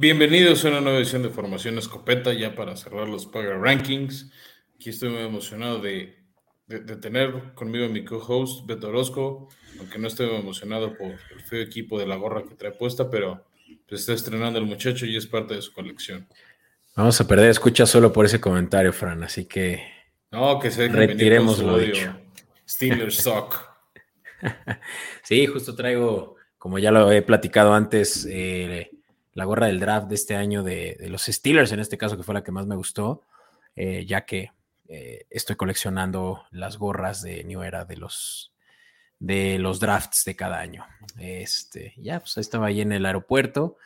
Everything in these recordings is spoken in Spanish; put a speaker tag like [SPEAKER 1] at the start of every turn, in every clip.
[SPEAKER 1] Bienvenidos a una nueva edición de Formación Escopeta, ya para cerrar los Power Rankings. Aquí estoy muy emocionado de, tener conmigo a mi co-host Beto Orozco, aunque no estoy emocionado por el feo equipo de la gorra que trae puesta, pero pues está estrenando el muchacho y es parte de su colección.
[SPEAKER 2] Vamos a perder escucha solo por ese comentario, Fran, así que.
[SPEAKER 1] No, que se
[SPEAKER 2] retiremos lo dicho.
[SPEAKER 1] Steelers Sock.
[SPEAKER 2] sí, justo traigo, como ya lo he platicado antes, eh, la gorra del draft de este año de, los Steelers, en este caso, que fue la que más me gustó, eh, ya que eh, estoy coleccionando las gorras de New Era de los, de los drafts de cada año. Este, ya, pues estaba ahí en el aeropuerto,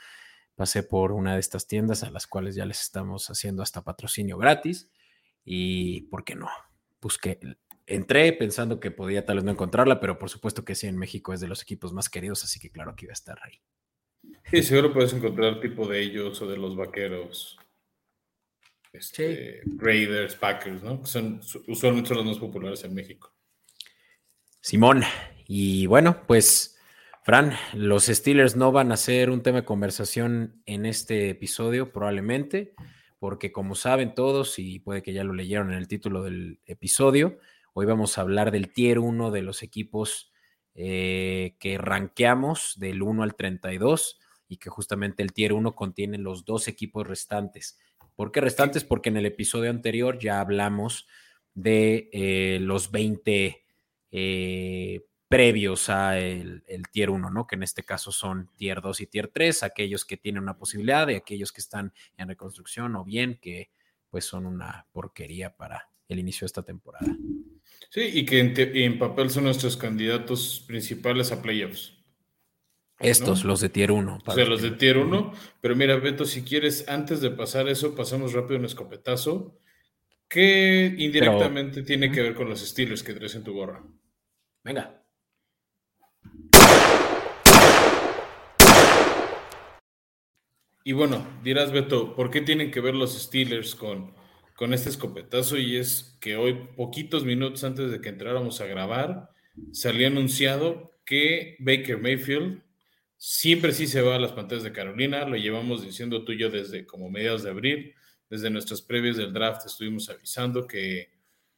[SPEAKER 2] pasé por una de estas tiendas a las cuales ya les estamos haciendo hasta patrocinio gratis y, ¿por qué no? Busqué, entré pensando que podía tal vez no encontrarla, pero por supuesto que sí, en México es de los equipos más queridos, así que claro que iba a estar ahí.
[SPEAKER 1] Sí, seguro puedes encontrar tipo de ellos o de los vaqueros. Este, Raiders, Packers, ¿no? son usualmente son los más populares en México.
[SPEAKER 2] Simón, y bueno, pues, Fran, los Steelers no van a ser un tema de conversación en este episodio, probablemente, porque como saben todos, y puede que ya lo leyeron en el título del episodio, hoy vamos a hablar del tier 1 de los equipos eh, que ranqueamos del 1 al 32 y que justamente el tier 1 contiene los dos equipos restantes. ¿Por qué restantes? Porque en el episodio anterior ya hablamos de eh, los 20 eh, previos a el, tier 1, ¿no? Que en este caso son tier 2 y tier 3, aquellos que tienen una posibilidad y aquellos que están en reconstrucción o bien que pues son una porquería para el inicio de esta temporada.
[SPEAKER 1] Sí, y que en, papel son nuestros candidatos principales a playoffs.
[SPEAKER 2] Estos, los de tier 1.
[SPEAKER 1] O sea, los de tier 1. Pero mira, Beto, si quieres, antes de pasar eso, pasamos rápido un escopetazo. ¿Qué indirectamente tiene que ver con los estilos que traes en tu gorra?
[SPEAKER 2] Venga.
[SPEAKER 1] Y bueno, dirás, Beto, ¿por qué tienen que ver los Steelers con, con este escopetazo y es que hoy, poquitos minutos antes de que entráramos a grabar, salió anunciado que Baker Mayfield siempre sí se va a las pantallas de Carolina, lo llevamos diciendo tú y yo desde como mediados de abril, desde nuestros previos del draft estuvimos avisando que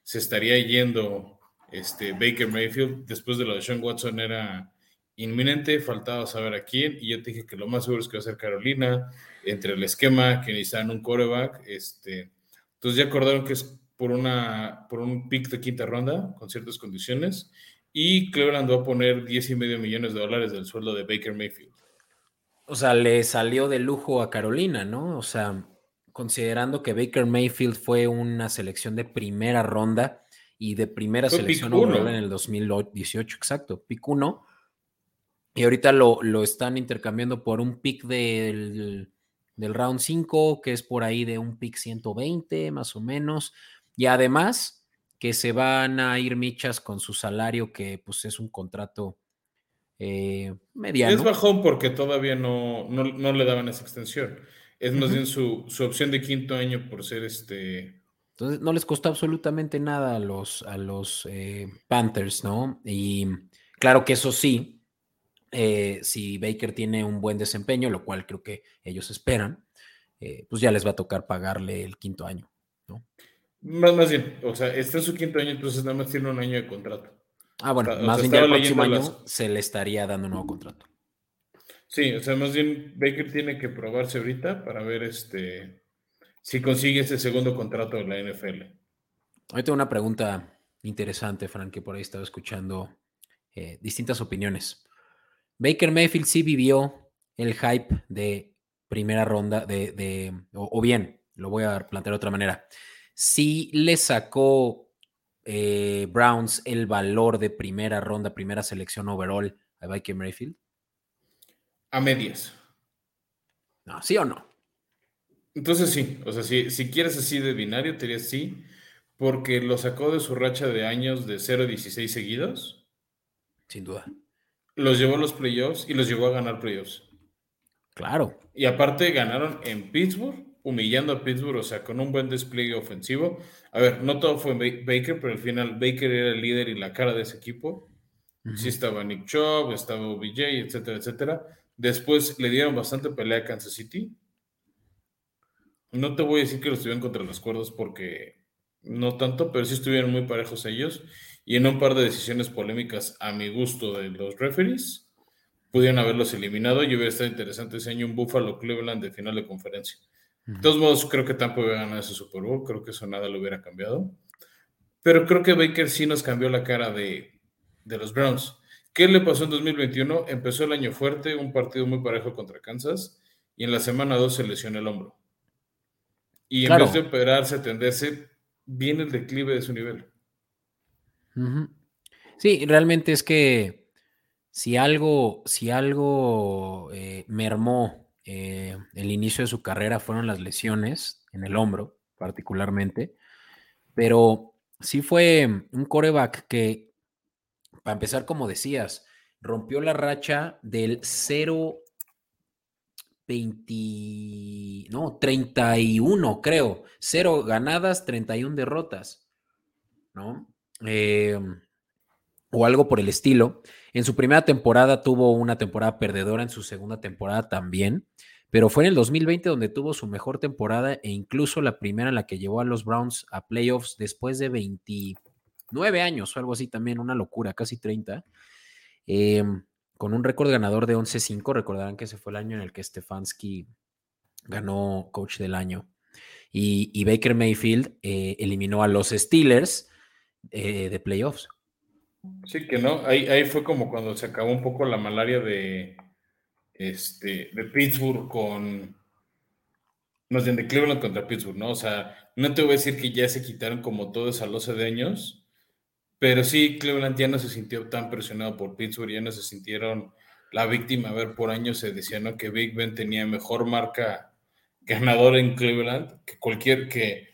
[SPEAKER 1] se estaría yendo este Baker Mayfield, después de lo de Sean Watson era inminente, faltaba saber a quién, y yo te dije que lo más seguro es que va a ser Carolina, entre el esquema que necesitan un quarterback, este, entonces ya acordaron que es por, una, por un pick de quinta ronda con ciertas condiciones y Cleveland va a poner 10 y medio millones de dólares del sueldo de Baker Mayfield.
[SPEAKER 2] O sea, le salió de lujo a Carolina, ¿no? O sea, considerando que Baker Mayfield fue una selección de primera ronda y de primera selección en el 2018, exacto, pick 1. Y ahorita lo, lo están intercambiando por un pick del del round 5, que es por ahí de un pick 120 más o menos. Y además que se van a ir michas con su salario, que pues es un contrato eh, mediano.
[SPEAKER 1] Es bajón porque todavía no, no, le daban esa extensión. Es más bien su, opción de quinto año por ser este...
[SPEAKER 2] Entonces no les costó absolutamente nada a los, a los eh, Panthers, ¿no? Y claro que eso sí, eh, si Baker tiene un buen desempeño, lo cual creo que ellos esperan, pues ya les va a tocar pagarle el quinto año, ¿no?
[SPEAKER 1] Más, bien, o sea, está en su quinto año, entonces nada más tiene un año de contrato.
[SPEAKER 2] Ah, bueno, más bien ya el próximo año se le estaría dando un nuevo contrato.
[SPEAKER 1] Sí, o sea, más bien Baker tiene que probarse ahorita para ver este si consigue ese segundo contrato de la NFL.
[SPEAKER 2] Hoy tengo una pregunta interesante, Frank, que por ahí estaba escuchando eh, distintas opiniones. Baker Mayfield sí vivió el hype de primera ronda, de, o, bien, lo voy a plantear de otra manera, sí le sacó eh, Browns el valor de primera ronda, primera selección overall a Baker Mayfield.
[SPEAKER 1] A medias.
[SPEAKER 2] No, ¿sí o no?
[SPEAKER 1] Entonces sí, o sea, si, si quieres así de binario, te diría sí, porque lo sacó de su racha de años de 0-16 seguidos.
[SPEAKER 2] Sin duda
[SPEAKER 1] los llevó a los playoffs y los llevó a ganar playoffs.
[SPEAKER 2] Claro.
[SPEAKER 1] Y aparte ganaron en Pittsburgh, humillando a Pittsburgh, o sea, con un buen despliegue ofensivo. A ver, no todo fue Baker, pero al final Baker era el líder y la cara de ese equipo. Sí estaba Nick Chubb, estaba OBJ, etcétera, etcétera. Después le dieron bastante pelea a Kansas City. no te voy a decir que los estuvieron contra las cuerdas porque no tanto, pero sí estuvieron muy parejos ellos. Y en un par de decisiones polémicas a mi gusto de los referees, pudieron haberlos eliminado y hubiera estado interesante ese año un Buffalo Cleveland de final de conferencia. De todos modos, creo que Tampa hubiera ganado ese Super Bowl, creo que eso nada lo hubiera cambiado. Pero creo que Baker sí nos cambió la cara de, de los Browns. ¿Qué le pasó en 2021? Empezó el año fuerte, un partido muy parejo contra Kansas, y en la semana 2 se lesionó el hombro. Y en vez de operarse, atenderse, viene el declive de su nivel.
[SPEAKER 2] Sí, realmente es que si algo, si algo eh, mermó eh, el inicio de su carrera fueron las lesiones en el hombro, particularmente, pero sí fue un coreback que, para empezar, como decías, rompió la racha del 0 20, no, 31, creo. Cero ganadas, 31 derrotas, ¿no? Em, o algo por el estilo. En su primera temporada tuvo una temporada perdedora, en su segunda temporada también, pero fue en el 2020 donde tuvo su mejor temporada e incluso la primera en la que llevó a los Browns a playoffs después de 29 años o algo así también, una locura, casi 30. Eh, em, con un récord ganador de 11-5. Recordarán que ese fue el año en el que Stefanski ganó coach del año. Y, Baker Mayfield eh, eliminó a los Steelers eh, de playoffs.
[SPEAKER 1] Sí, que no. Ahí, fue como cuando se acabó un poco la malaria de, este, de Pittsburgh con. Más bien de Cleveland contra Pittsburgh, ¿no? O sea, no te voy a decir que ya se quitaron como todo esa losa de años, pero sí, Cleveland ya no se sintió tan presionado por Pittsburgh, ya no se sintieron la víctima. A ver, por años se decía ¿no? que Big Ben tenía mejor marca ganadora en Cleveland que cualquier que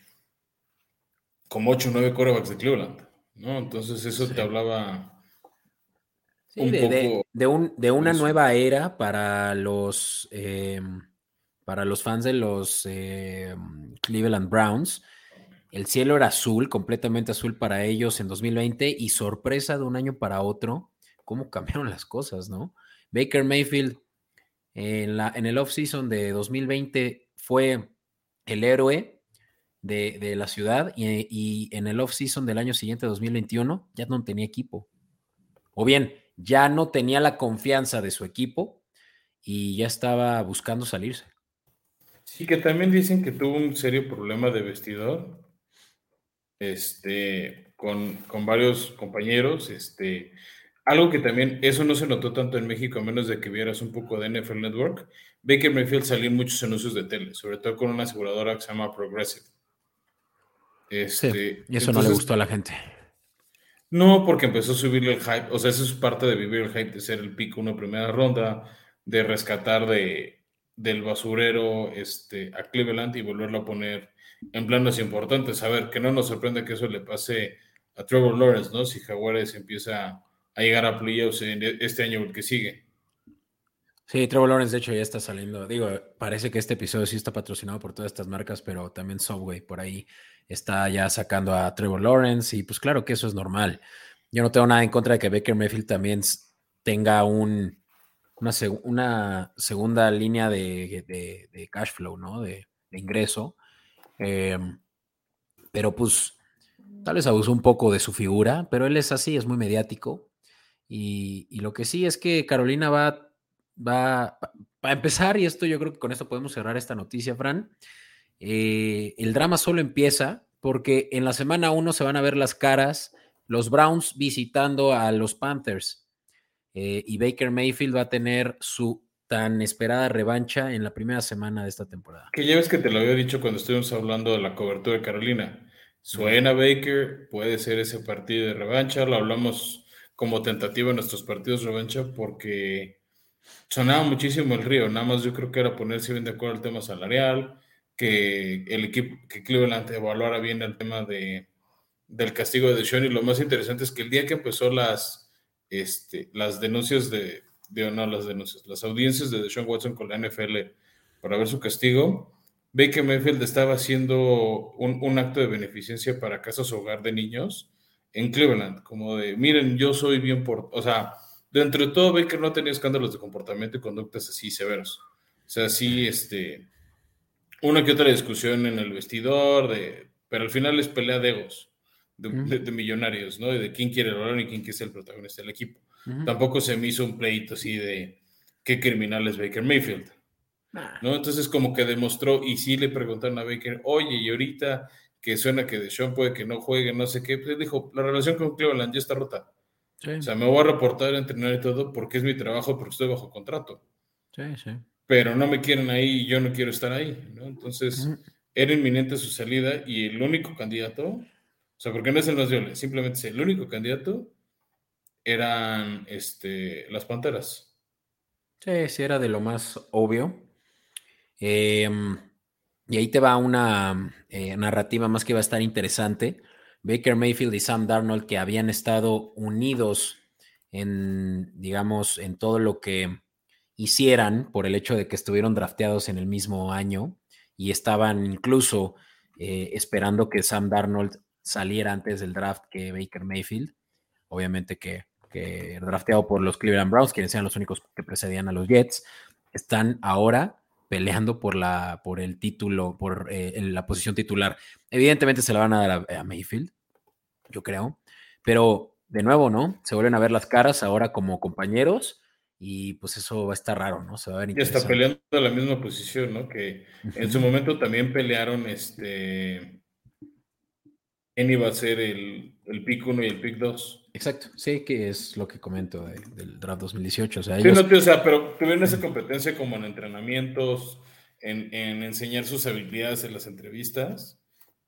[SPEAKER 1] como 8 o 9 corebacks de Cleveland. ¿No? Entonces eso te hablaba
[SPEAKER 2] un de, poco de, una nueva era para los em, para los fans de los em, Cleveland Browns el cielo era azul, completamente azul para ellos en 2020 y sorpresa de un año para otro, cómo cambiaron las cosas, ¿no? Baker Mayfield en, la, en el off-season de 2020 fue el héroe de, la ciudad y, y en el off-season del año siguiente, 2021, ya no tenía equipo. O bien, ya no tenía la confianza de su equipo y ya estaba buscando salirse.
[SPEAKER 1] Sí, que también dicen que tuvo un serio problema de vestidor este, con, varios compañeros. Este, algo que también, eso no se notó tanto en México, a menos de que vieras un poco de NFL Network. Baker Mayfield salió muchos anuncios de tele, sobre todo con una aseguradora que se llama Progressive.
[SPEAKER 2] Este, y eso no le gustó a la gente.
[SPEAKER 1] No, porque empezó a subirle el hype. O sea, eso es parte de vivir el hype, de ser el pico una primera ronda, de rescatar de, del basurero este, a Cleveland y volverlo a poner en planos importantes. A ver, que no nos sorprende que eso le pase a Trevor Lawrence, ¿no? Si Jaguares empieza a llegar a playoffs este año el que sigue.
[SPEAKER 2] Sí, Trevor Lawrence de hecho ya está saliendo. Digo, parece que este episodio sí está patrocinado por todas estas marcas, pero también Subway por ahí está ya sacando a Trevor Lawrence y pues claro que eso es normal. Yo no tengo nada en contra de que Baker Mayfield también tenga un, una, segunda línea de, cash flow, ¿no? De, ingreso. Em, pero pues tal vez abusó un poco de su figura, pero él es así, es muy mediático. Y, lo que sí es que Carolina va, va, a empezar, y esto yo creo que con esto podemos cerrar esta noticia, Fran. Eh, el drama solo empieza porque en la semana 1 se van a ver las caras, los Browns visitando a los Panthers. Eh, y Baker Mayfield va a tener su tan esperada revancha en la primera semana de esta temporada.
[SPEAKER 1] Que ya ves que te lo había dicho cuando estuvimos hablando de la cobertura de Carolina. Suena Baker, puede ser ese partido de revancha, lo hablamos como tentativa en nuestros partidos de revancha porque sonaba muchísimo el río, nada más yo creo que era ponerse bien de acuerdo el tema salarial, que el equipo, que Cleveland evaluara bien el tema de, del castigo de Deshaun y lo más interesante es que el día que empezó las, este, las denuncias de, de no las denuncias, las audiencias de Deshaun Watson con la NFL para ver su castigo, Baker Mayfield estaba haciendo un, acto de beneficencia para casas hogar de niños en Cleveland, como de, miren, yo soy bien por, o sea, dentro de todo Baker no tenía escándalos de comportamiento y conductas así severos. O sea, sí, este, Una que otra discusión en el vestidor, de, pero al final es pelea de egos, de, millonarios, ¿no? De quién quiere el balón y quién quiere ser el protagonista del equipo. Tampoco se me hizo un pleito así de qué criminal es Baker Mayfield. ¿no? Entonces como que demostró, y sí le preguntaron a Baker, oye, y ahorita que suena que Deshaun puede que no juegue, no sé qué, pues dijo, la relación con Cleveland ya está rota. O sea, me voy a reportar, a entrenar y todo porque es mi trabajo, porque estoy bajo contrato.
[SPEAKER 2] Sí, sí.
[SPEAKER 1] Pero no me quieren ahí y yo no quiero estar ahí, ¿no? Entonces, era inminente su salida y el único candidato, o sea, porque no es el más viable, simplemente es el único candidato eran este, las Panteras.
[SPEAKER 2] Sí, sí, era de lo más obvio. Em, y ahí te va una eh, narrativa más que va a estar interesante. Baker Mayfield y Sam Darnold, que habían estado unidos en, digamos, en todo lo que hicieran por el hecho de que estuvieron drafteados en el mismo año y estaban incluso eh, esperando que Sam Darnold saliera antes del draft que Baker Mayfield. Obviamente que, que drafteado por los Cleveland Browns, quienes sean los únicos que precedían a los Jets, están ahora peleando por, la, por el título, por eh, la posición titular. Evidentemente se la van a dar a, Mayfield, yo creo, pero de nuevo, ¿no? Se vuelven a ver las caras ahora como compañeros y pues eso va a estar raro, ¿no? Se va a ver
[SPEAKER 1] Y está peleando en la misma posición, ¿no? Que en su momento también pelearon este. ¿Quién iba a ser el, el pick 1 y el pick 2?
[SPEAKER 2] Exacto, sí, que es lo que comento del draft 2018. O sea,
[SPEAKER 1] sí, no, o sea, pero tuvieron esa competencia como en entrenamientos, en, en, enseñar sus habilidades en las entrevistas,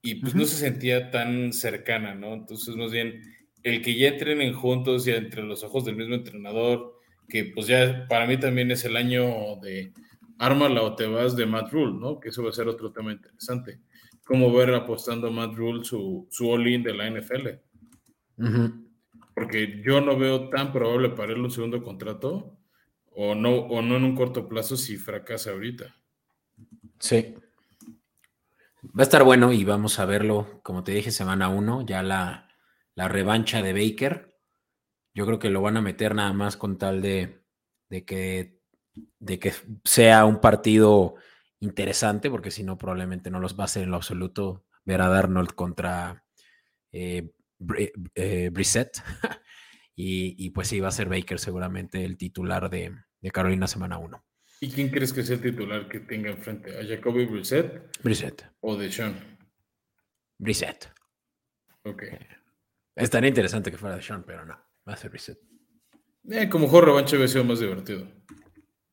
[SPEAKER 1] y pues no se sentía tan cercana, ¿no? Entonces, más bien, el que ya entrenen juntos, ya entre los ojos del mismo entrenador, que pues ya para mí también es el año de ármala o te vas de Matt Rule, ¿no? Que eso va a ser otro tema interesante. Cómo ver apostando Matt Rule su, su all-in de la NFL. Porque yo no veo tan probable para él un segundo contrato o no, o no en un corto plazo si fracasa ahorita.
[SPEAKER 2] Sí. Va a estar bueno y vamos a verlo, como te dije, semana uno, ya la, la revancha de Baker. Yo creo que lo van a meter nada más con tal de, de, que, de que sea un partido interesante, porque si no, probablemente no los va a hacer en lo absoluto ver a Darnold contra eh, eh, Brissett. y, pues sí, va a ser Baker seguramente el titular de, Carolina semana 1.
[SPEAKER 1] ¿Y quién crees que es el titular que tenga enfrente? ¿A Jacoby Brissett?
[SPEAKER 2] Brissett.
[SPEAKER 1] ¿O de Sean?
[SPEAKER 2] Brissett.
[SPEAKER 1] Ok.
[SPEAKER 2] estaría interesante que fuera de Sean, pero no, va a ser Brissett.
[SPEAKER 1] Eh, como mejor revancha hubiera sido más divertido.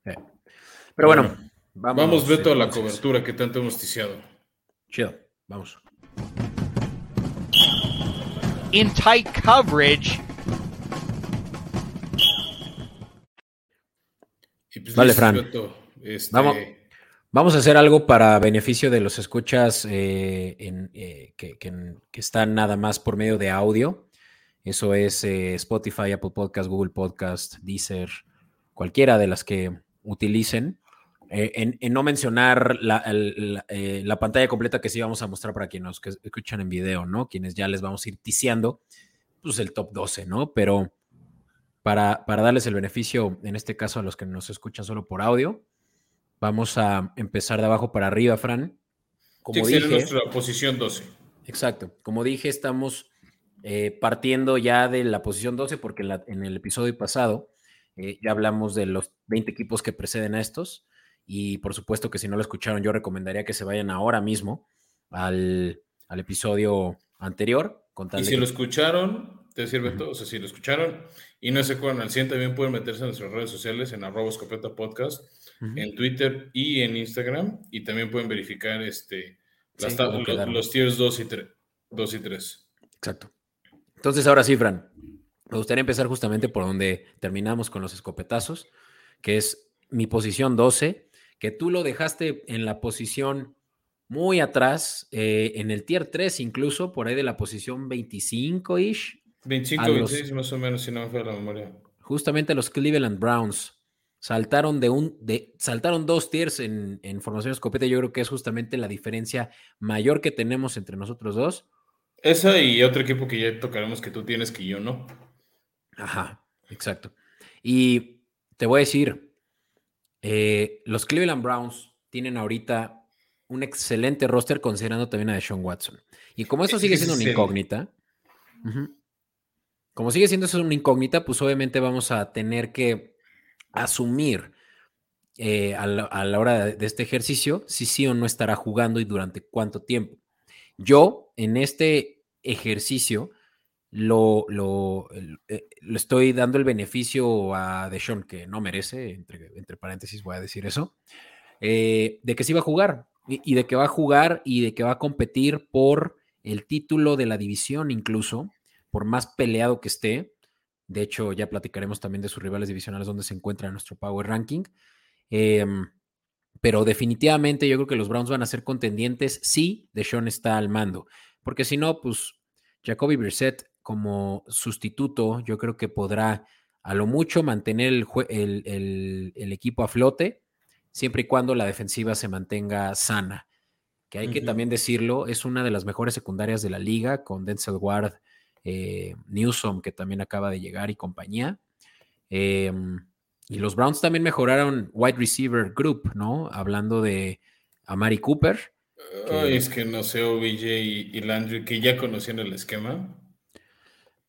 [SPEAKER 2] Pero bueno,
[SPEAKER 1] vamos, vamos Beto, a la cobertura que tanto hemos ticiado.
[SPEAKER 2] Chido, vamos.
[SPEAKER 3] In tight coverage.
[SPEAKER 2] Pues vale, Fran. Este, vamos, vamos, a hacer algo para beneficio de los escuchas eh, eh, que, están nada más por medio de audio. Eso es eh, Spotify, Apple Podcast, Google Podcast, Deezer, cualquiera de las que utilicen. En, no mencionar la, pantalla completa que sí vamos a mostrar para quienes nos escuchan en video, ¿no? Quienes ya les vamos a ir ticiando, pues el top 12, ¿no? Pero para, darles el beneficio, en este caso a los que nos escuchan solo por audio, vamos a empezar de abajo para arriba, Fran.
[SPEAKER 1] Como dije, nuestra posición 12.
[SPEAKER 2] Exacto. Como dije, estamos eh, partiendo ya de la posición 12 porque en, el episodio pasado eh, ya hablamos de los 20 equipos que preceden a estos. Y por supuesto que si no lo escucharon, yo recomendaría que se vayan ahora mismo al, episodio anterior.
[SPEAKER 1] y si lo escucharon, te sirve todo. O sea, si lo escucharon y no se acuerdan al 100, también pueden meterse en nuestras redes sociales en arroba escopeta podcast, en Twitter y en Instagram. Y también pueden verificar este, los, tiers 2 y, 3, 2 y 3.
[SPEAKER 2] Exacto. Entonces, ahora sí, Fran, me gustaría empezar justamente por donde terminamos con los escopetazos, que es mi posición 12, que tú lo dejaste en la posición muy atrás, eh, en el tier 3 incluso, por ahí de la posición 25-ish.
[SPEAKER 1] 25, 26 más o menos, si no me falla la memoria.
[SPEAKER 2] Justamente los Cleveland Browns saltaron de un, de, saltaron dos tiers en, en formación escopeta. Yo creo que es justamente la diferencia mayor que tenemos entre nosotros dos.
[SPEAKER 1] Esa y otro equipo que ya tocaremos que tú tienes que yo no.
[SPEAKER 2] Ajá, exacto. Y te voy a decir, eh, los Cleveland Browns tienen ahorita un excelente roster considerando también a Deshaun Watson. Y como eso sigue siendo una incógnita, como sigue siendo eso una incógnita, pues obviamente vamos a tener que asumir eh, a, la, hora de, este ejercicio si sí o no estará jugando y durante cuánto tiempo. Yo en este ejercicio lo, lo, eh, estoy dando el beneficio a Deshaun, que no merece, entre, entre paréntesis voy a decir eso, eh, de que sí va a jugar y, de que va a jugar y de que va a competir por el título de la división incluso, por más peleado que esté. De hecho, ya platicaremos también de sus rivales divisionales donde se encuentra en nuestro Power Ranking. Em, pero definitivamente yo creo que los Browns van a ser contendientes si Deshaun está al mando. Porque si no, pues Jacoby Brissett como sustituto, yo creo que podrá a lo mucho mantener el, el equipo a flote siempre y cuando la defensiva se mantenga sana. Que hay que también decirlo, es una de las mejores secundarias de la liga, con Denzel Ward, eh, Newsom, que también acaba de llegar y compañía. Em, y los Browns también mejoraron wide receiver group, ¿no? Hablando de Amari Cooper.
[SPEAKER 1] es que no sé, OBJ y Landry, que ya conocían el esquema.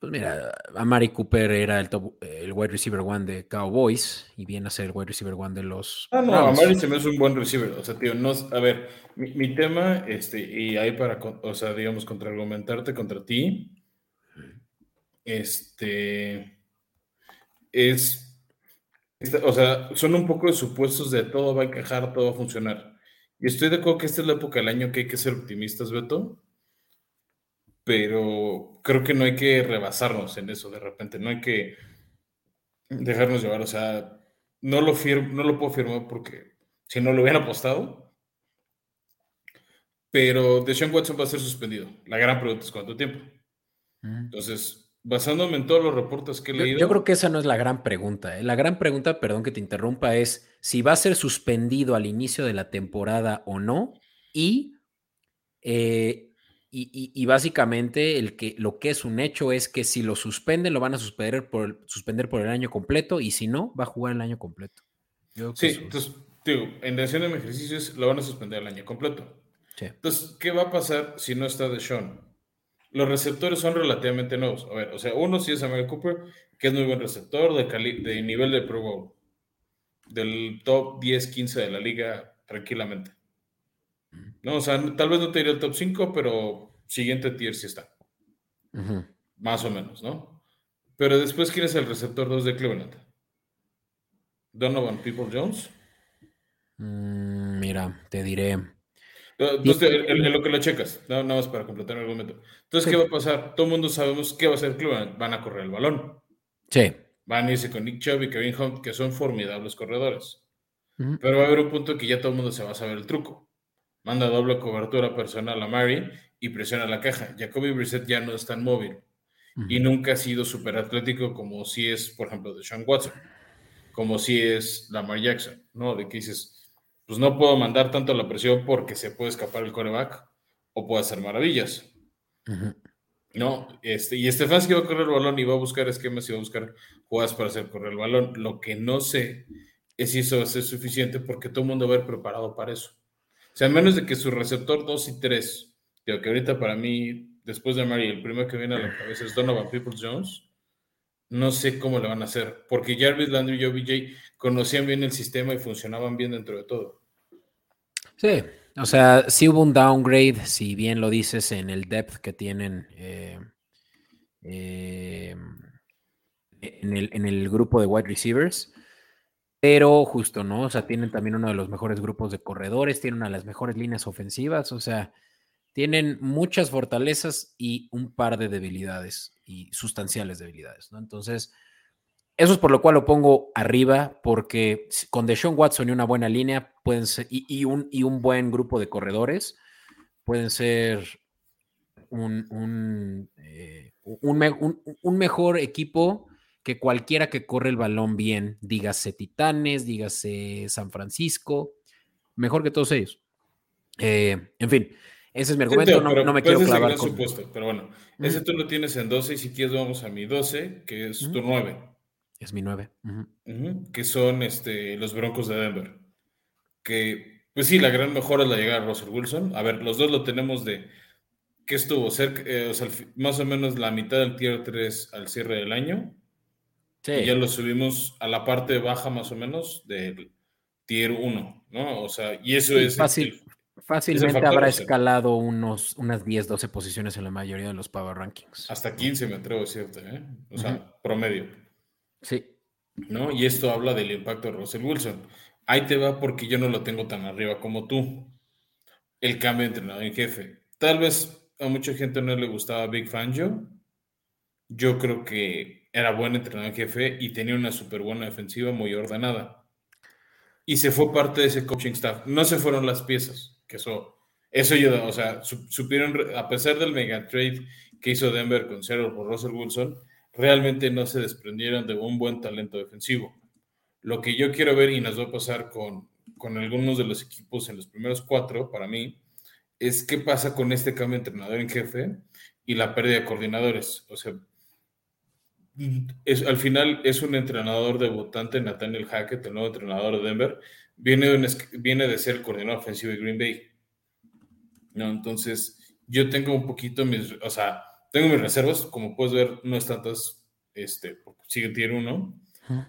[SPEAKER 2] Pues mira, Amari Cooper era el, el wide receiver one de Cowboys y viene a ser el wide receiver one de los.
[SPEAKER 1] Ah, no, Amari se me hace un buen receiver. O sea, tío, no. A ver, mi, tema, este, y ahí para, o sea, digamos, contraargumentarte contra ti, este, es. O sea, son un poco de supuestos de todo va a encajar, todo va a funcionar. Y estoy de acuerdo que esta es la época del año que hay que ser optimistas, Beto pero creo que no hay que rebasarnos en eso de repente, no hay que dejarnos llevar, o sea, no lo, no lo puedo firmar porque si no lo hubieran apostado, pero Deshaun Watson va a ser suspendido. La gran pregunta es cuánto tiempo. Entonces, basándome en todos los reportes que he leído.
[SPEAKER 2] Yo, creo que esa no es la gran pregunta. ¿eh? La gran pregunta, perdón que te interrumpa, es si va a ser suspendido al inicio de la temporada o no y eh, y, básicamente el que, lo que es un hecho es que si lo suspenden, lo van a suspender por, el, suspender por el año completo y si no, va a jugar el año completo.
[SPEAKER 1] sí, entonces, digo, en dirección de mi ejercicio lo van a suspender el año completo. Entonces, ¿qué va a pasar si no está de Sean? Los receptores son relativamente nuevos. A ver, o sea, uno sí es Amari Cooper, que es muy buen receptor de, de nivel de Pro Bowl, del top 10-15 de la liga tranquilamente. No, o sea, tal vez no te diría el top 5, pero siguiente tier sí está. Más o menos, ¿no? Pero después, ¿quién es el receptor 2 de Cleveland? Donovan People Jones.
[SPEAKER 2] Mm, mira, te diré.
[SPEAKER 1] Entonces, en, lo que lo checas, nada más para completar el argumento. Entonces, ¿qué va a pasar? Todo el mundo sabemos qué va a hacer Cleveland. Van a correr el balón.
[SPEAKER 2] Sí.
[SPEAKER 1] Van a irse con Nick Chubb y Kevin Hunt, que son formidables corredores. Pero va a haber un punto que ya todo el mundo se va a saber el truco manda doble cobertura personal a Mary y presiona la caja. Jacoby Brissett ya no es tan móvil y nunca ha sido súper atlético como si es, por ejemplo, de Sean Watson, como si es Lamar Jackson, ¿no? De que dices, pues no puedo mandar tanto la presión porque se puede escapar el coreback o puede hacer maravillas. No, este, y Stefanski va a correr el balón y va a buscar esquemas y va a buscar jugadas para hacer correr el balón. Lo que no sé es si eso va a ser suficiente porque todo el mundo va a haber preparado para eso. O sea, menos de que su receptor 2 y 3, que ahorita para mí, después de Mari, el primero que viene a la cabeza es Donovan Peoples Jones. No sé cómo le van a hacer, porque Jarvis Landry y OBJ conocían bien el sistema y funcionaban bien dentro de todo.
[SPEAKER 2] Sí, o sea, sí hubo un downgrade, si bien lo dices, en el depth que tienen eh, eh, en, el, en, el, grupo de wide receivers. Pero justo, ¿no? O sea, tienen también uno de los mejores grupos de corredores, tienen una de las mejores líneas ofensivas, o sea, tienen muchas fortalezas y un par de debilidades y sustanciales debilidades, ¿no? Entonces, eso es por lo cual lo pongo arriba, porque con Deshaun Watson y una buena línea pueden ser, y, un, y un buen grupo de corredores, pueden ser un, un, eh, un mejor equipo que cualquiera que corre el balón bien, dígase Titanes, dígase San Francisco, mejor que todos ellos. Eh, en fin, ese es mi argumento, no, me quiero clavar
[SPEAKER 1] con... Supuesto, pero bueno, ese tú lo tienes en 12 y si quieres vamos a mi 12, que es tu 9.
[SPEAKER 2] Es mi 9.
[SPEAKER 1] Que son este, los Broncos de Denver. Que pues sí, la gran mejora es la llegada de Russell Wilson. A ver, los dos lo tenemos de que estuvo cerca, eh, o sea, más o menos la mitad del tier 3 al cierre del año. Sí. Y ya lo subimos a la parte baja más o menos del tier 1, ¿no? O sea, y eso es...
[SPEAKER 2] Fácil, fácilmente habrá escalado unos, unas 10, 12 posiciones en la mayoría de los Power Rankings.
[SPEAKER 1] Hasta 15 me atrevo a decirte, ¿eh? O sea, promedio.
[SPEAKER 2] Sí.
[SPEAKER 1] ¿No? Y esto habla del impacto de Russell Wilson. Ahí te va porque yo no lo tengo tan arriba como tú. El cambio de entrenador en jefe. Tal vez a mucha gente no le gustaba Big Fangio. Yo creo que era buen entrenador en jefe y tenía una súper buena defensiva muy ordenada. Y se fue parte de ese coaching staff. No se fueron las piezas, que eso, eso ayudó. O sea, supieron, a pesar del mega trade que hizo Denver con Cero por Russell Wilson, realmente no se desprendieron de un buen talento defensivo. Lo que yo quiero ver y nos va a pasar con, con algunos de los equipos en los primeros cuatro, para mí, es qué pasa con este cambio de entrenador en jefe y la pérdida de coordinadores. O sea, al final es un entrenador debutante, Nathaniel Hackett, el nuevo entrenador de Denver, viene de, viene de ser coordinador ofensivo de Green Bay. ¿no? Entonces, yo tengo un poquito mis, o sea, tengo mis reservas, como puedes ver, no es tantas, este, sigue tier uno,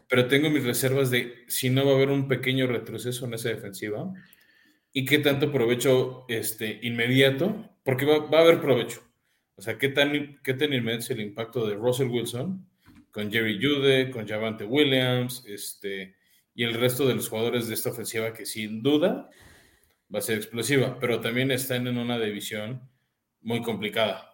[SPEAKER 1] pero tengo mis reservas de si no va a haber un pequeño retroceso en esa defensiva y qué tanto provecho este, inmediato, porque va, a haber provecho. O sea, qué tan, qué tan inmediato es el impacto de Russell Wilson con Jerry Jude, con Javante Williams, este, y el resto de los jugadores de esta ofensiva que sin duda va a ser explosiva, pero también están en una división muy complicada.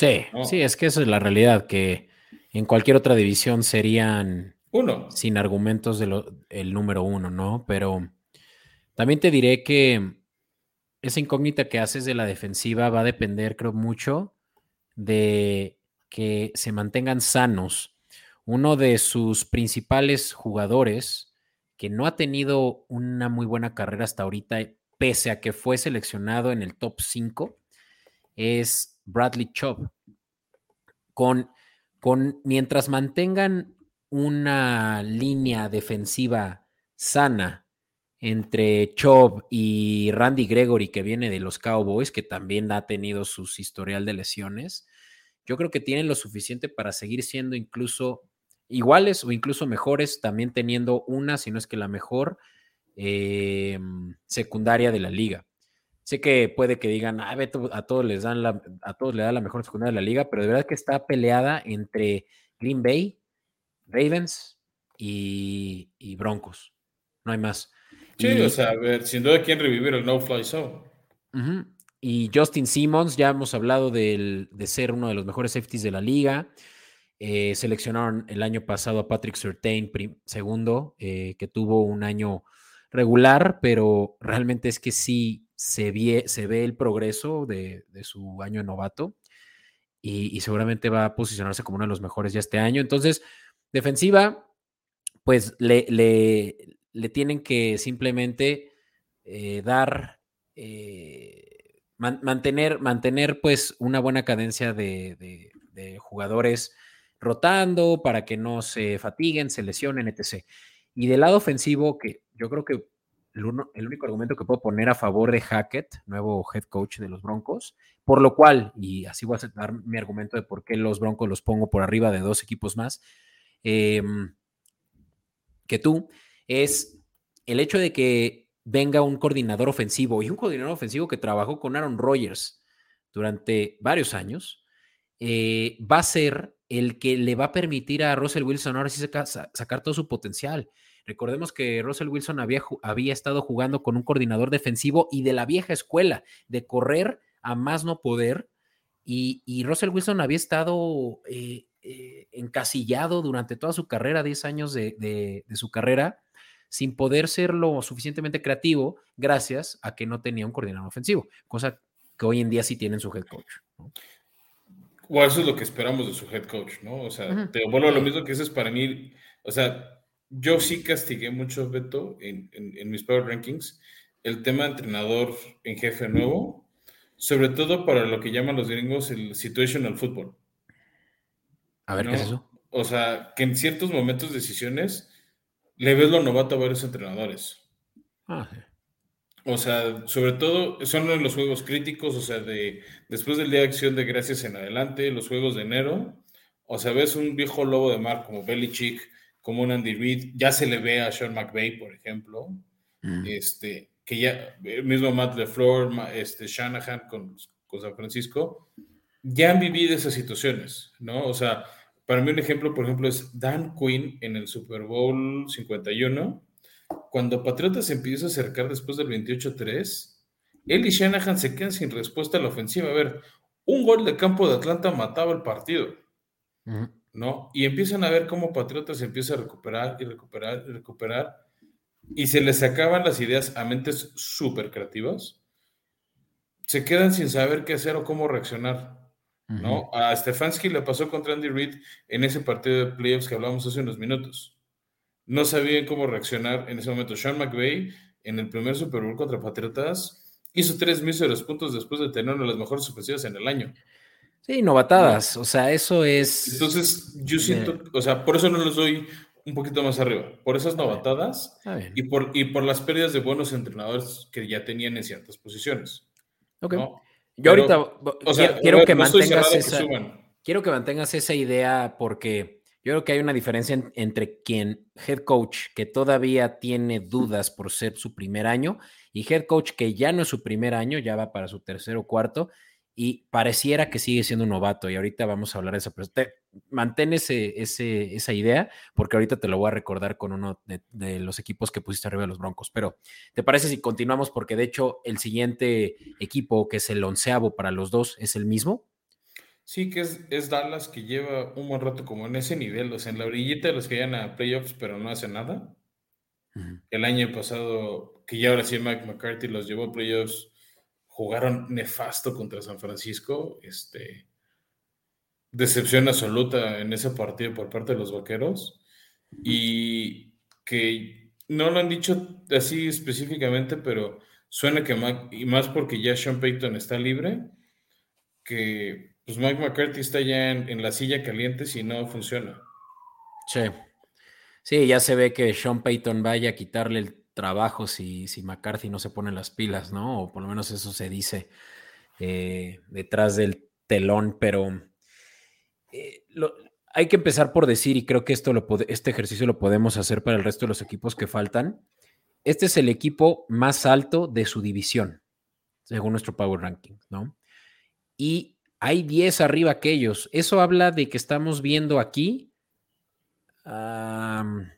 [SPEAKER 2] Sí, sí, es que eso es la realidad, que en cualquier otra división serían
[SPEAKER 1] uno.
[SPEAKER 2] sin argumentos de el número uno, ¿no? Pero también te diré que esa incógnita que haces de la defensiva va a depender, creo, mucho de que se mantengan sanos. Uno de sus principales jugadores, que no ha tenido una muy buena carrera hasta ahorita, pese a que fue seleccionado en el top 5, es Bradley Chubb. Con, con, mientras mantengan una línea defensiva sana entre Chubb y Randy Gregory, que viene de los Cowboys, que también ha tenido su historial de lesiones, yo creo que tienen lo suficiente para seguir siendo incluso iguales o incluso mejores, también teniendo una, si no es que la mejor, em, secundaria de la liga. Sé que puede que digan, ah, a todos les dan la, a todos le da la mejor secundaria de la liga, pero de verdad que está peleada entre Green Bay, Ravens y, Broncos. No hay más.
[SPEAKER 1] Sí, o sea, a ver, sin duda quieren revivir el No Fly Zone.
[SPEAKER 2] Y Justin Simmons, ya hemos hablado de ser uno de los mejores safeties de la liga. Eh, seleccionaron el año pasado a Patrick Surtain, segundo, eh, que tuvo un año regular, pero realmente es que sí se ve, se ve el progreso de, su año novato y, seguramente va a posicionarse como uno de los mejores ya este año. Entonces, defensiva, pues le, le, tienen que simplemente eh, dar, eh, mantener, mantener pues una buena cadencia de, de jugadores rotando para que no se fatiguen, se lesionen, etc. Y del lado ofensivo, que yo creo que el, único argumento que puedo poner a favor de Hackett, nuevo head coach de los Broncos, por lo cual, y así voy a dar mi argumento de por qué los Broncos los pongo por arriba de dos equipos más em, que tú, es el hecho de que venga un coordinador ofensivo y un coordinador ofensivo que trabajó con Aaron Rodgers durante varios años, eh, va a ser el que le va a permitir a Russell Wilson ahora sí sacar todo su potencial. Recordemos que Russell Wilson había, había estado jugando con un coordinador defensivo y de la vieja escuela, de correr a más no poder. Y, Russell Wilson había estado eh, eh, encasillado durante toda su carrera, 10 años de, su carrera, sin poder ser lo suficientemente creativo gracias a que no tenía un coordinador ofensivo, cosa que hoy en día sí tiene su head coach.
[SPEAKER 1] O eso es lo que esperamos de su head coach, ¿no? O sea, te vuelvo a lo mismo que ese es para mí, o sea, yo sí castigué mucho, Beto, en, mis Power Rankings, el tema de entrenador en jefe nuevo, sobre todo para lo que llaman los gringos el situational football.
[SPEAKER 2] A ver, ¿qué es eso?
[SPEAKER 1] O sea, que en ciertos momentos, decisiones, le ves lo novato a varios entrenadores. Ah, O sea, sobre todo son en los juegos críticos, o sea, de después del día de acción de gracias en adelante, los juegos de enero. O sea, ves un viejo lobo de mar como Belichick, como un Andy Reid, ya se le ve a Sean McVay, por ejemplo,
[SPEAKER 2] Mm.
[SPEAKER 1] este, que ya, el mismo Matt LeFleur, este, Shanahan con, con San Francisco, ya han vivido esas situaciones, ¿no? O sea, para mí un ejemplo, por ejemplo, es Dan Quinn en el Super Bowl 51, cuando Patriotas se empieza a acercar después del 28-3, él y Shanahan se quedan sin respuesta a la ofensiva. A ver, un gol de campo de Atlanta mataba el partido. ¿No? Y empiezan a ver cómo Patriotas empieza a recuperar y recuperar y recuperar, y se les acaban las ideas a mentes súper creativas, se quedan sin saber qué hacer o cómo reaccionar, ¿no? A Stefanski le pasó contra Andy Reid en ese partido de playoffs que hablamos hace unos minutos. No sabían cómo reaccionar en ese momento. Sean McVay, en el primer Super Bowl contra Patriotas, hizo tres míseros puntos después de tener una de las mejores ofensivas en el año.
[SPEAKER 2] Sí, novatadas. O sea, eso es.
[SPEAKER 1] Entonces, yo
[SPEAKER 2] de-
[SPEAKER 1] siento, o sea, por eso no los doy un poquito más arriba, por esas novatadas y por, y por las pérdidas de buenos entrenadores que ya tenían en ciertas posiciones.
[SPEAKER 2] Ok.
[SPEAKER 1] ¿no?
[SPEAKER 2] Yo
[SPEAKER 1] Pero,
[SPEAKER 2] ahorita
[SPEAKER 1] O sea,
[SPEAKER 2] quiero,
[SPEAKER 1] ver,
[SPEAKER 2] que
[SPEAKER 1] no
[SPEAKER 2] mantengas
[SPEAKER 1] que
[SPEAKER 2] esa.
[SPEAKER 1] suban.
[SPEAKER 2] quiero que mantengas esa idea porque yo creo que hay una diferencia en- entre quien head coach que todavía tiene dudas por ser su primer año y head coach que ya no es su primer año, ya va para su tercer o cuarto y pareciera que sigue siendo un novato y ahorita vamos a hablar de esa pero te- mantén ese, ese- esa idea porque ahorita te lo voy a recordar con uno de, de los equipos que pusiste arriba de los Broncos pero ¿te parece si continuamos? porque de hecho el siguiente equipo que es el onceavo para los dos es el mismo
[SPEAKER 1] Sí, que es, es Dallas que lleva un buen rato como en ese nivel, o sea, en la orillita de los que llegan a playoffs, pero no hace nada. El año pasado, que ya ahora sí Mike McCarthy los llevó a playoffs, jugaron nefasto contra San Francisco. Este, decepción absoluta en ese partido por parte de los vaqueros. Y que no lo han dicho así específicamente, pero suena que y más porque ya Sean Payton está libre, que pues Mike McCarthy está ya en, en la silla caliente si no funciona.
[SPEAKER 2] Sí. Sí, ya se ve que Sean Payton vaya a quitarle el trabajo si, si McCarthy no se pone las pilas, ¿no? O por lo menos eso se dice eh, detrás del telón, pero eh, hay que empezar por decir, y creo que esto lo este ejercicio lo podemos hacer para el resto de los equipos que faltan. Este es el equipo más alto de su división, según nuestro Power Ranking, ¿no? Y hay 10 arriba que ellos. Eso habla de que estamos viendo aquí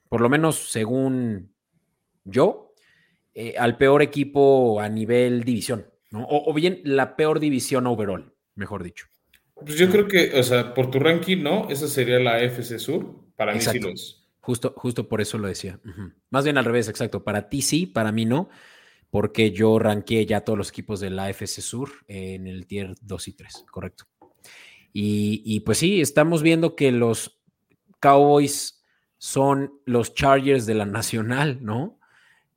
[SPEAKER 2] por lo menos según yo, eh, al peor equipo a nivel división, ¿no? O, o bien la peor división overall, mejor dicho.
[SPEAKER 1] Pues yo creo que, o sea, por tu ranking, no, esa sería la FC Sur. Para mí sí lo es.
[SPEAKER 2] Justo, justo por eso lo decía. Más bien al revés, exacto. Para ti sí, para mí no, porque yo ranqué ya todos los equipos de la AFC Sur en el tier 2 y 3, correcto. Y, y pues sí, estamos viendo que los Cowboys son los Chargers de la Nacional, ¿no?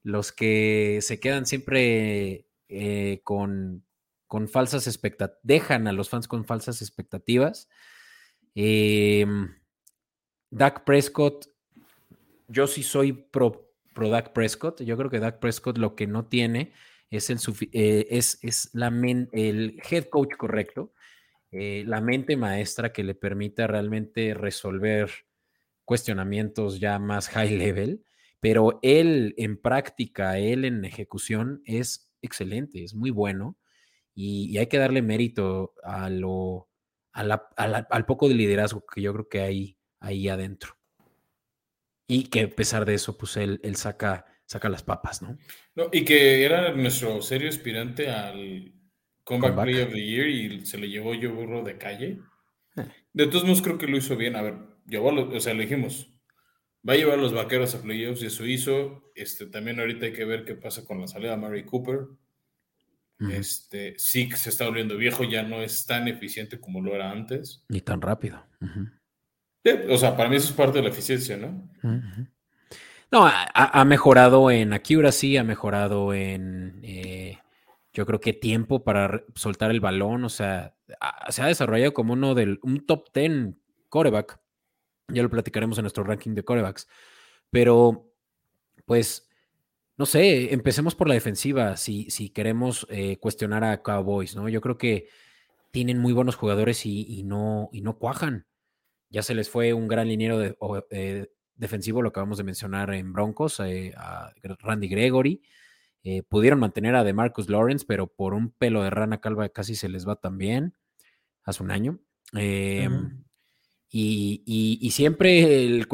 [SPEAKER 2] Los que se quedan siempre eh, con, con falsas expectativas, dejan a los fans con falsas expectativas. Eh, Dak Prescott, yo sí soy pro, pro Dak Prescott. Yo creo que Dak Prescott lo que no tiene es el, eh, es, es la el head coach correcto, eh, la mente maestra que le permita realmente resolver cuestionamientos ya más high level, pero él en práctica, él en ejecución es excelente, es muy bueno y, y hay que darle mérito a lo, a la- a la- al poco de liderazgo que yo creo que hay ahí adentro. Y que a pesar de eso, pues él, él saca, saca las papas, ¿no?
[SPEAKER 1] No, y que era nuestro serio aspirante al Comeback. Play of the Year y se lo llevó yo burro de calle.
[SPEAKER 2] Eh.
[SPEAKER 1] De todos modos, creo que lo hizo bien. A ver, llevó o sea, le dijimos, va a llevar a los vaqueros a playoffs y eso hizo. Este, también ahorita hay que ver qué pasa con la salida de Mary Cooper. Este, sí que se está volviendo viejo, ya no es tan eficiente como lo era antes.
[SPEAKER 2] Ni tan rápido.
[SPEAKER 1] Sí, o sea, para mí eso es parte de la eficiencia, ¿no?
[SPEAKER 2] No, ha, mejorado en accuracy, ha mejorado en, eh, yo creo que tiempo para soltar el balón, o sea, ha- se ha desarrollado como uno del, un top 10 coreback. Ya lo platicaremos en nuestro ranking de corebacks. Pero, pues, no sé, empecemos por la defensiva si, si queremos eh, cuestionar a Cowboys, ¿no? Yo creo que tienen muy buenos jugadores y, no, y no cuajan. Ya se les fue un gran liniero eh, defensivo, lo acabamos de mencionar en Broncos, eh, a Randy Gregory. pudieron mantener a DeMarcus Lawrence, pero por un pelo de rana calva casi se les va también hace un año. Em, y, siempre el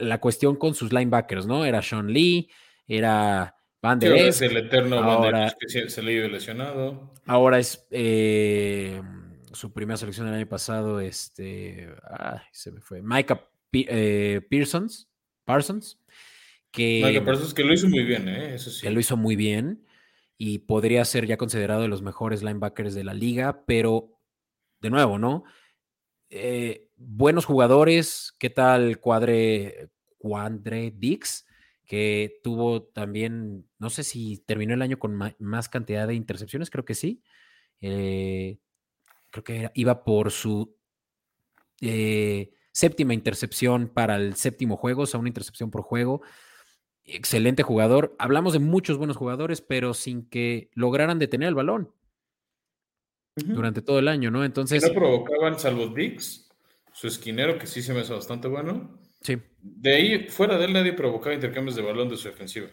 [SPEAKER 2] la cuestión con sus linebackers, ¿no? Era Sean Lee, era
[SPEAKER 1] Van der Es el eterno ahora, que se, le ido lesionado.
[SPEAKER 2] Ahora es eh, su primera selección del año pasado, este, se me fue, Micah eh, Pearsons, Parsons,
[SPEAKER 1] que, Micah Parsons, que lo hizo muy bien, ¿eh? Eso sí.
[SPEAKER 2] Que lo hizo muy bien y podría ser ya considerado de los mejores linebackers de la liga, pero de nuevo, ¿no? Eh, buenos jugadores, ¿qué tal Cuadre, Cuadre Dix? que tuvo también, no sé si terminó el año con más cantidad de intercepciones, creo que sí. Eh, creo que iba por su eh, séptima intercepción para el séptimo juego, o sea, una intercepción por juego. Excelente jugador. Hablamos de muchos buenos jugadores, pero sin que lograran detener el balón durante todo el año, ¿no? Entonces.
[SPEAKER 1] no provocaban, salvo Dix, su esquinero, que sí se me hace bastante bueno.
[SPEAKER 2] Sí.
[SPEAKER 1] De ahí, fuera de él, nadie provocaba intercambios de balón de su ofensiva.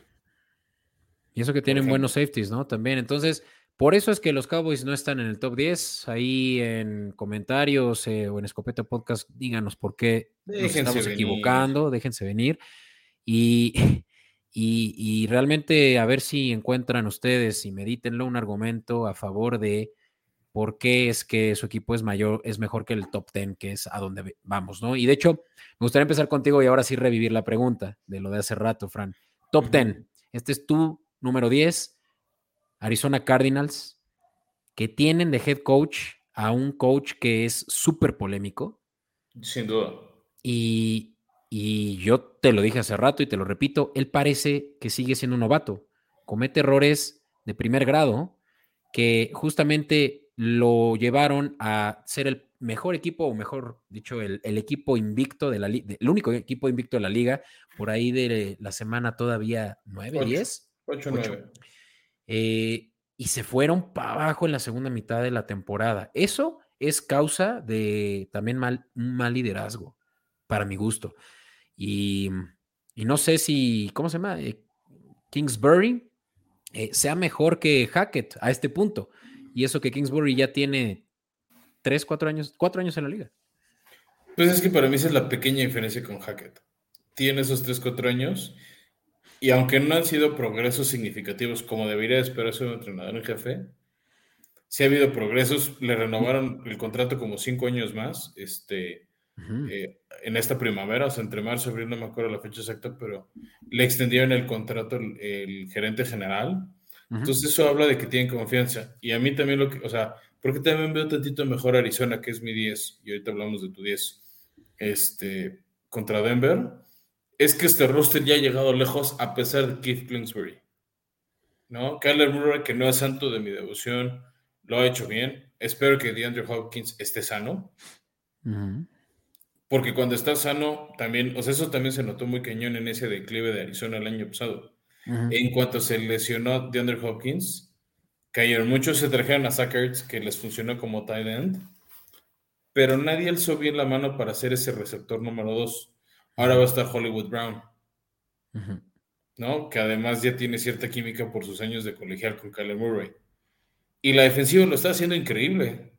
[SPEAKER 2] Y eso que tienen buenos safeties, ¿no? También. Entonces, por eso es que los Cowboys no están en el top 10. Ahí en comentarios eh, o en Escopeta Podcast, díganos por qué nos estamos equivocando, déjense venir. Y, y, y, realmente a ver si encuentran ustedes y medítenlo un argumento a favor de por qué es que su equipo es mayor, es mejor que el top 10, que es a donde vamos, ¿no? Y de hecho, me gustaría empezar contigo y ahora sí revivir la pregunta de lo de hace rato, Fran. Top 10, este es tu número 10, Arizona Cardinals, que tienen de head coach a un coach que es súper polémico.
[SPEAKER 1] Sin duda.
[SPEAKER 2] Y, y yo te lo dije hace rato y te lo repito, él parece que sigue siendo un novato, comete errores de primer grado que justamente lo llevaron a ser el mejor equipo, o mejor dicho, el, equipo invicto de la liga, el único equipo invicto de la liga, por ahí de la semana todavía 9, 10.
[SPEAKER 1] 8, 9.
[SPEAKER 2] y se fueron para abajo en la segunda mitad de la temporada. Eso es causa de también mal, un mal liderazgo, para mi gusto. Y, no sé si, ¿cómo se llama? Eh, Kingsbury eh, sea mejor que Hackett a este punto. Y eso que Kingsbury ya tiene tres, cuatro años, cuatro años en la liga.
[SPEAKER 1] Pues es que para mí esa es la pequeña diferencia con Hackett. Tiene esos tres, cuatro años y aunque no han sido progresos significativos como debería esperarse un entrenador en jefe, sí ha habido progresos. Le renovaron el contrato como cinco años más este, eh, en esta primavera, o sea, entre marzo y abril, no me acuerdo la fecha exacta, pero le extendieron el contrato el gerente general entonces eso habla de que tienen confianza. Y a mí también lo que, o sea, porque también veo tantito mejor Arizona, que es mi 10, y ahorita hablamos de tu 10, este, contra Denver, es que este roster ya ha llegado lejos a pesar de Keith Kingsbury. ¿No? Kyler Murray, que no es santo de mi devoción, lo ha hecho bien. Espero que DeAndre Hopkins esté sano. Porque cuando está sano, también, o sea, eso también se notó muy cañón en ese declive de Arizona el año pasado. En cuanto se lesionó DeAndre Hopkins, cayeron muchos, se trajeron a Sackers, que les funcionó como tight end, pero nadie alzó bien la mano para hacer ese receptor número dos. Ahora va a estar Hollywood Brown, ¿no? Que además ya tiene cierta química por sus años de colegial con Kyler Murray. Y la defensiva lo está haciendo increíble.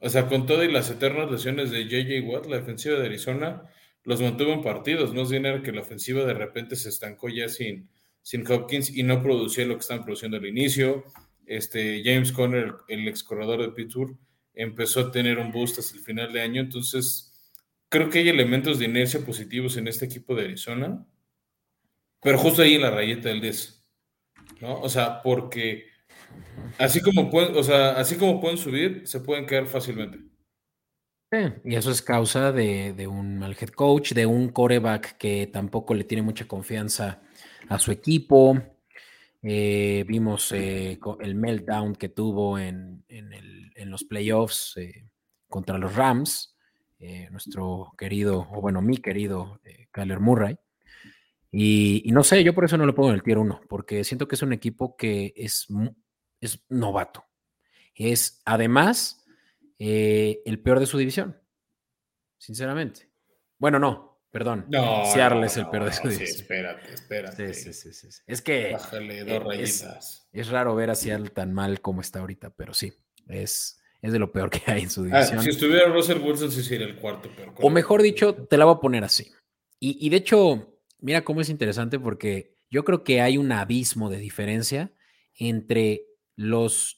[SPEAKER 1] O sea, con todo y las eternas lesiones de JJ Watt, la defensiva de Arizona los mantuvo en partidos. No es dinero que la ofensiva de repente se estancó ya sin, sin Hopkins y no producía lo que estaban produciendo al inicio. Este, James Conner, el, ex corredor de Pittsburgh, empezó a tener un boost hasta el final de año. Entonces, creo que hay elementos de inercia positivos en este equipo de Arizona, pero justo ahí en la rayeta del 10. ¿no? O sea, porque así como pueden, o sea, así como pueden subir, se pueden quedar fácilmente
[SPEAKER 2] y eso es causa de, un mal head coach, de un coreback que tampoco le tiene mucha confianza a su equipo. Eh, vimos eh, el meltdown que tuvo en, los playoffs eh, contra los Rams, nuestro querido, o bueno, mi querido Kyler Murray. Y, no sé, yo por eso no lo pongo en el tier 1, porque siento que es un equipo que es novato. Es además eh, el peor de su división, sinceramente. Bueno, no, perdón.
[SPEAKER 1] No.
[SPEAKER 2] Seattle
[SPEAKER 1] no,
[SPEAKER 2] es el peor de
[SPEAKER 1] no,
[SPEAKER 2] su
[SPEAKER 1] sí,
[SPEAKER 2] división.
[SPEAKER 1] espérate, espérate.
[SPEAKER 2] Sí, sí, sí, sí, sí. Es que
[SPEAKER 1] Bájale dos rayitas.
[SPEAKER 2] es raro ver a Seattle tan mal como está ahorita, pero sí, es, es de lo peor que hay en su
[SPEAKER 1] Ah,
[SPEAKER 2] división.
[SPEAKER 1] si estuviera Russell Wilson, sí sería el cuarto peor.
[SPEAKER 2] O mejor dicho, te la voy a poner así. Y, y de hecho, mira cómo es interesante porque yo creo que hay un abismo de diferencia entre los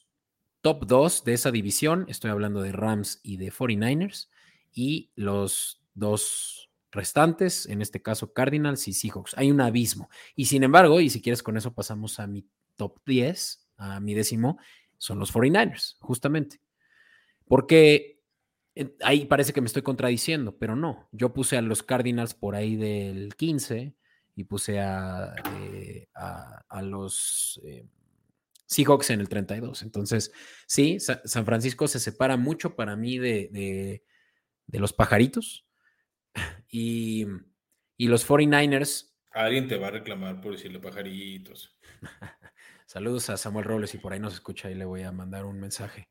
[SPEAKER 2] top 2 de esa división, estoy hablando de Rams y de 49ers, y los dos restantes, en este caso Cardinals y Seahawks. Hay un abismo. Y sin embargo, y si quieres con eso pasamos a mi top 10, a mi décimo, son los 49ers, justamente. Porque eh, ahí parece que me estoy contradiciendo, pero no. Yo puse a los Cardinals por ahí del 15 y puse a, eh, a, los eh, Seahawks en el 32. Entonces, sí, Sa- San Francisco se separa mucho para mí de, de- de los pajaritos. Y, y los 49ers,
[SPEAKER 1] Alguien te va a reclamar por decirle pajaritos.
[SPEAKER 2] saludos a Samuel Robles y por ahí nos escucha y le voy a mandar un mensaje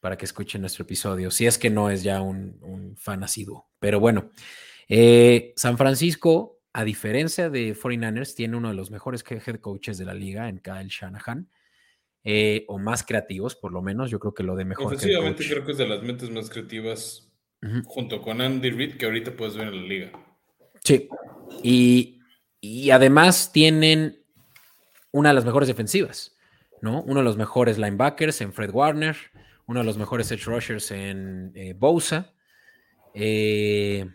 [SPEAKER 2] para que escuche nuestro episodio, si es que no es ya un, un fan asiduo. Pero bueno, eh, San Francisco, a diferencia de 49ers, tiene uno de los mejores head coaches de la liga en Kyle Shanahan, eh, o más creativos, por lo menos. Yo creo que lo de mejor
[SPEAKER 1] Ofensivamente creo que es de las mentes más creativas junto con Andy Reid que ahorita puedes ver en la liga.
[SPEAKER 2] Sí. Y, y además tienen una de las mejores defensivas, ¿no? Uno de los mejores linebackers en Fred Warner, uno de los mejores edge rushers en eh, Bosa, eh,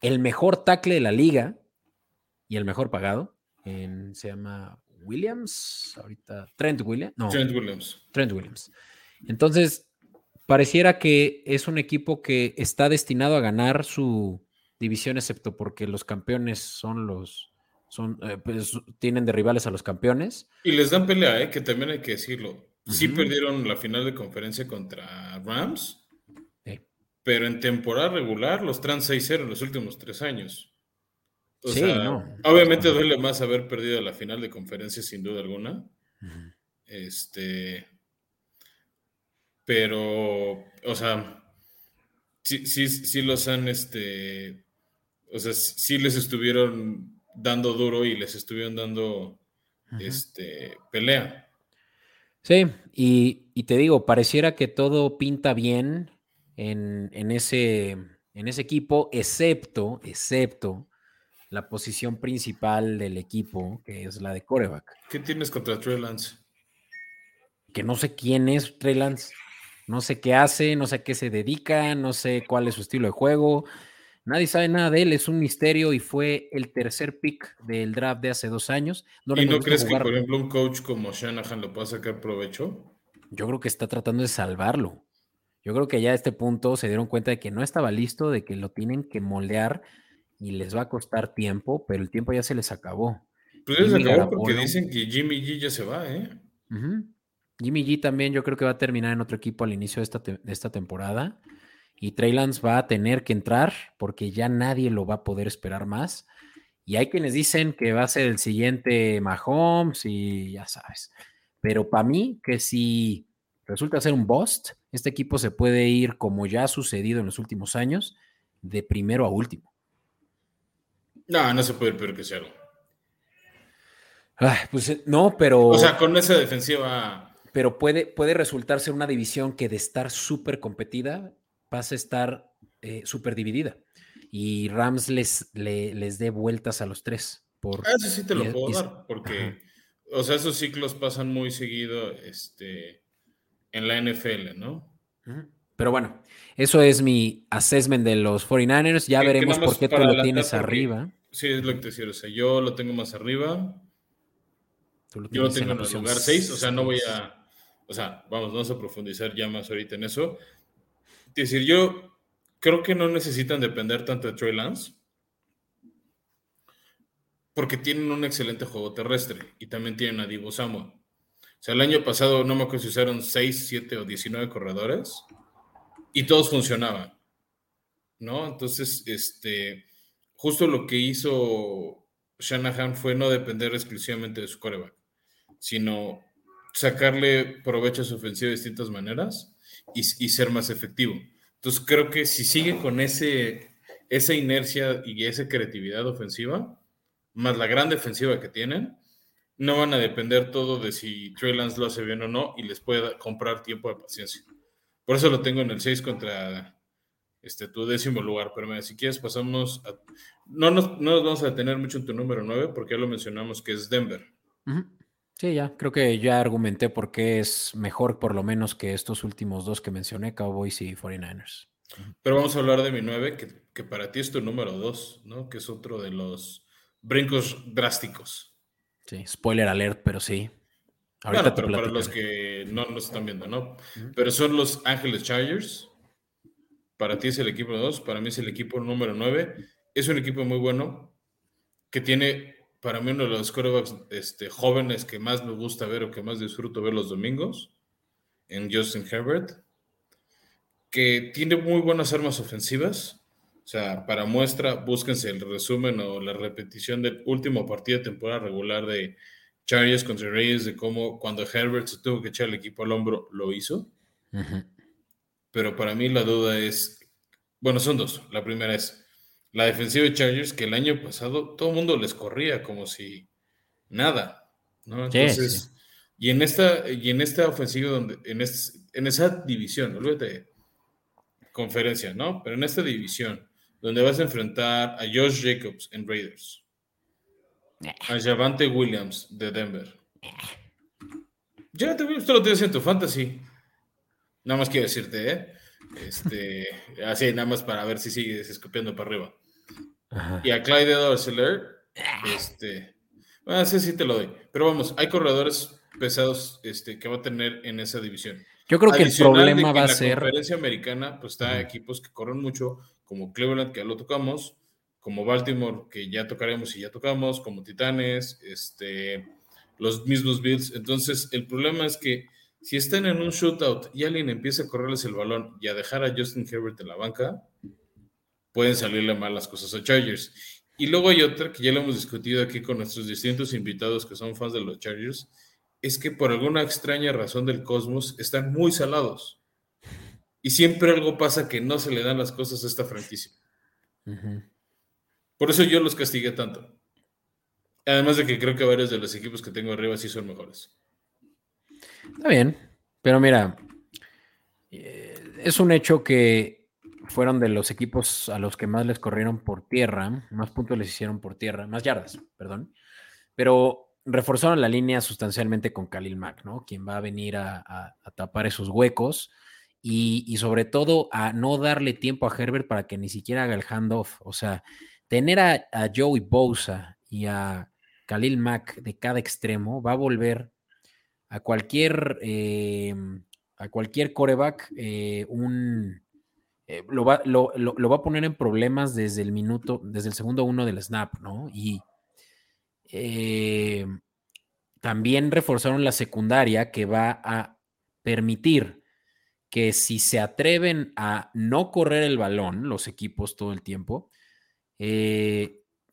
[SPEAKER 2] el mejor tackle de la liga y el mejor pagado en- se llama Williams, ahorita Trent Williams, no,
[SPEAKER 1] Trent Williams.
[SPEAKER 2] Trent Williams. Entonces, pareciera que es un equipo que está destinado a ganar su división, excepto porque los campeones son los, son, eh, pues, tienen de rivales a los campeones.
[SPEAKER 1] Y les dan pelea, ¿eh? que también hay que decirlo. Sí perdieron la final de conferencia contra Rams,
[SPEAKER 2] Sí.
[SPEAKER 1] pero en temporada regular los traen 6-0 en los últimos tres años. O
[SPEAKER 2] Sí,
[SPEAKER 1] sea,
[SPEAKER 2] no.
[SPEAKER 1] obviamente duele más haber perdido la final de conferencia sin duda alguna. Este, pero, o sea, sí, sí, sí los han, este, o sea, sí les estuvieron dando duro y les estuvieron dando, este, pelea.
[SPEAKER 2] Sí, y, y te digo, pareciera que todo pinta bien en, en ese, en ese equipo, excepto, excepto la posición principal del equipo, que es la de coreback.
[SPEAKER 1] ¿Qué tienes contra Trey Lance?
[SPEAKER 2] que no sé quién es Trey Lance, no sé qué hace, no sé a qué se dedica, no sé cuál es su estilo de juego, nadie sabe nada de él, es un misterio y fue el tercer pick del draft de hace dos años. No
[SPEAKER 1] ¿Y no crees que, por ejemplo, un coach como Shanahan lo pueda sacar provecho?
[SPEAKER 2] Yo creo que está tratando de salvarlo. Yo creo que ya a este punto se dieron cuenta de que no estaba listo, de que lo tienen que moldear y les va a costar tiempo, pero el tiempo ya se les acabó.
[SPEAKER 1] Pues ya se
[SPEAKER 2] Jimmy
[SPEAKER 1] acabó porque dicen que Jimmy G ya se va, ¿eh?
[SPEAKER 2] Jimmy G también yo creo que va a terminar en otro equipo al inicio de esta, te- de esta temporada. Y Trey Lance va a tener que entrar porque ya nadie lo va a poder esperar más. Y hay quienes dicen que va a ser el siguiente Mahomes y ya sabes. Pero para mí, que si resulta ser un bust, este equipo se puede ir como ya ha sucedido en los últimos años, de primero a último.
[SPEAKER 1] No, no se puede ir peor que Seattle.
[SPEAKER 2] Pues eh, no, pero...
[SPEAKER 1] O sea, con esa defensiva,
[SPEAKER 2] pero puede, puede resultar ser una división que de estar súper competida pasa a estar eh, súper dividida. Y Rams les, le- les dé vueltas a los tres. Por,
[SPEAKER 1] ah, eso sí te lo
[SPEAKER 2] y-
[SPEAKER 1] puedo
[SPEAKER 2] y-
[SPEAKER 1] dar, porque,
[SPEAKER 2] Ajá.
[SPEAKER 1] o sea, esos ciclos pasan muy seguido este, en la NFL, ¿no?
[SPEAKER 2] Pero bueno, eso es mi assessment de los 49ers. Ya
[SPEAKER 1] Que-
[SPEAKER 2] veremos por qué tú lo tienes arriba.
[SPEAKER 1] Sí, es lo que te decía, o sea, yo lo tengo más arriba,
[SPEAKER 2] Tú lo
[SPEAKER 1] yo lo tengo en el lugar 6, o sea, no voy a, o sea, vamos, vamos a profundizar ya más ahorita en eso. Es decir, yo creo que no necesitan depender tanto de Trey Lance, porque tienen un excelente juego terrestre y también tienen a Divo Samuel. O sea, el año pasado no me acuerdo si usaron 6, 7 o 19 corredores y todos funcionaban, ¿no? Entonces, este, justo lo que hizo Shanahan fue no depender exclusivamente de su coreback, sino sacarle provecho a su ofensiva de distintas maneras y, y ser más efectivo. Entonces creo que si sigue con ese, esa inercia y esa creatividad ofensiva, más la gran defensiva que tienen, no van a depender todo de si Trey Lance lo hace bien o no y les puede comprar tiempo de paciencia. Por eso lo tengo en el 6 contra este, tu décimo lugar. Pero si quieres pasamos a... No nos, no nos vamos a detener mucho en tu número 9 porque ya lo mencionamos que es Denver.
[SPEAKER 2] Sí, ya, creo que ya argumenté por qué es mejor por lo menos que estos últimos dos que mencioné, Cowboys y 49ers.
[SPEAKER 1] Pero vamos a hablar de mi 9, que, que para ti es tu número 2, ¿no? Que es otro de los brincos drásticos.
[SPEAKER 2] Sí, spoiler alert, pero sí.
[SPEAKER 1] Ahorita pero para los que no nos están viendo, ¿no? Pero son los Ángeles Chargers. Para ti es el equipo 2, para mí es el equipo número 9. Es un equipo muy bueno que tiene para mí uno de los quarterbacks este, jóvenes que más me gusta ver o que más disfruto ver los domingos en Justin Herbert, que tiene muy buenas armas ofensivas. O sea, para muestra, búsquense el resumen o la repetición del último partido de temporada regular de Chargers contra Reyes, de cómo cuando Herbert se tuvo que echar el equipo al hombro, lo hizo. Pero para mí la duda es, bueno, son dos. La primera es, la defensiva de Chargers, que el año pasado todo el mundo les corría como si nada, ¿no? Entonces, y en esta, y en esta ofensiva donde, en, en esa división, olvídate conferencia, ¿no? Pero en esta división, donde vas a enfrentar a Josh Jacobs en Raiders, a Javante Williams de Denver. Javante Williams, tú lo tienes en tu fantasy. Nada más quiero decirte, ¿eh? Este, así, nada más para ver si sigues escupiendo para arriba. Y a Clyde Dorseler, este, bueno, sí, sí te lo doy. Pero vamos, hay corredores pesados este, que va a tener en esa división.
[SPEAKER 2] Yo creo que el problema va a ser. En
[SPEAKER 1] la conferencia americana, pues está equipos que corren mucho, como Cleveland, que ya lo tocamos, como Baltimore, que ya tocaremos y ya tocamos, como Titanes, este, los mismos Bills. Entonces, el problema es que si están en un shootout y alguien empieza a correrles el balón y a dejar a Justin Herbert en la banca, pueden salirle mal las cosas a Chargers. Y luego hay otra que ya lo hemos discutido aquí con nuestros distintos invitados que son fans de los Chargers, es que por alguna extraña razón del cosmos están muy salados. Y siempre algo pasa que no se le dan las cosas a esta franquicia. Por eso yo los castigué tanto. Además de que creo que varios de los equipos que tengo arriba sí son mejores.
[SPEAKER 2] Está bien, pero mira, eh, es un hecho que fueron de los equipos a los que más les corrieron por tierra, más puntos les hicieron por tierra, más yardas, perdón, pero reforzaron la línea sustancialmente con Khalil Mack, ¿no? Quien va a venir a, tapar esos huecos y, sobre todo a no darle tiempo a Herbert para que ni siquiera haga el handoff. O sea, tener a, Joey Bosa y a Khalil Mack de cada extremo va a volver a cualquier, eh, a cualquier coreback eh, un, eh, lo, va, lo, va, a poner en problemas desde el minuto, desde el segundo uno del snap, ¿no? Y también reforzaron la secundaria que va a permitir que si se atreven a no correr el balón, los equipos todo el tiempo,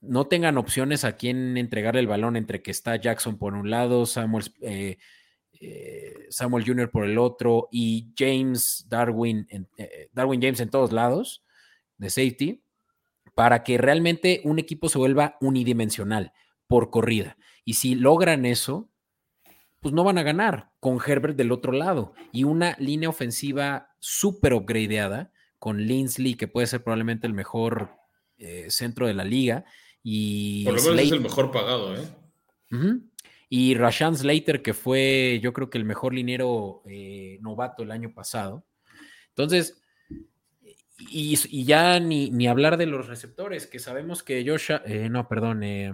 [SPEAKER 2] no tengan opciones a quién entregar el balón entre que está Jackson por un lado, Samuel, eh, Samuel Jr. por el otro y James Darwin, eh, Darwin James en todos lados de safety, para que realmente un equipo se vuelva unidimensional por corrida. Y si logran eso, pues no van a ganar con Herbert del otro lado y una línea ofensiva súper upgradeada con Linsley, que puede ser probablemente el mejor eh, centro de la liga. Y
[SPEAKER 1] por lo menos es el mejor pagado, ¿eh?
[SPEAKER 2] Y Rashan Slater, que fue yo creo que el mejor linero eh, novato el año pasado. Entonces, y, ya ni, ni, hablar de los receptores, que sabemos que Josh, eh, no, perdón, eh,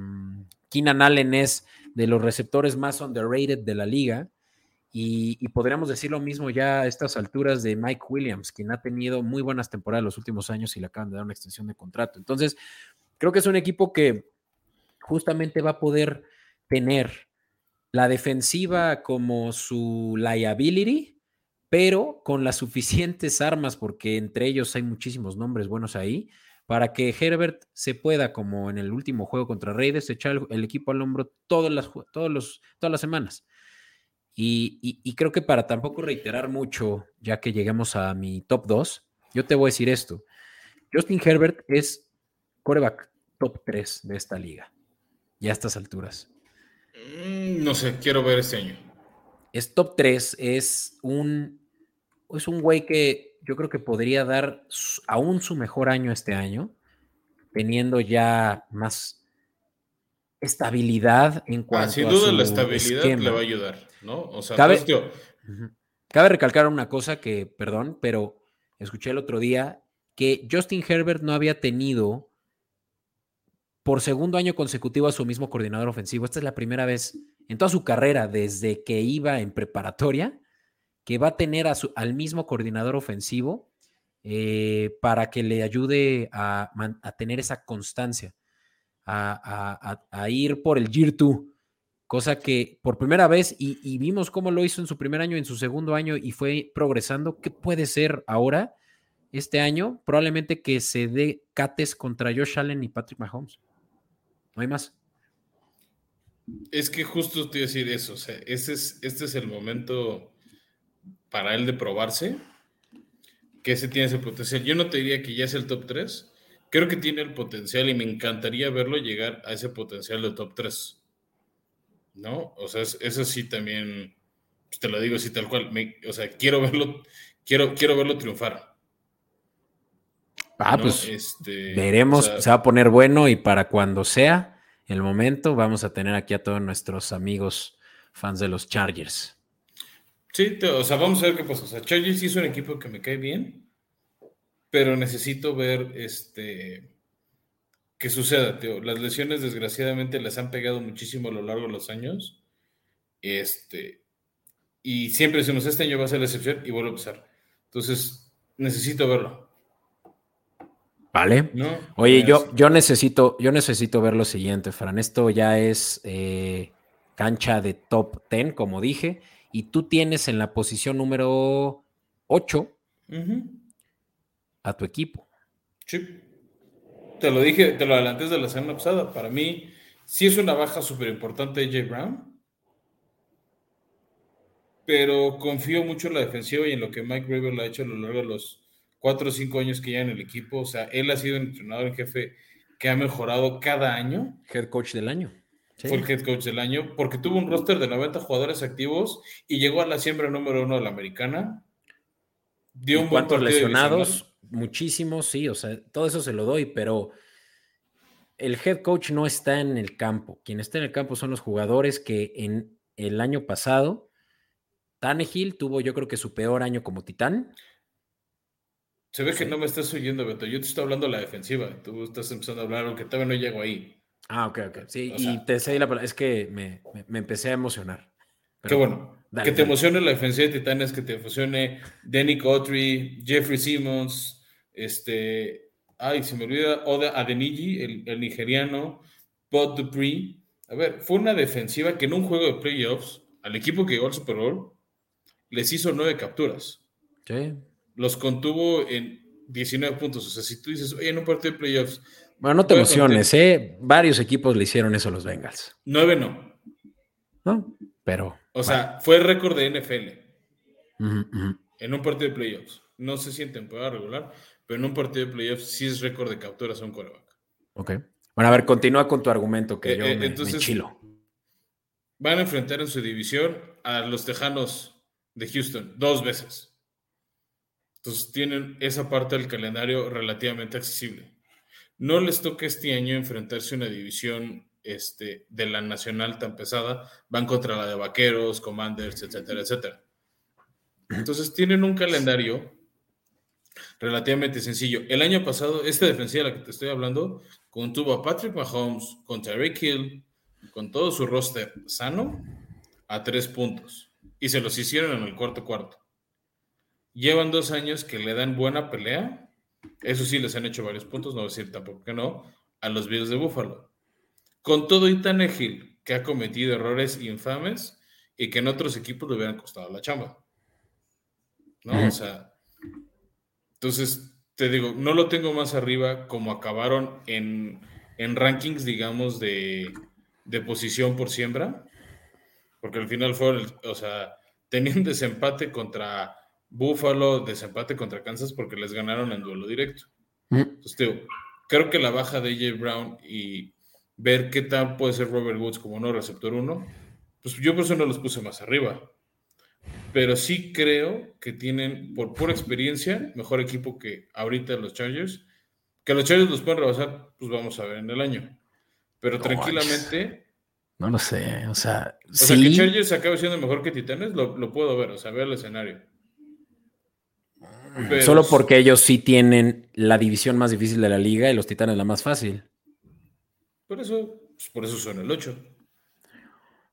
[SPEAKER 2] Keenan Allen es de los receptores más underrated de la liga. Y, podríamos decir lo mismo ya a estas alturas de Mike Williams, quien ha tenido muy buenas temporadas los últimos años y le acaban de dar una extensión de contrato. Entonces, creo que es un equipo que justamente va a poder tener la defensiva como su liability, pero con las suficientes armas, porque entre ellos hay muchísimos nombres buenos ahí, para que Herbert se pueda, como en el último juego contra Raiders, echar el, equipo al hombro todas las, todos los, todas las semanas. Y, y, creo que para tampoco reiterar mucho, ya que lleguemos a mi top 2, yo te voy a decir esto. Justin Herbert es coreback top 3 de esta liga, ya a estas alturas.
[SPEAKER 1] Mm, no sé, quiero ver este año.
[SPEAKER 2] Es top 3, es un, es un güey que yo creo que podría dar aún su mejor año este año, teniendo ya más estabilidad en cuanto
[SPEAKER 1] ah, sin duda
[SPEAKER 2] a su
[SPEAKER 1] la estabilidad
[SPEAKER 2] esquema.
[SPEAKER 1] le va a ayudar, ¿no? O sea,
[SPEAKER 2] Cabe-
[SPEAKER 1] pues.
[SPEAKER 2] Cabe recalcar una cosa que, perdón, pero escuché el otro día que Justin Herbert no había tenido por segundo año consecutivo a su mismo coordinador ofensivo. Esta es la primera vez en toda su carrera, desde que iba en preparatoria, que va a tener al mismo coordinador ofensivo eh, para que le ayude a, tener esa constancia, a, ir por el Year 2 cosa que por primera vez, y vimos cómo lo hizo en su primer año, en su segundo año, y fue progresando. ¿Qué puede ser ahora, este año? Probablemente que se dé cates contra Josh Allen y Patrick Mahomes. No hay más.
[SPEAKER 1] es que justo te iba a decir eso, o sea, este es, este es el momento para él de probarse, que ese tiene ese potencial. Yo no te diría que ya es el top 3, creo que tiene el potencial y me encantaría verlo llegar a ese potencial de top 3. ¿No? O sea, es- eso sí también, pues, te lo digo así tal cual, me- o sea, quiero verlo, quiero, quiero verlo triunfar.
[SPEAKER 2] Ah,
[SPEAKER 1] ¿no?
[SPEAKER 2] pues
[SPEAKER 1] Este,
[SPEAKER 2] veremos,
[SPEAKER 1] o sea,
[SPEAKER 2] se va a poner bueno y para cuando sea el momento, vamos a tener aquí a todos nuestros amigos fans de los Chargers.
[SPEAKER 1] Sí, te- o sea, vamos a ver qué pasa. O sea, Chargers sí es un equipo que me cae bien, pero necesito ver este qué suceda, tío. Las lesiones, desgraciadamente, les han pegado muchísimo a lo largo de los años. Este, y siempre decimos, este año va a ser la excepción y vuelve a pasar. Entonces, necesito verlo.
[SPEAKER 2] ¿Vale?
[SPEAKER 1] ¿no?
[SPEAKER 2] Oye, yo, yo necesito, yo necesito ver lo siguiente, Fran. Esto ya es eh, cancha de top 10, como dije, y tú tienes en la posición número 8
[SPEAKER 1] Ujú,
[SPEAKER 2] a tu equipo.
[SPEAKER 1] sí. Te lo dije, te lo adelanté desde la semana pasada. Para mí, sí es una baja súper importante de J. Brown. pero confío mucho en la defensiva y en lo que Mike Gravel ha hecho a lo largo de los cuatro o cinco años que ya en el equipo. O sea, él ha sido un entrenador en jefe que ha mejorado cada año.
[SPEAKER 2] Head coach del año. Sí.
[SPEAKER 1] Fue el head coach del año porque tuvo un roster de 90 jugadores activos y llegó a la siembra número uno de la americana. Dio
[SPEAKER 2] ¿Y
[SPEAKER 1] un buen
[SPEAKER 2] ¿Cuántos
[SPEAKER 1] partido
[SPEAKER 2] lesionados?
[SPEAKER 1] divisional.
[SPEAKER 2] Muchísimos, sí, o sea, todo eso se lo doy, pero el head coach no está en el campo. Quien está en el campo son los jugadores que en el año pasado, Tannehill tuvo yo creo que su peor año como titán.
[SPEAKER 1] Se ve que no me estás oyendo, Beto. Yo te estoy hablando de la defensiva. Tú estás empezando a hablar, aunque todavía no llego ahí.
[SPEAKER 2] Ah, ok, ok. Sí,
[SPEAKER 1] O
[SPEAKER 2] y
[SPEAKER 1] sea-
[SPEAKER 2] te cedí la palabra. Es que me, me- me empecé a emocionar.
[SPEAKER 1] Qué bueno.
[SPEAKER 2] dale,
[SPEAKER 1] que te
[SPEAKER 2] dale.
[SPEAKER 1] emocione la defensiva de Titanes, que te emocione Danny Autry, Jeffrey Simmons, este, ay, se me olvida, Oda Adeniji, el, el nigeriano, Bud Dupree. A ver, fue una defensiva que en un juego de playoffs, al equipo que llegó al Super Bowl, les hizo nueve capturas.
[SPEAKER 2] Sí.
[SPEAKER 1] Los contuvo en 19 puntos. O sea, si tú dices, oye, en un partido de playoffs,
[SPEAKER 2] Bueno, no te emociones, ¿eh? Varios equipos le hicieron eso a los Bengals,
[SPEAKER 1] nueve no.
[SPEAKER 2] ¿no? Pero.
[SPEAKER 1] O sea, fue récord de NFL. en un partido de playoffs. No sé si en temporada regular, pero en un partido de playoffs sí es récord de capturas a un coreback.
[SPEAKER 2] Ok. Bueno, a ver, continúa con tu argumento que
[SPEAKER 1] Eh,
[SPEAKER 2] yo
[SPEAKER 1] eh,
[SPEAKER 2] me, me
[SPEAKER 1] entonces-
[SPEAKER 2] chilo.
[SPEAKER 1] Van a enfrentar en su división a los Tejanos de Houston dos veces. Entonces tienen esa parte del calendario relativamente accesible. No les toca este año enfrentarse a una división este, de la nacional tan pesada. Van contra la de Vaqueros, Commanders, etcétera, etcétera. Entonces tienen un calendario relativamente sencillo. El año pasado, esta defensiva de la que te estoy hablando, contuvo a Patrick Mahomes, con Tyreek Hill, con todo su roster sano, a tres puntos. Y se los hicieron en el cuarto cuarto. Llevan dos años que le dan buena pelea. Eso sí, les han hecho varios puntos, no decir tampoco que no, a los Bills de Buffalo. Con todo y Tannehill, que ha cometido errores infames y que en otros equipos le hubieran costado la chamba. ¿No? O sea, entonces, te digo, no lo tengo más arriba como acabaron en, en rankings, digamos, de, de posición por siembra, porque al final fueron, o sea, tenían desempate contra Buffalo, desempate contra Kansas porque les ganaron en duelo directo. Entonces, digo, creo que la baja de AJ Brown y ver qué tal puede ser Robert Woods como no receptor 1, pues yo por eso no los puse más arriba. Pero sí creo que tienen, por pura experiencia, mejor equipo que ahorita los Chargers. Que los Chargers los pueden rebasar, pues vamos a ver en el año. Pero tranquilamente.
[SPEAKER 2] No lo sé, o sea.
[SPEAKER 1] O sea, que Chargers acabe siendo mejor que Titanes, lo, puedo ver, o sea, ver el escenario.
[SPEAKER 2] Solo porque ellos sí tienen la división más difícil de la liga y los Titanes la más fácil.
[SPEAKER 1] Por eso, pues, por eso son el 8.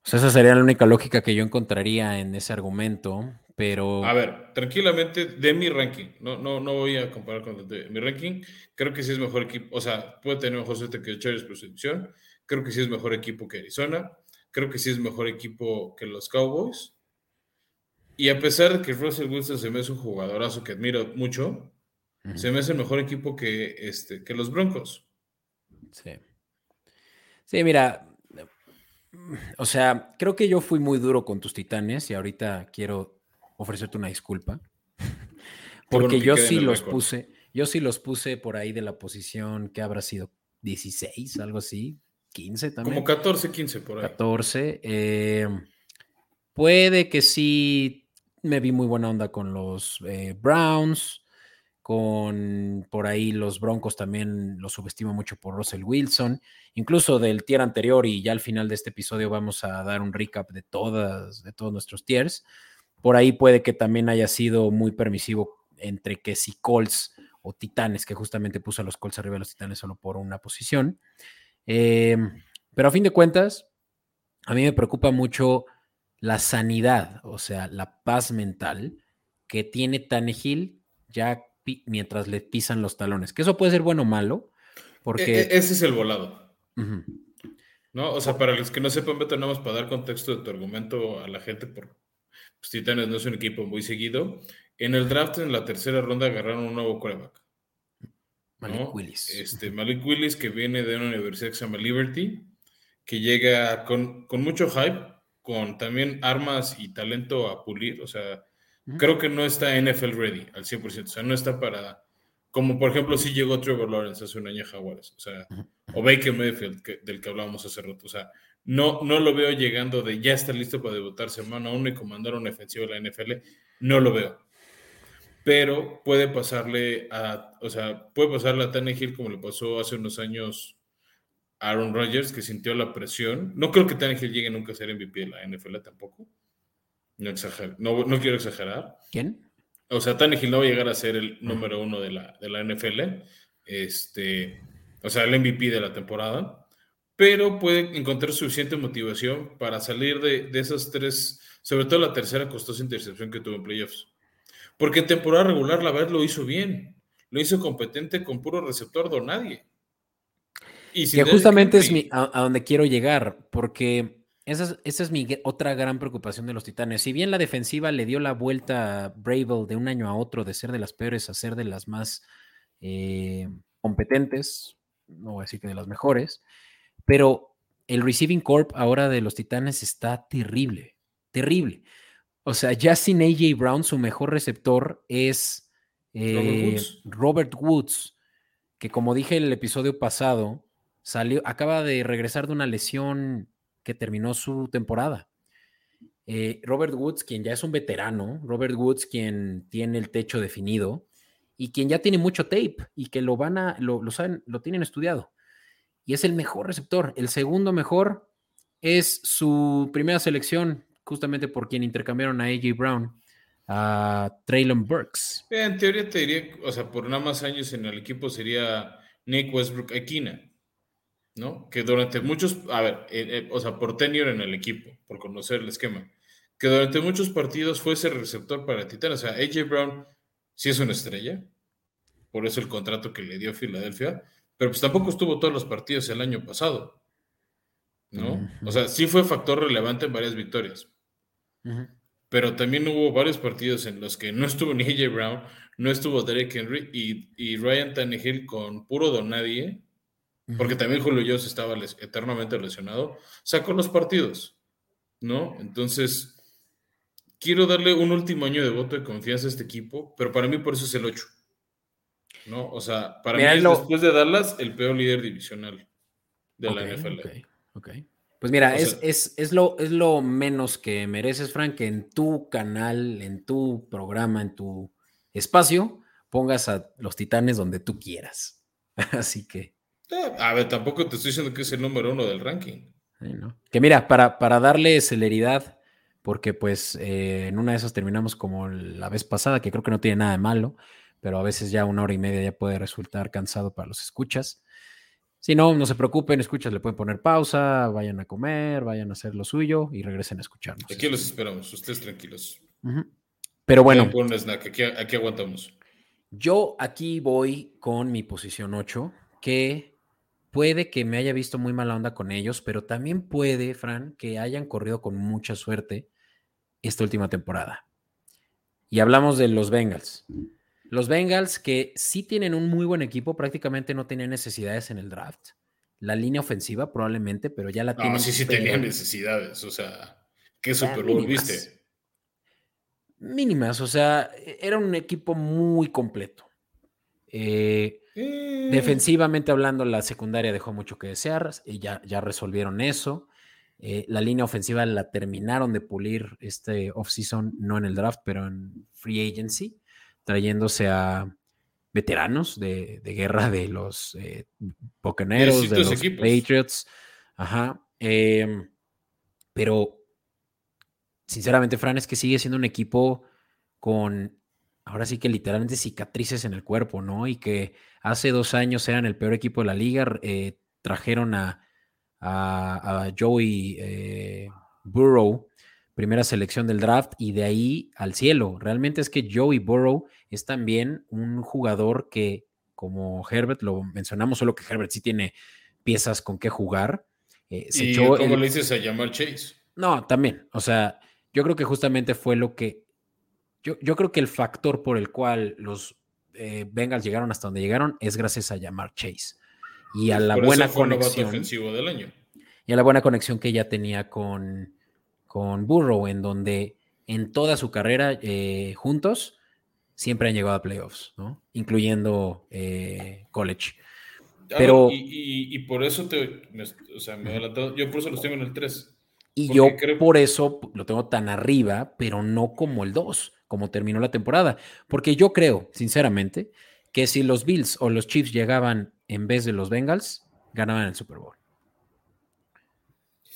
[SPEAKER 2] O sea, esa sería la única lógica que yo encontraría en ese argumento, pero...
[SPEAKER 1] A ver, tranquilamente, de mi ranking, no, no, no voy a comparar con de mi ranking, creo que sí es mejor equipo, o sea, puede tener mejor suerte que Chargers por selección, creo que sí es mejor equipo que Arizona, creo que sí es mejor equipo que los Cowboys, y a pesar de que Russell Wilson se me hace un jugadorazo que admiro mucho, se me hace el mejor equipo que, este, que los Broncos.
[SPEAKER 2] Sí. Sí, mira, o sea, creo que yo fui muy duro con tus titanes y ahorita quiero ofrecerte una disculpa. Porque yo sí los puse, yo sí los puse por ahí de la posición que habrá sido 16, algo así, 15 también.
[SPEAKER 1] Como 14, 15 por ahí.
[SPEAKER 2] 14. Eh, puede que sí me vi muy buena onda con los eh, Browns con por ahí los Broncos también los subestimo mucho por Russell Wilson, incluso del tier anterior y ya al final de este episodio vamos a dar un recap de todas de todos nuestros tiers. Por ahí puede que también haya sido muy permisivo entre que si Colts o Titanes, que justamente puso a los Colts arriba de los Titanes solo por una posición. Em, pero a fin de cuentas, a mí me preocupa mucho la sanidad, o sea, la paz mental que tiene Tannehill ya mientras le pisan los talones. Que eso puede ser bueno o malo, porque... E,
[SPEAKER 1] e, ese es el volado. ¿No? O sea, para los que no sepan, Beto, nada más para dar contexto de tu argumento a la gente, por pues, Titanes no es un equipo muy seguido. En el draft, en la tercera ronda, agarraron un nuevo coreback.
[SPEAKER 2] Malik Willis.
[SPEAKER 1] Este, Malik Willis, que viene de una universidad que se llama Liberty, que llega con, con mucho hype, con también armas y talento a pulir. O sea, creo que no está NFL ready al 100%. O sea, no está para. Como por ejemplo, si llegó Trevor Lawrence hace un año a Jaguares. O sea, o Baker Mayfield, del que hablábamos hace rato. O sea, no, no lo veo llegando de ya está listo para debutar semana uno y comandar una ofensiva de la NFL. No lo veo. Pero puede pasarle a. O sea, puede pasarle a Tannehill como le pasó hace unos años Aaron Rodgers, que sintió la presión. No creo que Tannehill llegue nunca a ser MVP de la NFL tampoco no, no, quiero exagerar.
[SPEAKER 2] ¿Quién?
[SPEAKER 1] O sea, Tannehill no va a llegar a ser el número uno de la, de la NFL, este, o sea, el MVP de la temporada, pero puede encontrar suficiente motivación para salir de, de esas tres, sobre todo la tercera costosa intercepción que tuvo en playoffs. Porque en temporada regular, la verdad, lo hizo bien. Lo hizo competente con puro receptor de nadie.
[SPEAKER 2] Y que justamente es a, donde quiero llegar, porque esa es, mi otra gran preocupación de los Titanes. Si bien la defensiva le dio la vuelta a Bravel de un año a otro, de ser de las peores a ser de las más eh, competentes, no voy a decir que de las mejores, pero el receiving corp ahora de los Titanes está terrible, terrible. O sea, ya sin AJ Brown, su mejor receptor es eh, Robert, Woods. que como dije en el episodio pasado, salió, acaba de regresar de una lesión que terminó su temporada. Eh, Robert Woods, quien ya es un veterano, Robert Woods, quien tiene el techo definido y quien ya tiene mucho tape y que lo van a, lo, lo saben, lo tienen estudiado. Y es el mejor receptor. El segundo mejor es su primera selección, justamente por quien intercambiaron a AJ Brown, a Traylon Burks.
[SPEAKER 1] En teoría te diría, o sea, por nada más años en el equipo sería Nick Westbrook Aquina. ¿No? Que durante muchos, a ver, eh, eh, o sea, por tenure en el equipo, por conocer el esquema, que durante muchos partidos fue ese receptor para Titanes. O sea, AJ Brown sí es una estrella, por eso el contrato que le dio Filadelfia, pero pues tampoco estuvo todos los partidos el año pasado, ¿no? O sea, sí fue factor relevante en varias victorias. pero también hubo varios partidos en los que no estuvo ni AJ Brown, no estuvo Derek Henry y, y Ryan Tannehill con puro don nadie, porque también Julio Jones estaba eternamente lesionado, sacó los partidos, ¿no? Entonces, quiero darle un último año de voto de confianza a este equipo, pero para mí por eso es el 8. ¿No? O sea, para mí es después de Dallas el peor líder divisional de la NFL.
[SPEAKER 2] Ok, Pues mira, es, es, lo, es lo menos que mereces, Frank, que en tu canal, en tu programa, en tu espacio, pongas a los titanes donde tú quieras. Así que.
[SPEAKER 1] Eh, a ver, tampoco te estoy diciendo que es el número uno del ranking.
[SPEAKER 2] Que mira, para, para darle celeridad, porque pues eh, en una de esas terminamos como la vez pasada, que creo que no tiene nada de malo, pero a veces ya una hora y media ya puede resultar cansado para los escuchas. Si no, no se preocupen, escuchas, le pueden poner pausa, vayan a comer, vayan a hacer lo suyo y regresen a escucharnos.
[SPEAKER 1] Aquí los esperamos, ustedes tranquilos.
[SPEAKER 2] Pero bueno.
[SPEAKER 1] aquí, aguantamos.
[SPEAKER 2] Yo aquí voy con mi posición 8, que puede que me haya visto muy mala onda con ellos, pero también puede, Fran, que hayan corrido con mucha suerte esta última temporada. Y hablamos de los Bengals. Los Bengals que sí tienen un muy buen equipo, prácticamente no tienen necesidades en el draft. La línea ofensiva probablemente, pero ya la no, tienen.
[SPEAKER 1] Sí, sí tenían necesidades, o sea, ¿qué Super Bowl viste?
[SPEAKER 2] mínimas, o sea, e-, era un equipo muy completo. Eh, eh. Defensivamente hablando, la secundaria dejó mucho que desear y ya, ya resolvieron eso. Eh, la línea ofensiva la terminaron de pulir este offseason, no en el draft, pero en free agency, trayéndose a veteranos de, guerra de los eh, de los Patriots. Ajá. Em, pero sinceramente, Fran, es que sigue siendo un equipo con, ahora sí que literalmente cicatrices en el cuerpo, ¿no? Y que hace dos años eran el peor equipo de la liga, eh, trajeron a, a, Joey eh, Burrow, primera selección del draft, y de ahí al cielo. Realmente es que Joey Burrow es también un jugador que, como Herbert, lo mencionamos, solo que Herbert sí tiene piezas con qué jugar.
[SPEAKER 1] Eh, ¿Y cómo le dices a llamar Chase?
[SPEAKER 2] No, también. O sea, yo creo que justamente fue lo que. Yo, yo creo que el factor por el cual los eh, Bengals llegaron hasta donde llegaron es gracias a llamar Chase. Y a la buena conexión.
[SPEAKER 1] del año.
[SPEAKER 2] Y a la buena conexión que ella tenía con, con Burrow, en donde en toda su carrera eh, juntos siempre han llegado a playoffs, ¿no? Incluyendo eh, college. Pero,
[SPEAKER 1] y, por eso te, o sea, me yo por eso los tengo en el 3.
[SPEAKER 2] Y yo por eso lo tengo tan arriba, pero no como el 2, como terminó la temporada. Porque yo creo, sinceramente, que si los Bills o los Chiefs llegaban en vez de los Bengals, ganaban el Super Bowl.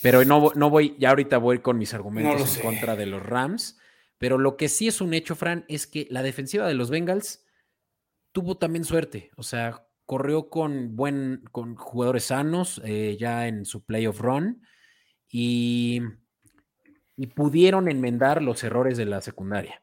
[SPEAKER 2] Pero no, no voy, ya ahorita voy con mis argumentos en contra de los Rams. Pero lo que sí es un hecho, Fran, es que la defensiva de los Bengals tuvo también suerte. O sea, corrió con buen, con jugadores sanos eh, ya en su playoff run y, pudieron enmendar los errores de la secundaria.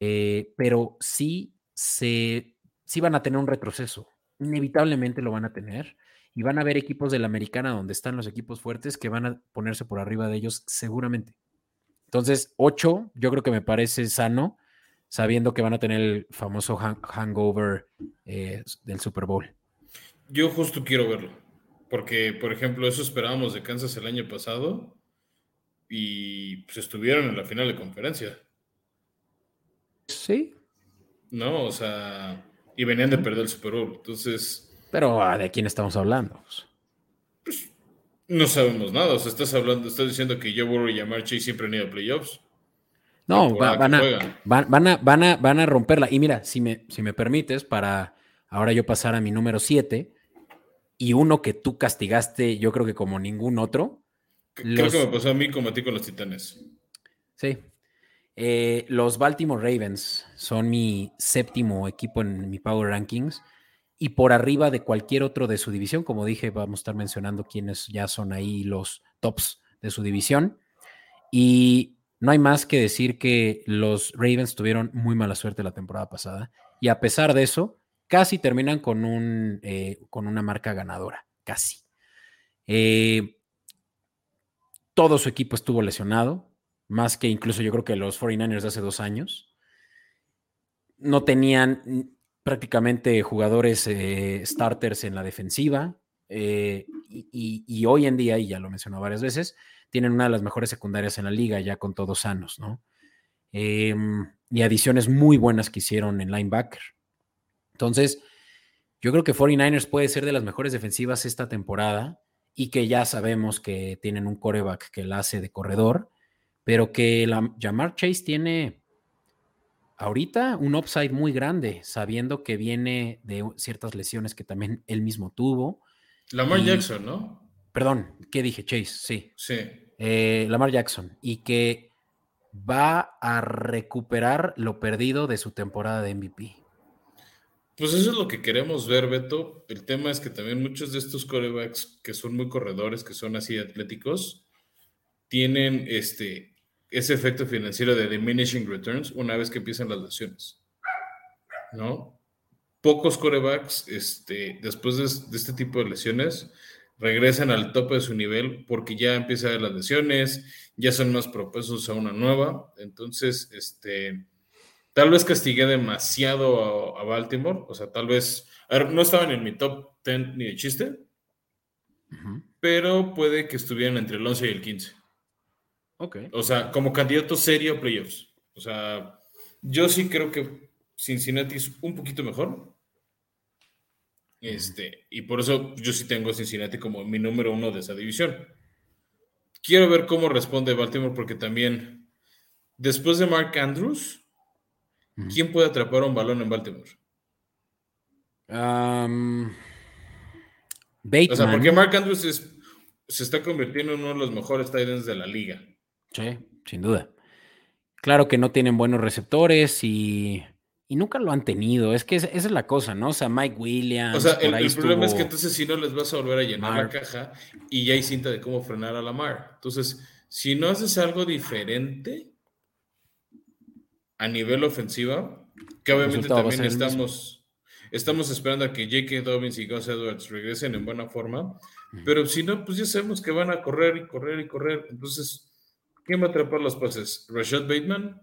[SPEAKER 2] Eh, pero sí, se, sí van a tener un retroceso. Inevitablemente lo van a tener. Y van a haber equipos de la americana donde están los equipos fuertes que van a ponerse por arriba de ellos seguramente. Entonces, 8 yo creo que me parece sano, sabiendo que van a tener el famoso hangover eh, del Super Bowl.
[SPEAKER 1] Yo justo quiero verlo. Porque, por ejemplo, eso esperábamos de Kansas el año pasado y pues estuvieron en la final de conferencia.
[SPEAKER 2] Sí.
[SPEAKER 1] No, o sea, y venían de perder el Super Bowl. Entonces.
[SPEAKER 2] Pero ah, ¿de quién estamos hablando?
[SPEAKER 1] Pues no sabemos nada. O sea, estás hablando, estás diciendo que Joe Burrow y Yamar Chase siempre han ido a playoffs.
[SPEAKER 2] No, van, a, van, a, van, a, van a romperla. Y mira, si me, si me permites, para ahora yo pasar a mi número 7, y uno que tú castigaste, yo creo que como ningún otro.
[SPEAKER 1] Creo que me pasó a mí como a ti con los Titanes.
[SPEAKER 2] Sí. Eh, los Baltimore Ravens son mi séptimo equipo en mi Power Rankings y por arriba de cualquier otro de su división. Como dije, vamos a estar mencionando quiénes ya son ahí los tops de su división. Y no hay más que decir que los Ravens tuvieron muy mala suerte la temporada pasada. Y a pesar de eso, casi terminan con, un, eh, con una marca ganadora, casi. Eh, todo su equipo estuvo lesionado, más que incluso yo creo que los 49ers de hace dos años. No tenían prácticamente jugadores eh, starters en la defensiva. Eh, y, hoy en día, y ya lo mencionó varias veces, tienen una de las mejores secundarias en la liga, ya con todos sanos, ¿no? Em, y adiciones muy buenas que hicieron en linebacker. Entonces, yo creo que 49ers puede ser de las mejores defensivas esta temporada y que ya sabemos que tienen un coreback que la hace de corredor, pero que la, Jamar Chase tiene ahorita un upside muy grande, sabiendo que viene de ciertas lesiones que también él mismo tuvo
[SPEAKER 1] Lamar Jackson, ¿no?
[SPEAKER 2] Perdón, ¿qué dije? Chase, sí.
[SPEAKER 1] Sí.
[SPEAKER 2] Eh, Lamar Jackson. Y que va a recuperar lo perdido de su temporada de MVP.
[SPEAKER 1] Pues eso es lo que queremos ver, Beto. El tema es que también muchos de estos corebacks que son muy corredores, que son así atléticos, tienen este, ese efecto financiero de diminishing returns una vez que empiezan las lesiones. ¿No? pocos corebacks, este, después de, este tipo de lesiones, regresan al tope de su nivel porque ya empiezan las lesiones, ya son más propensos a una nueva. Entonces, este, tal vez castigué demasiado a, Baltimore, o sea, tal vez, no estaban en mi top 10 ni de chiste, pero puede que estuvieran entre el 11 y el 15.
[SPEAKER 2] Ok.
[SPEAKER 1] O sea, como candidato serio a playoffs. O sea, yo sí creo que Cincinnati es un poquito mejor. Este, y por eso yo sí tengo a Cincinnati como mi número uno de esa división. Quiero ver cómo responde Baltimore, porque también, después de Mark Andrews, ¿quién puede atrapar un balón en Baltimore?
[SPEAKER 2] Um,
[SPEAKER 1] o sea, porque Mark Andrews se está convirtiendo en uno de los mejores tight de la liga.
[SPEAKER 2] Sí, sin duda. Claro que no tienen buenos receptores y y nunca lo han tenido. Es que esa, es la cosa, ¿no? O sea, Mike Williams.
[SPEAKER 1] O sea, el, problema es que entonces si no les vas a volver a llenar la caja y ya hay cinta de cómo frenar a la mar. Entonces, si no haces algo diferente a nivel ofensiva, que obviamente también estamos, estamos esperando a que J.K. Dobbins y Gus Edwards regresen en buena forma, pero si no, pues ya sabemos que van a correr y correr y correr. Entonces, ¿quién va a atrapar los pases? ¿Rashad Bateman?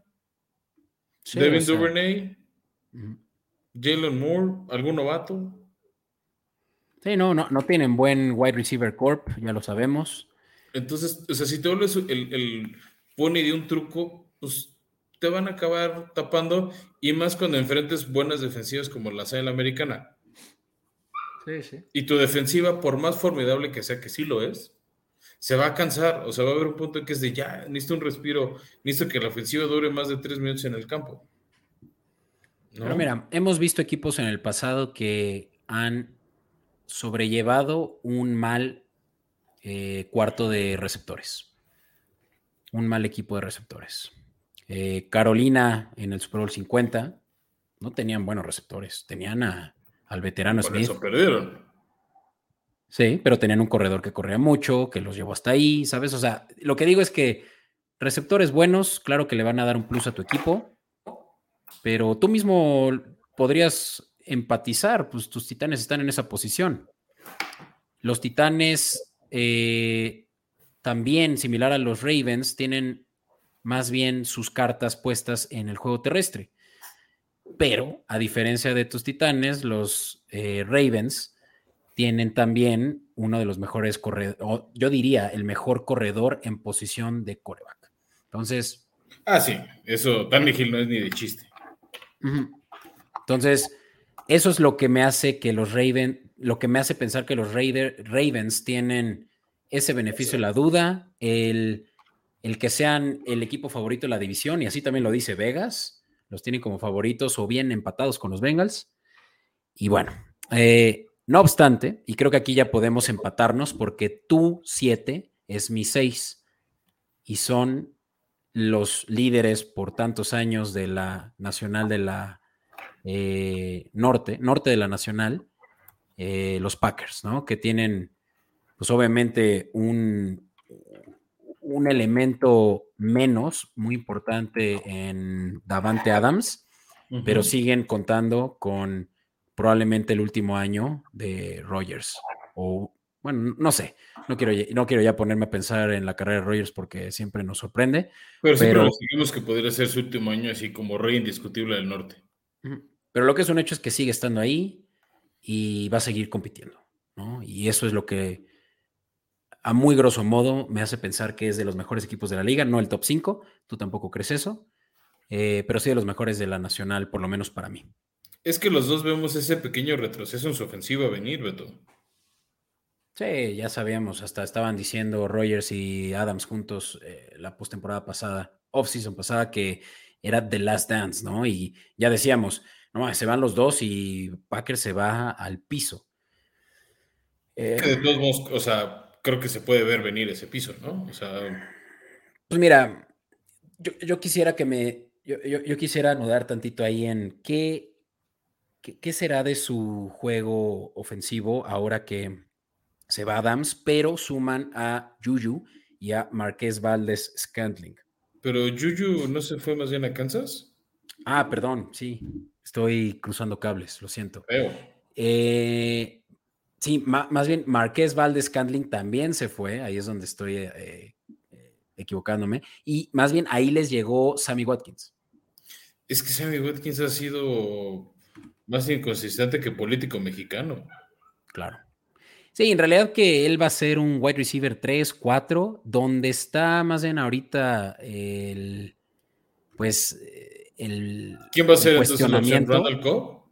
[SPEAKER 1] ¿Devin Duvernay? Jalen Moore, ¿algún novato?
[SPEAKER 2] Sí, no, no, no tienen buen wide receiver corp, ya lo sabemos.
[SPEAKER 1] Entonces, o sea, si te vuelves el, el pony de un truco, pues te van a acabar tapando y más cuando enfrentes buenas defensivas como la la americana.
[SPEAKER 2] Sí, sí.
[SPEAKER 1] Y tu defensiva, por más formidable que sea, que sí lo es, se va a cansar. O sea, va a haber un punto en que es de ya, necesito un respiro, necesito que la ofensiva dure más de tres minutos en el campo.
[SPEAKER 2] Pero mira, hemos visto equipos en el pasado que han sobrellevado un mal eh, cuarto de receptores. Un mal equipo de receptores. Eh, Carolina en el Super Bowl 50 no tenían buenos receptores. Tenían al veterano
[SPEAKER 1] Por
[SPEAKER 2] Smith.
[SPEAKER 1] Eso perdieron.
[SPEAKER 2] Sí, pero tenían un corredor que corría mucho, que los llevó hasta ahí, ¿sabes? O sea, lo que digo es que receptores buenos, claro que le van a dar un plus a tu equipo, pero tú mismo podrías empatizar, pues tus titanes están en esa posición. Los titanes eh, también, similar a los Ravens, tienen más bien sus cartas puestas en el juego terrestre. Pero, a diferencia de tus titanes, los eh, Ravens tienen también uno de los mejores corredores, yo diría el mejor corredor en posición de coreback. Entonces.
[SPEAKER 1] Ah, sí, eso, Danny Hill no es ni de chiste.
[SPEAKER 2] Entonces, eso es lo que me hace que los Ravens, lo que me hace pensar que los Ravens tienen ese beneficio de la duda, el, que sean el equipo favorito de la división, y así también lo dice Vegas, los tienen como favoritos o bien empatados con los Bengals. Y bueno, eh, no obstante, y creo que aquí ya podemos empatarnos porque tú 7 es mi 6 y son los líderes por tantos años de la Nacional de la eh, Norte, Norte de la Nacional, eh, los Packers, ¿no? Que tienen, pues obviamente, un, un elemento menos muy importante en Davante Adams, pero siguen contando con probablemente el último año de Rogers. O, Bueno, no sé, no quiero, no quiero ya ponerme a pensar en la carrera de Rogers porque siempre nos sorprende.
[SPEAKER 1] Pero, siempre decimos que podría ser su último año así como rey indiscutible del norte.
[SPEAKER 2] Pero lo que es un hecho es que sigue estando ahí y va a seguir compitiendo, ¿no? Y eso es lo que a muy grosso modo me hace pensar que es de los mejores equipos de la liga, no el top 5, tú tampoco crees eso, eh, pero sí de los mejores de la nacional, por lo menos para mí.
[SPEAKER 1] Es que los dos vemos ese pequeño retroceso en su ofensiva venir, Beto.
[SPEAKER 2] Sí, ya sabíamos, hasta estaban diciendo Rogers y Adams juntos eh, la postemporada pasada, off-season pasada, que era The Last Dance, ¿no? Y ya decíamos, no, se van los dos y Packer se va al piso.
[SPEAKER 1] Eh, de todos modos, o sea, creo que se puede ver venir ese piso, ¿no? O sea.
[SPEAKER 2] Pues mira, yo, quisiera que me. Yo, quisiera anudar tantito ahí en qué, qué será de su juego ofensivo ahora que se va Adams, pero suman a Juju y a Marqués Valdés Scantling.
[SPEAKER 1] Pero Juju no se fue más bien a Kansas.
[SPEAKER 2] Ah, perdón, sí, estoy cruzando cables, lo siento. Eh, sí, más bien Marqués Valdés Scantling también se fue, ahí es donde estoy eh, eh, equivocándome, y más bien ahí les llegó Sammy Watkins.
[SPEAKER 1] Es que Sammy Watkins ha sido más inconsistente que político mexicano.
[SPEAKER 2] Claro. Sí, en realidad que él va a ser un wide receiver 3, 4, donde está más bien ahorita el, pues, el
[SPEAKER 1] ¿Quién va a ser entonces Cobb?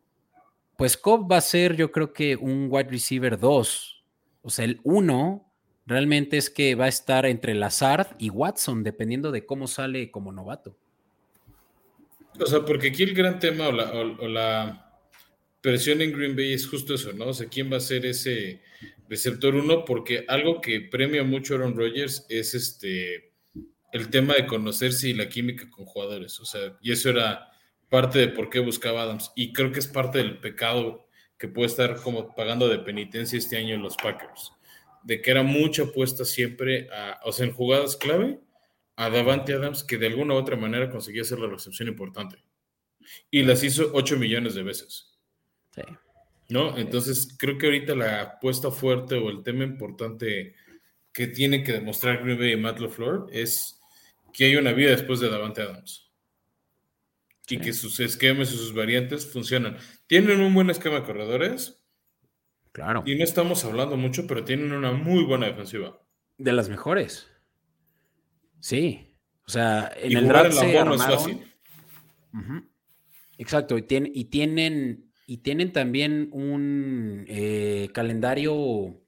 [SPEAKER 2] Pues Cobb va a ser yo creo que un wide receiver 2. O sea, el 1 realmente es que va a estar entre Lazard y Watson, dependiendo de cómo sale como novato.
[SPEAKER 1] O sea, porque aquí el gran tema o la presión en Green Bay es justo eso, ¿no? O sea, ¿quién va a ser ese receptor uno? Porque algo que premia mucho Aaron Rodgers es este el tema de conocerse y la química con jugadores. O sea, y eso era parte de por qué buscaba Adams. Y creo que es parte del pecado que puede estar como pagando de penitencia este año los Packers. De que era mucha apuesta siempre a, o sea, en jugadas clave, a Davante Adams, que de alguna u otra manera conseguía hacer la recepción importante. Y las hizo 8 millones de veces. ¿No? Entonces, creo que ahorita la apuesta fuerte o el tema importante que tiene que demostrar Green Bay y Matt LaFleur es que hay una vida después de Davante Adams. Y que sus esquemas y sus variantes funcionan. Tienen un buen esquema de corredores.
[SPEAKER 2] Claro.
[SPEAKER 1] Y no estamos hablando mucho, pero tienen una muy buena defensiva.
[SPEAKER 2] De las mejores. Sí. O sea, en el draft se armaron... Exacto. Y, y tienen y tienen también un eh, calendario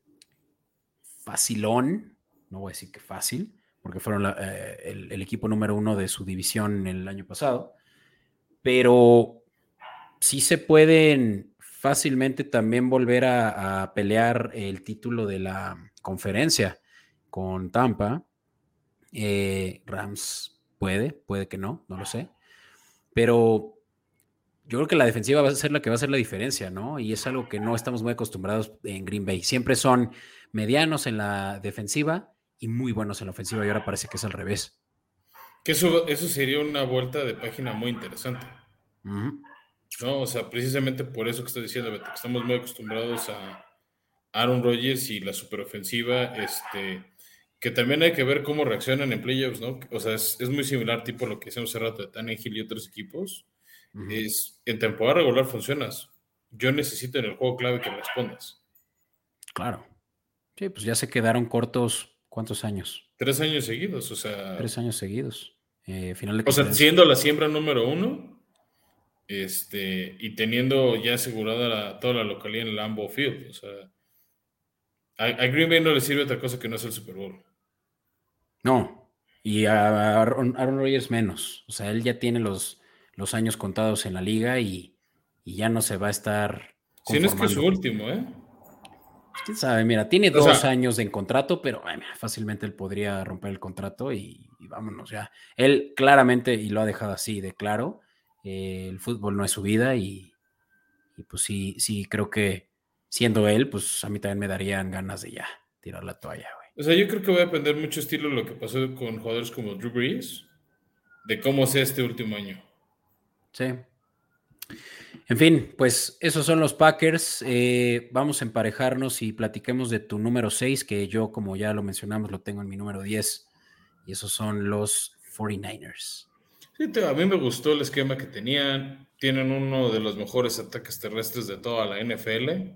[SPEAKER 2] facilón, no voy a decir que fácil, porque fueron eh, el, equipo número uno de su división el año pasado, pero sí se pueden fácilmente también volver a, pelear el título de la conferencia con Tampa. Eh, Rams puede, puede que no, no lo sé, pero yo creo que la defensiva va a ser la que va a hacer la diferencia, ¿no? Y es algo que no estamos muy acostumbrados en Green Bay. Siempre son medianos en la defensiva y muy buenos en la ofensiva y ahora parece que es al revés.
[SPEAKER 1] Que eso, eso sería una vuelta de página muy interesante. ¿No? O sea, precisamente por eso que estoy diciendo, Beto, que estamos muy acostumbrados a Aaron Rodgers y la superofensiva, este, que también hay que ver cómo reaccionan en playoffs, ¿no? O sea, es, es muy similar tipo lo que hicimos hace rato de Tannehill y otros equipos es, en temporada regular funcionas. Yo necesito en el juego clave que respondas.
[SPEAKER 2] Claro. Sí, pues ya se quedaron cortos, ¿cuántos años?
[SPEAKER 1] Tres años seguidos, o sea.
[SPEAKER 2] Tres años seguidos. Eh, final de
[SPEAKER 1] o sea, siendo la siembra número uno, este, y teniendo ya asegurada toda la localidad en el Lambeau Field. O sea, a, Green Bay no le sirve otra cosa que no es el Super Bowl.
[SPEAKER 2] No, y a Aaron Rodgers menos. O sea, él ya tiene los, los años contados en la liga y, ya no se va a estar.
[SPEAKER 1] Si no es que su último, ¿eh?
[SPEAKER 2] Quién sabe, mira, tiene dos años en contrato, pero fácilmente él podría romper el contrato y, vámonos ya. Él claramente, y lo ha dejado así de claro, eh, el fútbol no es su vida y, pues sí, sí, creo que siendo él, pues a mí también me darían ganas de ya tirar la toalla, güey.
[SPEAKER 1] O sea, yo creo que va a depender mucho estilo de lo que pasó con jugadores como Drew Brees, de cómo sea este último año.
[SPEAKER 2] Sí. En fin, pues esos son los Packers. Eh, vamos a emparejarnos y platiquemos de tu número 6, que yo, como ya lo mencionamos, lo tengo en mi número 10. Y esos son los 49ers.
[SPEAKER 1] Sí, a mí me gustó el esquema que tenían. Tienen uno de los mejores ataques terrestres de toda la NFL.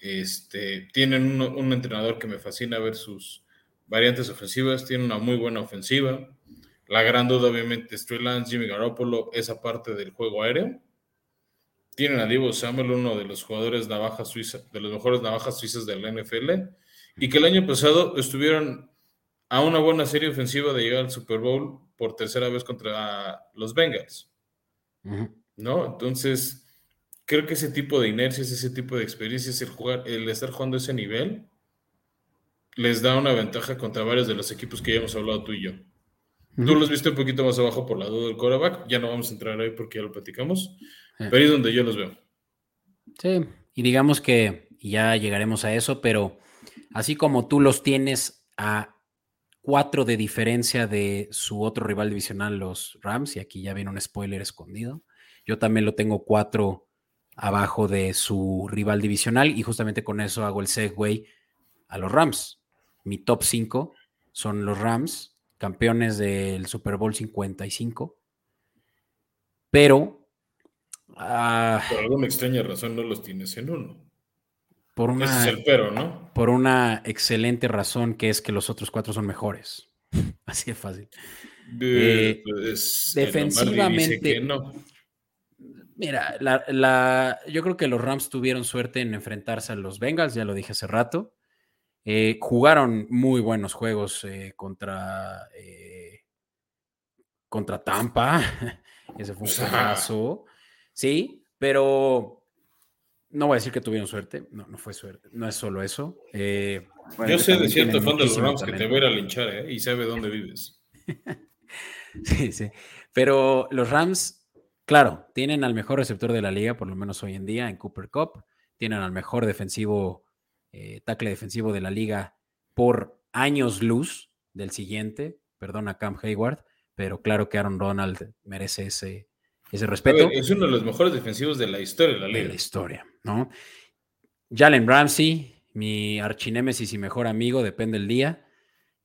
[SPEAKER 1] Este, tienen un, entrenador que me fascina ver sus variantes ofensivas. Tienen una muy buena ofensiva. La gran duda, obviamente, es Trey Lance, Jimmy Garoppolo, esa parte del juego aéreo. Tienen a Divo Samuel, uno de los jugadores navajas suiza, de los mejores navajas suizas de la NFL, y que el año pasado estuvieron a una buena serie ofensiva de llegar al Super Bowl por tercera vez contra los Bengals. ¿No? Entonces, creo que ese tipo de inercias, ese tipo de experiencias, el, jugar, el estar jugando a ese nivel, les da una ventaja contra varios de los equipos que ya hemos hablado tú y yo. Tú los viste un poquito más abajo por la duda del quarterback, ya no vamos a entrar ahí porque ya lo platicamos, pero ahí es donde yo los veo.
[SPEAKER 2] Sí, y digamos que ya llegaremos a eso, pero así como tú los tienes a cuatro de diferencia de su otro rival divisional, los Rams, y aquí ya viene un spoiler escondido. Yo también lo tengo cuatro abajo de su rival divisional y justamente con eso hago el segue a los Rams. Mi top 5 son los Rams, campeones del Super Bowl 55, pero...
[SPEAKER 1] Ah, Por alguna extraña razón no los tienes en uno.
[SPEAKER 2] Por una,
[SPEAKER 1] Ese es el pero, ¿no?
[SPEAKER 2] Por una excelente razón que es que los otros cuatro son mejores. Así de fácil.
[SPEAKER 1] Eh, pues,
[SPEAKER 2] defensivamente. No. Mira, la, yo creo que los Rams tuvieron suerte en enfrentarse a los Bengals, ya lo dije hace rato. Eh, jugaron muy buenos juegos eh, contra, contra Tampa. Ese fue un juegazo. Sí, pero no voy a decir que tuvieron suerte, no, no fue suerte, no es solo eso. Eh,
[SPEAKER 1] Yo sé de cierto fan de los Rams que te voy a ir a linchar ¿eh? y sabe dónde vives.
[SPEAKER 2] sí, sí. Pero los Rams, claro, tienen al mejor receptor de la liga, por lo menos hoy en día, en Cooper Cup. Tienen al mejor defensivo, eh, tackle defensivo de la liga por años luz del siguiente, perdón a Cam Hayward, pero claro que Aaron Donald merece ese, ese respeto.
[SPEAKER 1] es uno de los mejores defensivos de la historia de la liga.
[SPEAKER 2] De la historia, ¿no? Jalen Ramsey, mi archinémesis y mejor amigo, depende del día.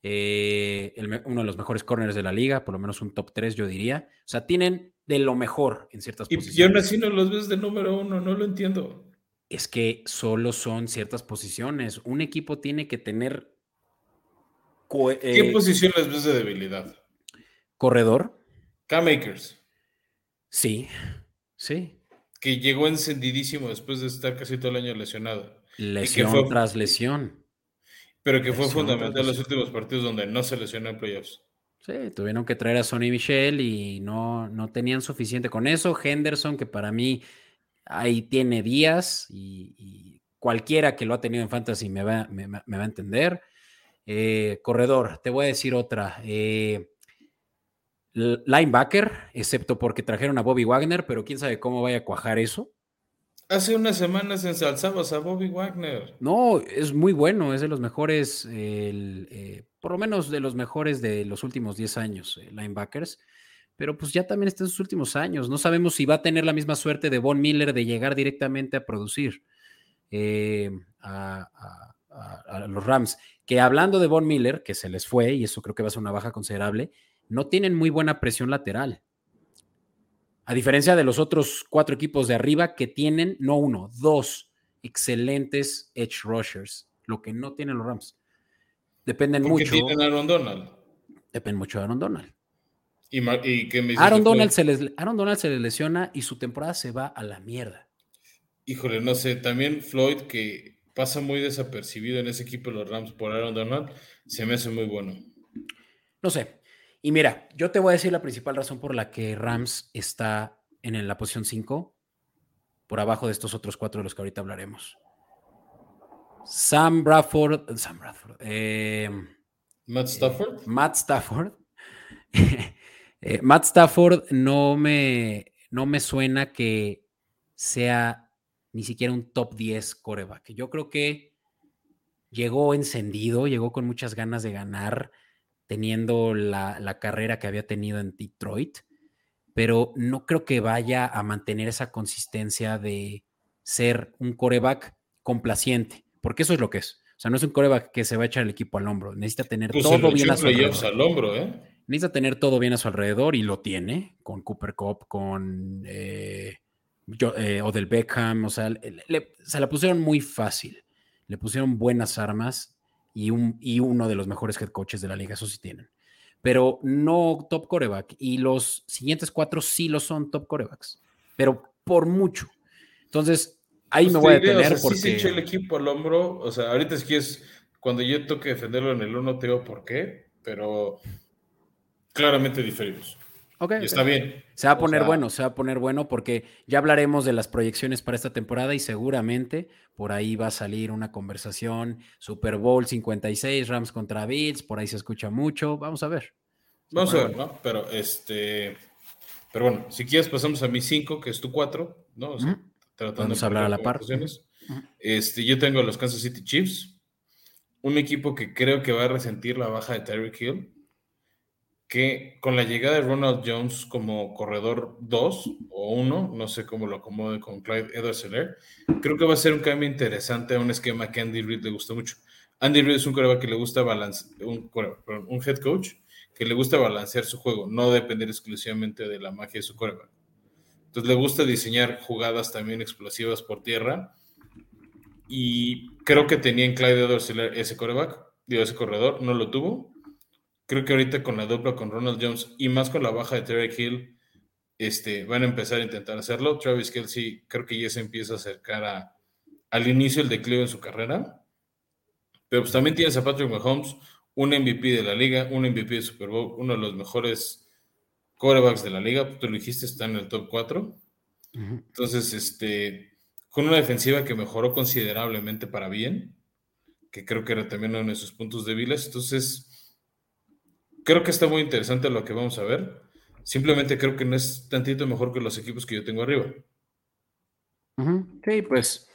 [SPEAKER 2] Eh, uno de los mejores corners de la liga, por lo menos un top 3, yo diría. O sea, tienen de lo mejor en ciertas posiciones.
[SPEAKER 1] Y aún así no los ves de número uno, no lo entiendo.
[SPEAKER 2] Es que solo son ciertas posiciones. Un equipo tiene que tener.
[SPEAKER 1] ¿Qué eh, posición les ves de debilidad?
[SPEAKER 2] Corredor.
[SPEAKER 1] K-Makers.
[SPEAKER 2] Sí, sí.
[SPEAKER 1] Que llegó encendidísimo después de estar casi todo el año lesionado.
[SPEAKER 2] Lesión tras lesión.
[SPEAKER 1] Pero que fue fundamental en los últimos partidos donde no se lesionó en playoffs.
[SPEAKER 2] Sí, tuvieron que traer a Sonny Michel y no, no tenían suficiente con eso. Henderson, que para mí ahí tiene días y, cualquiera que lo ha tenido en Fantasy me va, me, va a entender. Eh, corredor, te voy a decir otra. Eh, linebacker, excepto porque trajeron a Bobby Wagner, pero quién sabe cómo vaya a cuajar eso.
[SPEAKER 1] Hace unas semanas ensalzabas a Bobby Wagner.
[SPEAKER 2] No, es muy bueno, es de los mejores, eh, por lo menos de los mejores de los últimos 10 años, linebackers. Pero pues ya también está en sus últimos años. No sabemos si va a tener la misma suerte de Von Miller de llegar directamente a producir eh, a, a, los Rams. Que hablando de Von Miller, que se les fue, y eso creo que va a ser una baja considerable, no tienen muy buena presión lateral. A diferencia de los otros cuatro equipos de arriba que tienen, no uno, dos excelentes edge rushers, lo que no tienen los Rams. Dependen Porque mucho.
[SPEAKER 1] tienen Aaron Donald.
[SPEAKER 2] Dependen mucho de Aaron Donald.
[SPEAKER 1] ¿Y, me
[SPEAKER 2] Aaron, Donald se les, Aaron Donald se les lesiona y su temporada se va a la mierda.
[SPEAKER 1] Híjole, no sé. También Floyd, que pasa muy desapercibido en ese equipo de los Rams por Aaron Donald, se me hace muy bueno.
[SPEAKER 2] No sé. Y mira, yo te voy a decir la principal razón por la que Rams está en la posición 5, por abajo de estos otros cuatro de los que ahorita hablaremos. Sam Bradford, Sam Bradford, em,
[SPEAKER 1] Matt Stafford.
[SPEAKER 2] Matt Stafford. Eh, Matt Stafford no me, no me suena que sea ni siquiera un top 10 coreback. Yo creo que llegó encendido, llegó con muchas ganas de ganar teniendo la, carrera que había tenido en Detroit, pero no creo que vaya a mantener esa consistencia de ser un coreback complaciente, porque eso es lo que es. O sea, no es un coreback que se va a echar el equipo al hombro, necesita tener
[SPEAKER 1] Pues
[SPEAKER 2] todo bien
[SPEAKER 1] al hombro, ¿eh?
[SPEAKER 2] Necesita tener todo bien a su alrededor y lo tiene con Cooper Cup, con eh, yo- eh, Odell Beckham, o sea, le- le- se la pusieron muy fácil, le pusieron buenas armas y, un, y uno de los mejores head coaches de la liga, eso sí tienen. Pero no top coreback. Y los siguientes cuatro sí lo son top corebacks, pero por mucho. Entonces, ahí
[SPEAKER 1] Pues
[SPEAKER 2] me voy a
[SPEAKER 1] diré, o
[SPEAKER 2] detener
[SPEAKER 1] sea, sí se echó el
[SPEAKER 2] porque...
[SPEAKER 1] equipo al hombro. O sea, ahorita es que es cuando yo toque defenderlo en el 1, te digo por qué, pero claramente diferimos.
[SPEAKER 2] Ok,
[SPEAKER 1] Y está bien.
[SPEAKER 2] Se va a
[SPEAKER 1] O
[SPEAKER 2] poner
[SPEAKER 1] sea,
[SPEAKER 2] bueno, se va a poner bueno porque ya hablaremos de las proyecciones para esta temporada y seguramente por ahí va a salir una conversación. Super Bowl 56, Rams contra Bills, por ahí se escucha mucho. Vamos a ver.
[SPEAKER 1] Vamos a ver,
[SPEAKER 2] bueno.
[SPEAKER 1] ¿no? Pero este. Pero bueno, si quieres pasamos a mi 5, que es tu 4, ¿no? O sea,
[SPEAKER 2] Ujú.
[SPEAKER 1] tratando
[SPEAKER 2] Podemos
[SPEAKER 1] de
[SPEAKER 2] hablar a la par.
[SPEAKER 1] Este, yo tengo a los Kansas City Chiefs, un equipo que creo que va a resentir la baja de Tyreek Hill, que con la llegada de Ronald Jones como corredor 2 o 1, no sé cómo lo acomode con Clyde Edwards-Helaire, creo que va a ser un cambio interesante a un esquema que Andy Reid le gusta mucho. Andy Reid es un coreback que le gusta balancear, un, un head coach que le gusta balancear su juego, no depender exclusivamente de la magia de su coreback. Entonces le gusta diseñar jugadas también explosivas por tierra. Y creo que tenía en Clyde edwards ese coreback, digo, ese corredor, no lo tuvo. Creo que ahorita con la dupla con Ronald Jones y más con la baja de Terry Hill, este, van a empezar a intentar hacerlo. Travis Kelsey creo que ya se empieza a acercar a, al inicio del declive en su carrera. Pero pues también tienes a Patrick Mahomes, un MVP de la liga, un MVP de Super Bowl, uno de los mejores quarterbacks de la liga. Tú lo dijiste, está en el top 4.
[SPEAKER 2] Ujú.
[SPEAKER 1] Entonces, este, con una defensiva que mejoró considerablemente para bien, que creo que era también uno de sus puntos débiles. Entonces, creo que está muy interesante lo que vamos a ver. Simplemente creo que no es tantito mejor que los equipos que yo tengo arriba.
[SPEAKER 2] Sí, pues.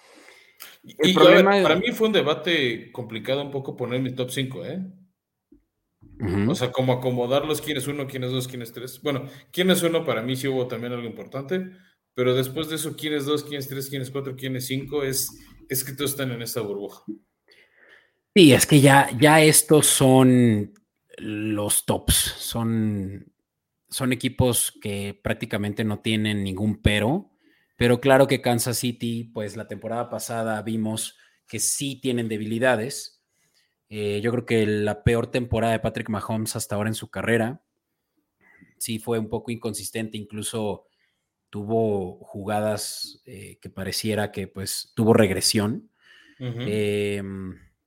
[SPEAKER 1] Y,
[SPEAKER 2] El
[SPEAKER 1] y, a
[SPEAKER 2] problema
[SPEAKER 1] ver,
[SPEAKER 2] es-
[SPEAKER 1] para mí fue un debate complicado un poco poner mi top 5, ¿eh? O sea, como acomodarlos, quién es uno, quién es dos, quién es tres. Bueno, quién es uno para mí sí hubo también algo importante, pero después de eso, quién es dos, quién es tres, quién es cuatro, quién es cinco, es, es que todos están en esta burbuja.
[SPEAKER 2] Sí, es que ya, ya estos son los tops. Son, son equipos que prácticamente no tienen ningún pero. Pero claro que Kansas City, pues la temporada pasada vimos que sí tienen debilidades. Eh, yo creo que la peor temporada de Patrick Mahomes hasta ahora en su carrera. Sí fue un poco inconsistente, incluso tuvo jugadas eh, que pareciera que pues tuvo regresión eh,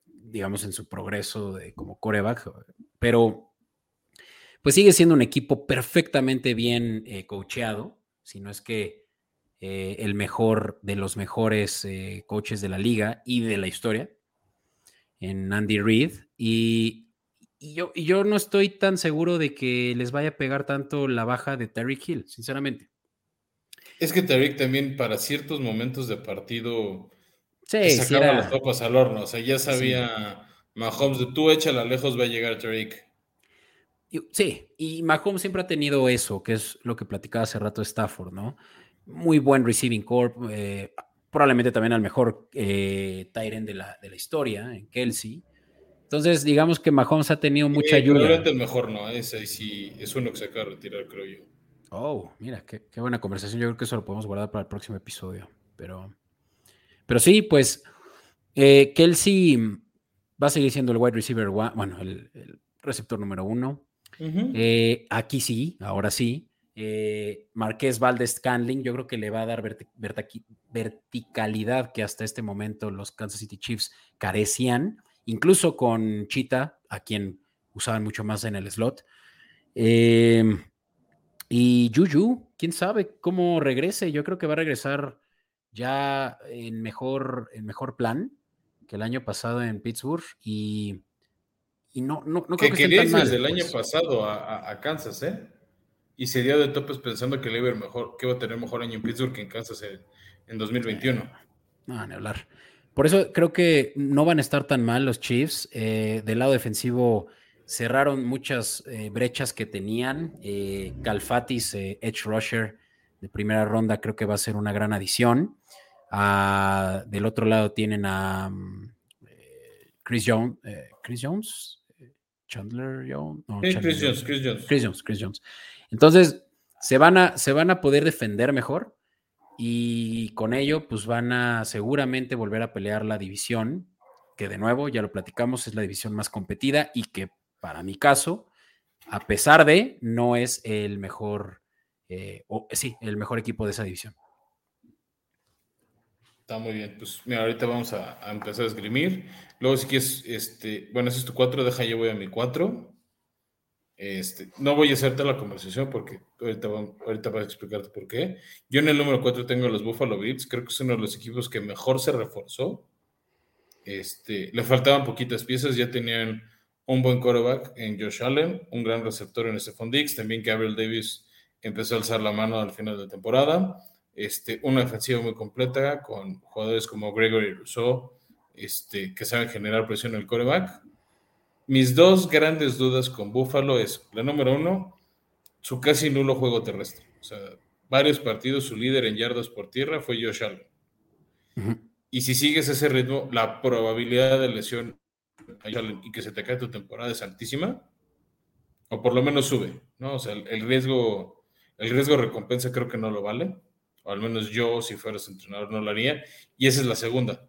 [SPEAKER 2] digamos, en su progreso de, como coreback, pero pues sigue siendo un equipo perfectamente bien eh, coacheado, si no es que eh, el mejor de los mejores eh, coaches de la liga y de la historia, en Andy Reid, y, y yo, y yo no estoy tan seguro de que les vaya a pegar tanto la baja de Terry Hill, sinceramente.
[SPEAKER 1] Es que Tariq también para ciertos momentos de partido
[SPEAKER 2] Sí,
[SPEAKER 1] sacaba
[SPEAKER 2] era-
[SPEAKER 1] las papas al horno. O sea, ya sabía Mahomes de tú échala lejos, va a llegar Tariq.
[SPEAKER 2] Sí, y Mahomes siempre ha tenido eso, que es lo que platicaba hace rato Stafford, ¿no? Muy buen receiving corp, eh, probablemente también al mejor eh, end de la, de la historia, en Kelsey. Entonces, digamos que Mahomes ha tenido mucha
[SPEAKER 1] Eh,
[SPEAKER 2] ayuda.
[SPEAKER 1] probablemente el mejor no, ese sí es uno que se acaba de retirar, creo yo.
[SPEAKER 2] Oh, mira, qué, qué buena conversación. Yo creo que eso lo podemos guardar para el próximo episodio. Pero, pero sí, pues eh, Kelsey va a seguir siendo el wide receiver, one- bueno, el, el receptor número uno. Eh, aquí sí, ahora sí. Eh, Marqués Valdez Canling, yo creo que le va a dar verti- verticalidad que hasta este momento los Kansas City Chiefs carecían, incluso con Chita, a quien usaban mucho más en el slot. Eh, y Juju, quién sabe cómo regrese. Yo creo que va a regresar ya en mejor, en mejor plan que el año pasado en Pittsburgh. Y, y no, no, no
[SPEAKER 1] que
[SPEAKER 2] creo que
[SPEAKER 1] quería
[SPEAKER 2] estén tan mal,
[SPEAKER 1] desde el año
[SPEAKER 2] pues.
[SPEAKER 1] pasado a, a- a Kansas, ¿eh? Y se dio de topes pensando que le iba a mejor, que iba a tener mejor año en Pittsburgh que en Kansas en, en 2021.
[SPEAKER 2] No, ni hablar. Por eso creo que no van a estar tan mal los Chiefs. Eh, del lado defensivo, cerraron muchas eh, brechas que tenían. Eh, Calfatis, eh, Edge Rusher de primera ronda, creo que va a ser una gran adición. Ah, del otro lado tienen a Chris Jones. Chris Jones. Chandler Jones.
[SPEAKER 1] Chris Jones, Chris Jones.
[SPEAKER 2] Chris Jones, Chris Jones. Entonces, se van, a, se van a poder defender mejor y con ello, pues van a seguramente volver a pelear la división, que de nuevo, ya lo platicamos, es la división más competida y que para mi caso, a pesar de, no es el mejor, eh, o, sí, el mejor equipo de esa división.
[SPEAKER 1] Está muy bien. Pues mira, ahorita vamos a, empezar a esgrimir. Luego, si quieres, este, bueno, ese es tu 4, deja yo voy a mi 4. Este, no voy a hacerte la conversación porque ahorita, ahorita voy a explicarte por qué. Yo en el número 4 tengo los Buffalo Bills. Creo que es uno de los equipos que mejor se reforzó. Este, le faltaban poquitas piezas, ya tenían un buen quarterback en Josh Allen, un gran receptor en Stephon Dix, también Gabriel Davis empezó a alzar la mano al final de temporada, este, una defensiva muy completa con jugadores como Gregory Rousseau, este, que saben generar presión en el quarterback. Mis dos grandes dudas con Buffalo es, la número uno, su casi nulo juego terrestre. O sea, varios partidos, su líder en yardas por tierra fue Josh Allen. Y si sigues ese ritmo, la probabilidad de lesión y que se te cae tu temporada es altísima, o por lo menos sube, ¿no? O sea, el, riesgo, el riesgo recompensa creo que no lo vale, o al menos yo, si fueras entrenador, no lo haría. Y esa es la segunda.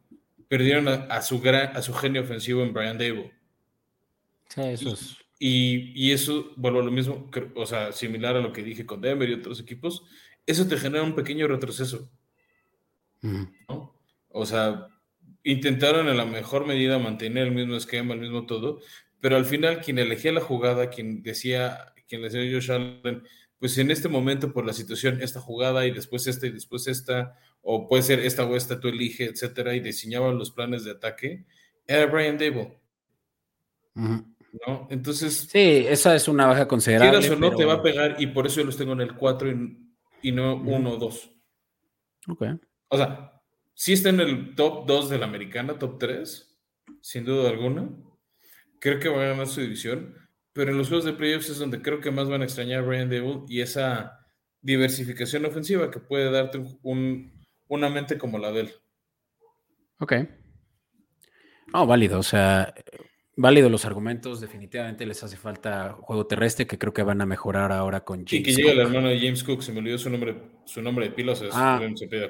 [SPEAKER 1] Perdieron a, su, gran, a su genio ofensivo en Brian Dable.
[SPEAKER 2] Sí, eso es.
[SPEAKER 1] Y, y, eso, vuelvo a lo mismo, o sea, similar a lo que dije con Denver y otros equipos, eso te genera un pequeño retroceso. ¿no? O sea, intentaron en la mejor medida mantener el mismo esquema, el mismo todo, pero al final quien elegía la jugada, quien decía, quien le decía Josh Allen, pues en este momento por la situación, esta jugada y después esta y después esta, o puede ser esta o esta, tú elige, etcétera, y diseñaban los planes de ataque, era Brian Dable. ¿No? Entonces.
[SPEAKER 2] Sí, esa es una baja considerable.
[SPEAKER 1] Quieras o no, te va a pegar y por eso yo los tengo en el 4 y, no 1 o 2.
[SPEAKER 2] Ok.
[SPEAKER 1] O sea, sí está en el top 2 de la americana, top 3, sin duda alguna. Creo que va a ganar su división, pero en los juegos de playoffs es donde creo que más van a extrañar a Brian Dable y esa diversificación ofensiva que puede darte un, una mente como la de él.
[SPEAKER 2] Ok. No, válido, o sea, válido los argumentos, definitivamente les hace falta juego terrestre que creo que van a mejorar ahora con
[SPEAKER 1] James. Y que llega el hermano de James Cook, se me olvidó su nombre, su nombre de pilas, es ah.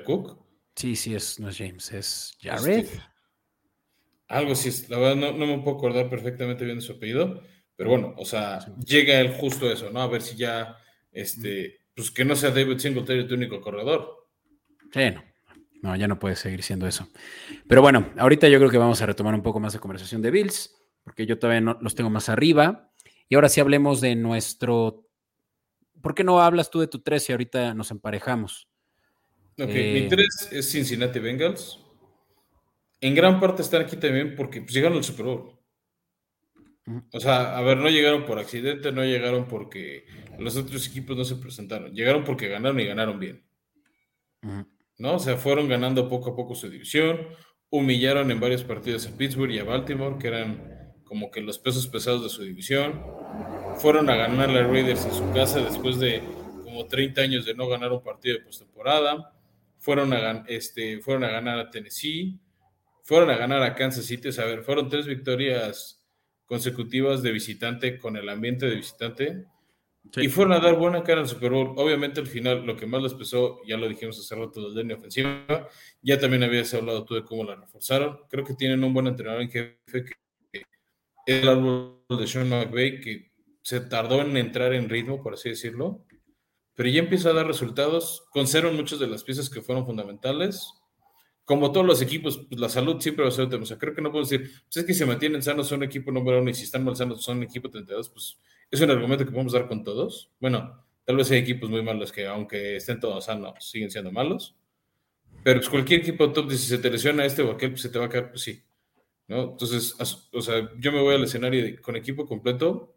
[SPEAKER 1] Cook.
[SPEAKER 2] Sí, sí, es, no es James, es Jared.
[SPEAKER 1] algo sí, la verdad no, me puedo acordar perfectamente bien de su apellido, pero bueno, o sea, llega él justo eso, ¿no? A ver si ya, este, pues que no sea David Singletary tu único corredor.
[SPEAKER 2] Sí, no. No, ya no puede seguir siendo eso. Pero bueno, ahorita yo creo que vamos a retomar un poco más de conversación de Bills, porque yo todavía no, los tengo más arriba. Y ahora sí hablemos de nuestro... ¿Por qué no hablas tú de tu 3 y ahorita nos emparejamos?
[SPEAKER 1] Ok, mi 3 eh, es Cincinnati Bengals. En gran parte están aquí también porque pues, llegaron al Super Bowl. O sea, a ver, no llegaron por accidente, no llegaron porque los otros equipos no se presentaron. Llegaron porque ganaron y ganaron bien. ¿No? O sea, fueron ganando poco a poco su división, humillaron en varios partidos a Pittsburgh y a Baltimore, que eran como que los pesos pesados de su división. Fueron a ganar a Raiders en su casa después de como 30 años de no ganar un partido de postemporada fueron a, este, fueron a ganar a Tennessee, fueron a ganar a Kansas City, a ver, fueron tres victorias consecutivas de visitante con el ambiente de visitante y fueron a dar buena cara al Super Bowl. Obviamente al final lo que más les pesó, ya lo dijimos hace rato, la línea ofensiva, ya también habías hablado tú de cómo la reforzaron. Creo que tienen un buen entrenador en jefe que es el árbol de Sean McVay, que se tardó en entrar en ritmo, por así decirlo pero ya empieza a dar resultados. Conservan muchas de las piezas que fueron fundamentales. Como todos los equipos, pues la salud siempre va a ser un tema. O sea, creo que no puedo decir, pues es que si mantienen sanos son equipo número uno y si están mal sanos son equipo 32, pues es un argumento que podemos dar con todos. Bueno, tal vez hay equipos muy malos que aunque estén todos sanos siguen siendo malos. Pero pues cualquier equipo top, si se te lesiona este o aquel, pues se te va a caer, pues sí. ¿no? Entonces, o sea, yo me voy al escenario con equipo completo.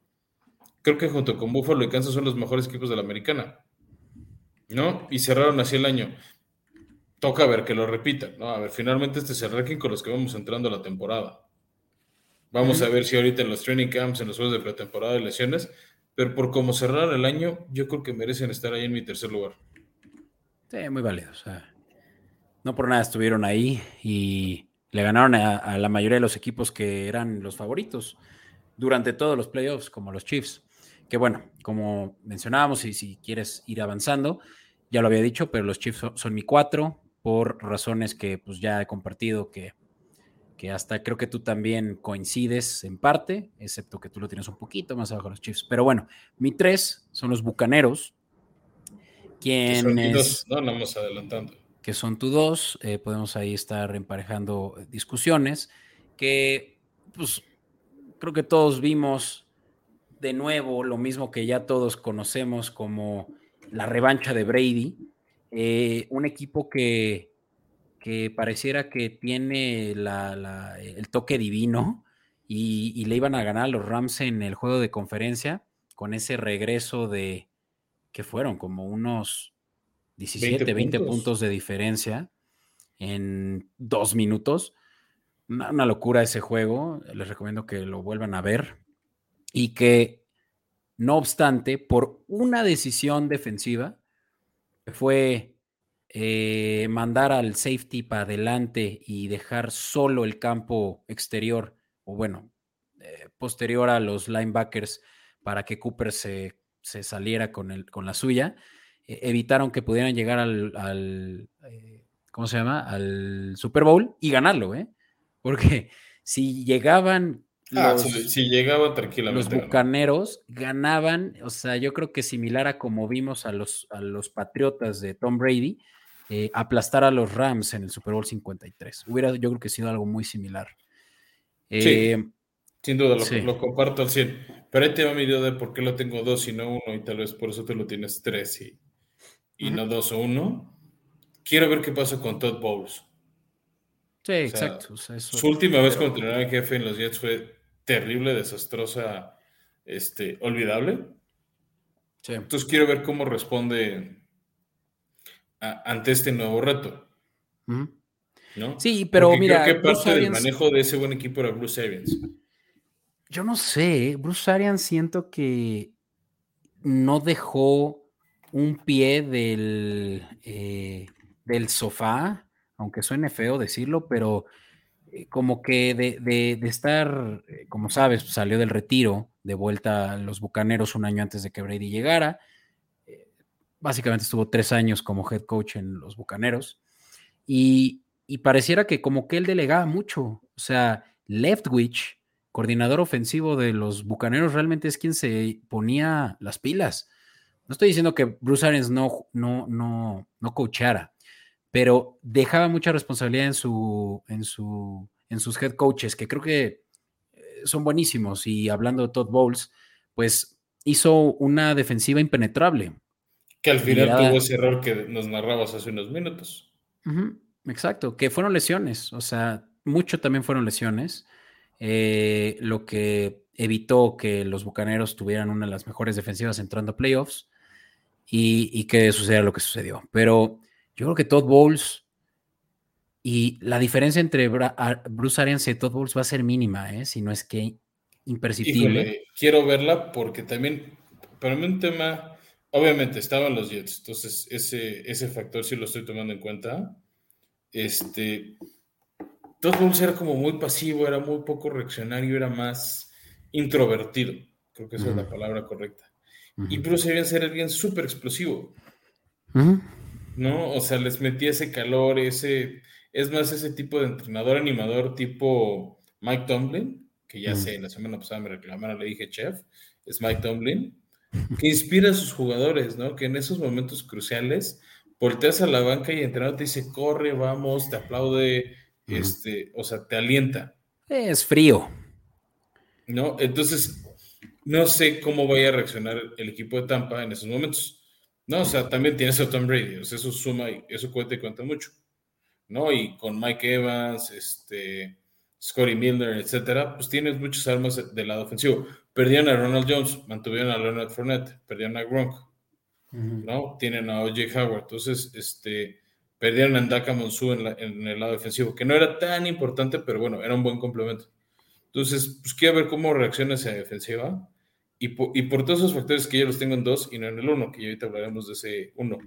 [SPEAKER 1] Creo que junto con Buffalo y Kansas son los mejores equipos de la americana. ¿no? Y cerraron así el año. Toca ver que lo repitan, ¿no? A ver, finalmente este es el ranking con los que vamos entrando a la temporada. Vamos a ver si ahorita en los training camps, en los juegos de pretemporada de lesiones, pero por cómo cerrar el año, yo creo que merecen estar ahí en mi tercer lugar.
[SPEAKER 2] Sí, muy válido. no por nada estuvieron ahí y le ganaron a, la mayoría de los equipos que eran los favoritos durante todos los playoffs, como los Chiefs. Que bueno, como mencionábamos, y si quieres ir avanzando, ya lo había dicho, pero los Chiefs son, mi cuatro por razones que pues ya he compartido que, que hasta creo que tú también coincides en parte, excepto que tú lo tienes un poquito más abajo los Chiefs. Pero bueno, mi tres son los Bucaneros, quienes...
[SPEAKER 1] No, no vamos adelantando.
[SPEAKER 2] que son tu dos, eh, podemos ahí estar emparejando discusiones, que pues creo que todos vimos de nuevo lo mismo que ya todos conocemos como la revancha de Brady, eh, un equipo que, que, pareciera que tiene el toque divino y, y, le iban a ganar a los Rams en el juego de conferencia con ese regreso de que fueron como unos 17, 20, puntos. de diferencia en dos minutos. Una, locura ese juego. Les recomiendo que lo vuelvan a ver. Y que, no obstante, por una decisión defensiva, fue eh, mandar al safety para adelante y dejar solo el campo exterior, o bueno, eh, posterior a los linebackers para que Cooper se, se saliera con, el, con la suya e-, evitaron que pudieran llegar al, eh, ¿cómo se llama? Al Super Bowl y ganarlo, ¿eh? Porque si llegaban
[SPEAKER 1] ah, los, llegaban tranquilamente.
[SPEAKER 2] Los bucaneros ganaban, o sea, yo creo que similar a como vimos a los, a los Patriotas de Tom Brady, eh, aplastar a los Rams en el Super Bowl 53. Hubiera, yo creo que sido algo muy similar.
[SPEAKER 1] sí, eh, sin duda, lo, comparto al 100. Pero ahí te va mi idea de por qué lo tengo dos y no uno, y tal vez por eso te lo tienes tres y y no 2 o 1. Quiero ver qué pasa con Todd Bowles.
[SPEAKER 2] Sí, exacto.
[SPEAKER 1] su última vez como entrenador en jefe en los Jets fue terrible, desastrosa, este, olvidable. Entonces quiero ver cómo responde ante este nuevo reto. ¿no?
[SPEAKER 2] Sí, pero mira.
[SPEAKER 1] Creo que parte del manejo de ese buen equipo era Bruce Arians.
[SPEAKER 2] Yo no sé, Bruce Arians siento que no dejó un pie del, eh, del sofá, aunque suene feo decirlo, pero como que de, estar, eh, como sabes, salió del retiro, de vuelta a los Bucaneros un año antes de que Brady llegara. básicamente estuvo tres años como head coach en los Bucaneros. Y, y pareciera que como que él delegaba mucho. O sea, Leftwich, coordinador ofensivo de los Bucaneros, realmente es quien se ponía las pilas. No estoy diciendo que Bruce Arians no, no, no, no coachara, pero dejaba mucha responsabilidad en, su, en, su, en sus head coaches, que creo que eh, son buenísimos. Y hablando de Todd Bowles, pues hizo una defensiva impenetrable.
[SPEAKER 1] Que al final tuvo ese error que nos narrabas hace unos minutos.
[SPEAKER 2] exacto, que fueron lesiones, o sea, mucho también fueron lesiones, eh, lo que evitó que los Bucaneros tuvieran una de las mejores defensivas entrando a playoffs y, que sucediera lo que sucedió. Pero yo creo que Todd Bowles y la diferencia entre Bruce Arians y Todd Bowles va a ser mínima, ¿eh? si no es que imperceptible.
[SPEAKER 1] quiero verla porque también, para mí un tema, obviamente estaban los Jets, entonces ese, ese factor sí lo estoy tomando en cuenta. Este, Todd Bowles era como muy pasivo, era muy poco reaccionario, era más introvertido, creo que esa es la palabra correcta. Y Bruce debía ser alguien súper explosivo. ¿No? O sea, les metía ese calor, ese. Es más, ese tipo de entrenador animador tipo Mike Tomlin, que ya sé, la semana pasada me reclamaron, le dije chef, es Mike Tomlin, que inspira a sus jugadores, ¿no? Que en esos momentos cruciales volteas a la banca y el entrenador te dice, corre, vamos, te aplaude, este, o sea, te alienta.
[SPEAKER 2] Es frío.
[SPEAKER 1] ¿No? Entonces, no sé cómo vaya a reaccionar el equipo de Tampa en esos momentos. No, o sea, también tienes a Tom Brady, o sea, eso suma y eso cuenta y cuenta mucho. ¿No? Y con Mike Evans, este, Scotty Miller, etcétera, pues tienes muchas armas del lado ofensivo. Perdieron a Ronald Jones, mantuvieron a Leonard Fournette, perdieron a Gronk, ¿no? Tienen a O.J. Howard, entonces, este, perdieron a Ndaka Monsu en, en, el lado defensivo, que no era tan importante, pero bueno, era un buen complemento. Entonces, pues quiero ver cómo reacciona esa defensiva. Y por, y por, todos esos factores que yo los tengo en dos y no en el uno, que ahorita hablaremos de ese uno.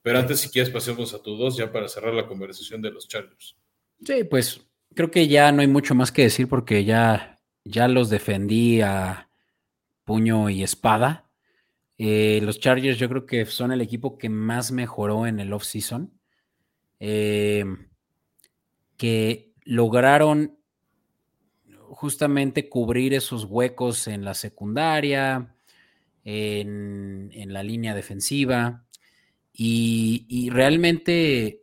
[SPEAKER 1] Pero antes, si quieres, pasemos a tu dos ya para cerrar la conversación de los Chargers.
[SPEAKER 2] Sí, pues creo que ya no hay mucho más que decir porque ya, ya los defendí a puño y espada. Eh, los Chargers yo creo que son el equipo que más mejoró en el off-season. Eh, que lograron justamente cubrir esos huecos en la secundaria, en, la línea defensiva. Y, realmente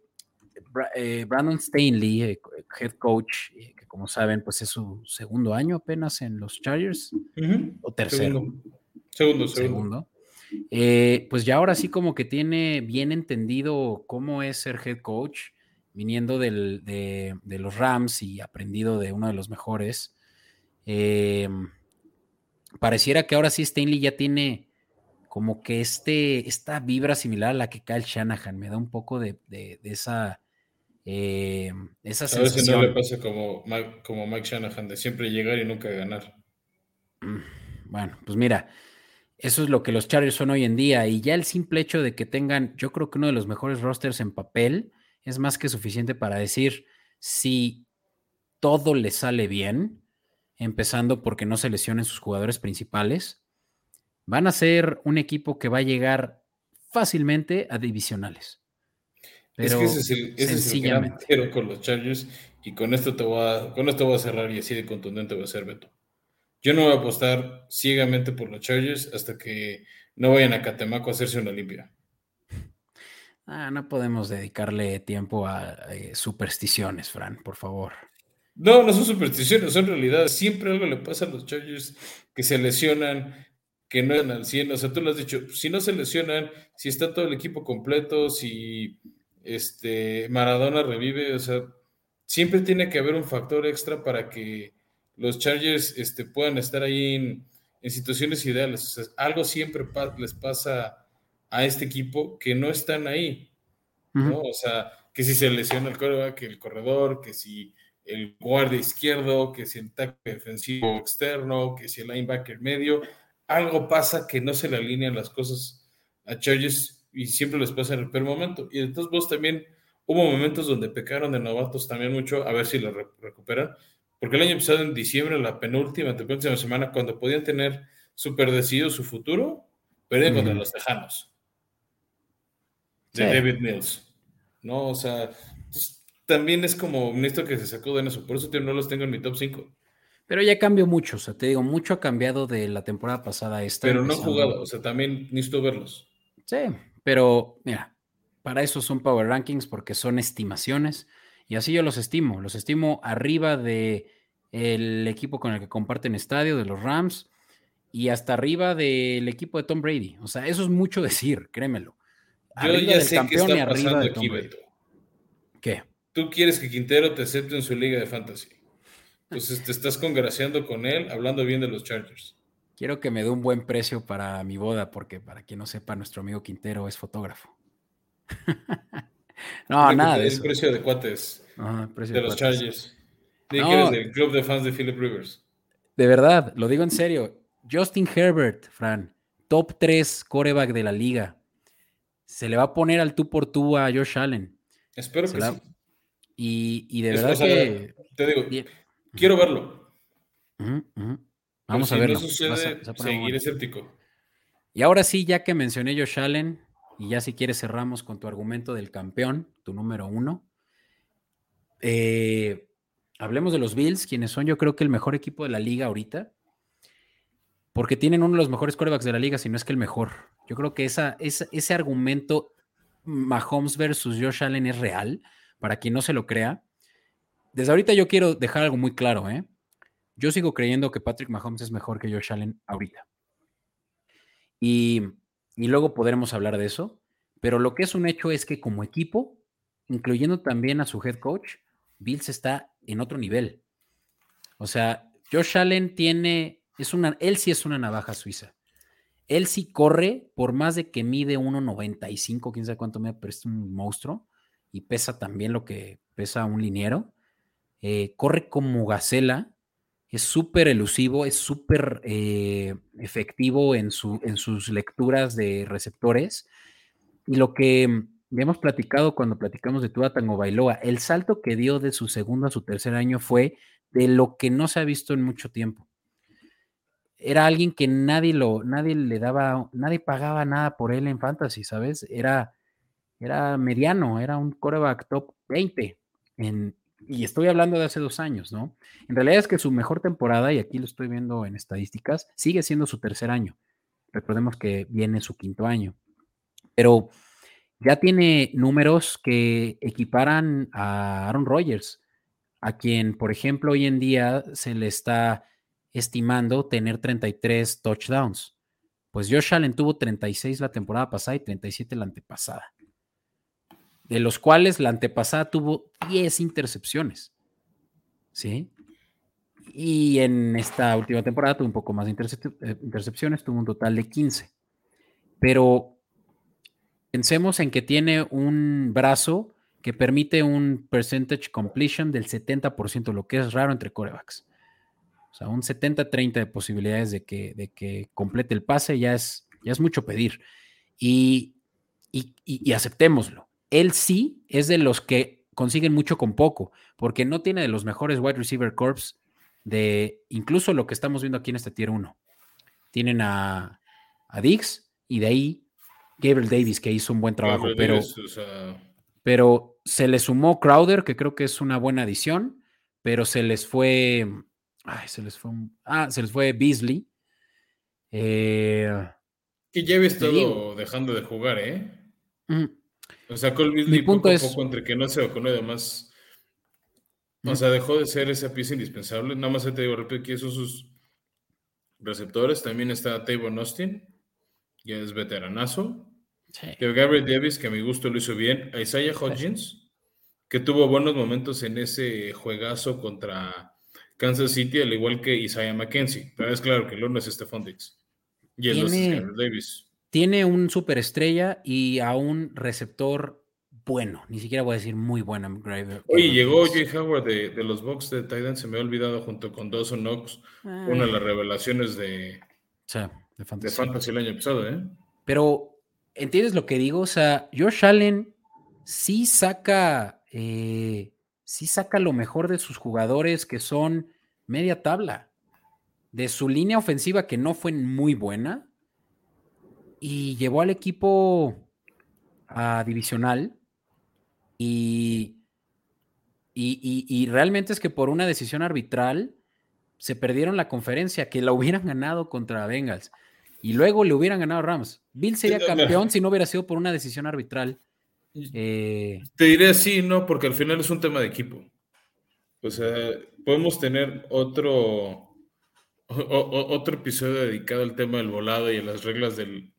[SPEAKER 2] eh, Brandon Stanley, eh, head coach, eh, que como saben, pues es su segundo año apenas en los Chargers, o tercero.
[SPEAKER 1] Segundo, segundo.
[SPEAKER 2] pues ya ahora sí como que tiene bien entendido cómo es ser head coach, viniendo de, de, los Rams y aprendido de uno de los mejores. Em, pareciera que ahora sí Stanley ya tiene como que este, esta vibra similar a la que Kyle Shanahan. Me da un poco de, esa, eh, esa
[SPEAKER 1] a ver si no le pasa como, como Mike Shanahan, de siempre llegar y nunca ganar.
[SPEAKER 2] Mm, bueno, pues mira, eso es lo que los Chargers son hoy en día. Y ya el simple hecho de que tengan, yo creo que uno de los mejores rosters en papel es más que suficiente para decir si todo le sale bien empezando porque no se lesionen sus jugadores principales, van a ser un equipo que va a llegar fácilmente a divisionales.
[SPEAKER 1] es que ese es el, ese con los Chargers y con esto, te voy a, con esto voy a cerrar y así de contundente voy a ser Beto. Yo no voy a apostar ciegamente por los Chargers hasta que no vayan a Catemaco a hacerse una limpia.
[SPEAKER 2] Ah, no podemos dedicarle tiempo a eh, supersticiones, Fran, por favor.
[SPEAKER 1] No, no son supersticiones, son realidades. Siempre algo le pasa a los Chargers que se lesionan, que no eran al 100. O sea, tú lo has dicho, si no se lesionan, si está todo el equipo completo, si este, Maradona revive, o sea, siempre tiene que haber un factor extra para que los Chargers este, puedan estar ahí en, situaciones ideales. O sea, algo siempre les pasa a este equipo que no están ahí. ¿no? O sea, que si se lesiona el que el corredor, que si el guardia izquierdo, que si el tackle defensivo externo, que si el linebacker medio, algo pasa que no se le alinean las cosas a Chargers y siempre les pasa en el peor momento. Y entonces vos también hubo momentos donde pecaron de novatos también mucho, a ver si lo recuperan, porque el año pasado en diciembre, la penúltima, penúltima semana, cuando podían tener súper decidido su futuro, perdían contra los Tejanos de David Mills. ¿No? O sea, también es como un esto que se sacó de eso. Por eso no los tengo en mi top 5.
[SPEAKER 2] Pero ya cambió mucho, o sea, te digo, mucho ha cambiado de la temporada pasada a esta.
[SPEAKER 1] Pero no he jugado, o sea, también necesito verlos.
[SPEAKER 2] Sí, pero mira, para eso son Power Rankings porque son estimaciones y así yo los estimo. Los estimo arriba de el equipo con el que comparten estadio, de los Rams, y hasta arriba del equipo de Tom Brady. O sea, eso es mucho decir, créemelo.
[SPEAKER 1] Arriba del campeón y arriba de Tom Brady.
[SPEAKER 2] ¿Qué?
[SPEAKER 1] Tú quieres que Quintero te acepte en su liga de fantasy. Entonces te estás congraciando con él, hablando bien de los Chargers.
[SPEAKER 2] Quiero que me dé un buen precio para mi boda, porque para quien no sepa, nuestro amigo Quintero es fotógrafo. no, nada de
[SPEAKER 1] eso. precio de cuates de, los Chargers. Dile que eres del club de fans de Philip Rivers.
[SPEAKER 2] De verdad, lo digo en serio. Justin Herbert, Fran, top 3 coreback de la liga. Se le va a poner al tú por tú a Josh Allen.
[SPEAKER 1] Espero que sí.
[SPEAKER 2] Y, de verdad que.
[SPEAKER 1] Te digo, quiero verlo.
[SPEAKER 2] Vamos a verlo.
[SPEAKER 1] No sucede, seguiré escéptico.
[SPEAKER 2] Y ahora sí, ya que mencioné Josh Allen, y ya si quieres cerramos con tu argumento del campeón, tu número uno. Eh, hablemos de los Bills, quienes son yo creo que el mejor equipo de la liga ahorita, porque tienen uno de los mejores corebacks de la liga, si no es que el mejor. Yo creo que esa, ese argumento Mahomes versus Josh Allen es real para quien no se lo crea, desde ahorita yo quiero dejar algo muy claro, ¿eh? Yo sigo creyendo que Patrick Mahomes es mejor que Josh Allen ahorita. Y, luego podremos hablar de eso, pero lo que es un hecho es que como equipo, incluyendo también a su head coach, Bills está en otro nivel. O sea, Josh Allen tiene, es una, él sí es una navaja suiza. Él sí corre, por más de que mide 1.95, quién sabe cuánto me pero es un monstruo y pesa también lo que pesa un liniero. Eh, corre como gacela, es súper elusivo, es súper eh, efectivo en, su, en sus lecturas de receptores. Y lo que ya hemos platicado cuando platicamos de Tua Tango Bailoa, el salto que dio de su segundo a su tercer año fue de lo que no se ha visto en mucho tiempo. Era alguien que nadie lo, nadie le daba, nadie pagaba nada por él en fantasy, ¿sabes? Era, era mediano, era un coreback top 20 en, y estoy hablando de hace dos años, ¿no? En realidad es que su mejor temporada, y aquí lo estoy viendo en estadísticas, sigue siendo su tercer año. Recordemos que viene su quinto año. Pero ya tiene números que equiparan a Aaron Rodgers, a quien, por ejemplo, hoy en día se le está estimando tener 33 touchdowns. Pues Josh Allen tuvo 36 la temporada pasada y 37 la antepasada de los cuales la antepasada tuvo 10 intercepciones. ¿Sí? Y en esta última temporada tuvo un poco más de eh, intercepciones, tuvo un total de 15. Pero pensemos en que tiene un brazo que permite un percentage completion del 70%, lo que es raro entre corebacks. O sea, un 70-30 de posibilidades de que, de que complete el pase ya es, ya es mucho pedir. y, y aceptémoslo él sí es de los que consiguen mucho con poco, porque no tiene de los mejores wide receiver corps de incluso lo que estamos viendo aquí en este tier 1. Tienen a, a Dix y de ahí Gabriel Davis, que hizo un buen trabajo, pero, pero se le sumó Crowder, que creo que es una buena adición, pero se les fue. Ay, se les fue. Ah, se les fue Beasley.
[SPEAKER 1] Eh, que ya había estado dejando de jugar, ¿eh? O sea, Cole Beasley poco a poco entre que no se vacunó y demás. O sea, dejó de ser esa pieza indispensable. Nada más te digo rápido que esos sus receptores. También está Tavon Austin, ya es veteranazo. Sí. Gabriel Davis, que a mi gusto lo hizo bien. Isaiah Hodgins, que tuvo buenos momentos en ese juegazo contra Kansas City, al igual que Isaiah McKenzie. Pero es claro que el uno es Stephon Dix. Y el otro es Gabriel Davis
[SPEAKER 2] tiene un superestrella y a un receptor bueno, ni siquiera voy a decir muy buena.
[SPEAKER 1] Oye, llegó Jay Howard de, los Bucks de Titan, se me ha olvidado junto con Dawson Knox, una de las revelaciones de, de, fantasy. el año pasado, ¿eh?
[SPEAKER 2] Pero, ¿entiendes lo que digo? O sea, Josh Allen sí saca, eh, sí saca lo mejor de sus jugadores que son media tabla. De su línea ofensiva que no fue muy buena, y llevó al equipo a divisional y, y, realmente es que por una decisión arbitral se perdieron la conferencia que la hubieran ganado contra Bengals y luego le hubieran ganado a Rams. Bill sería campeón si no hubiera sido por una decisión arbitral.
[SPEAKER 1] Eh, Te diré así, no, porque al final es un tema de equipo. O sea, podemos tener otro, otro episodio dedicado al tema del volado y a las reglas del,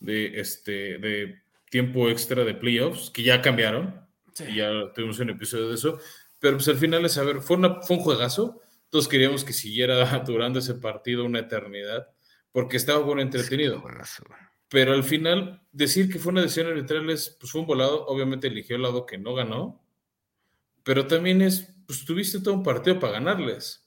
[SPEAKER 1] de, este, de tiempo extra de playoffs, que ya cambiaron, y ya tuvimos un episodio de eso, pero pues al final es, a ver, fue, fue un juegazo, todos queríamos que siguiera durando ese partido una eternidad, porque estaba bueno entretenido. pero al final, decir que fue una decisión arbitral es, pues fue un volado, obviamente eligió el lado que no ganó, pero también es, pues tuviste todo un partido para ganarles.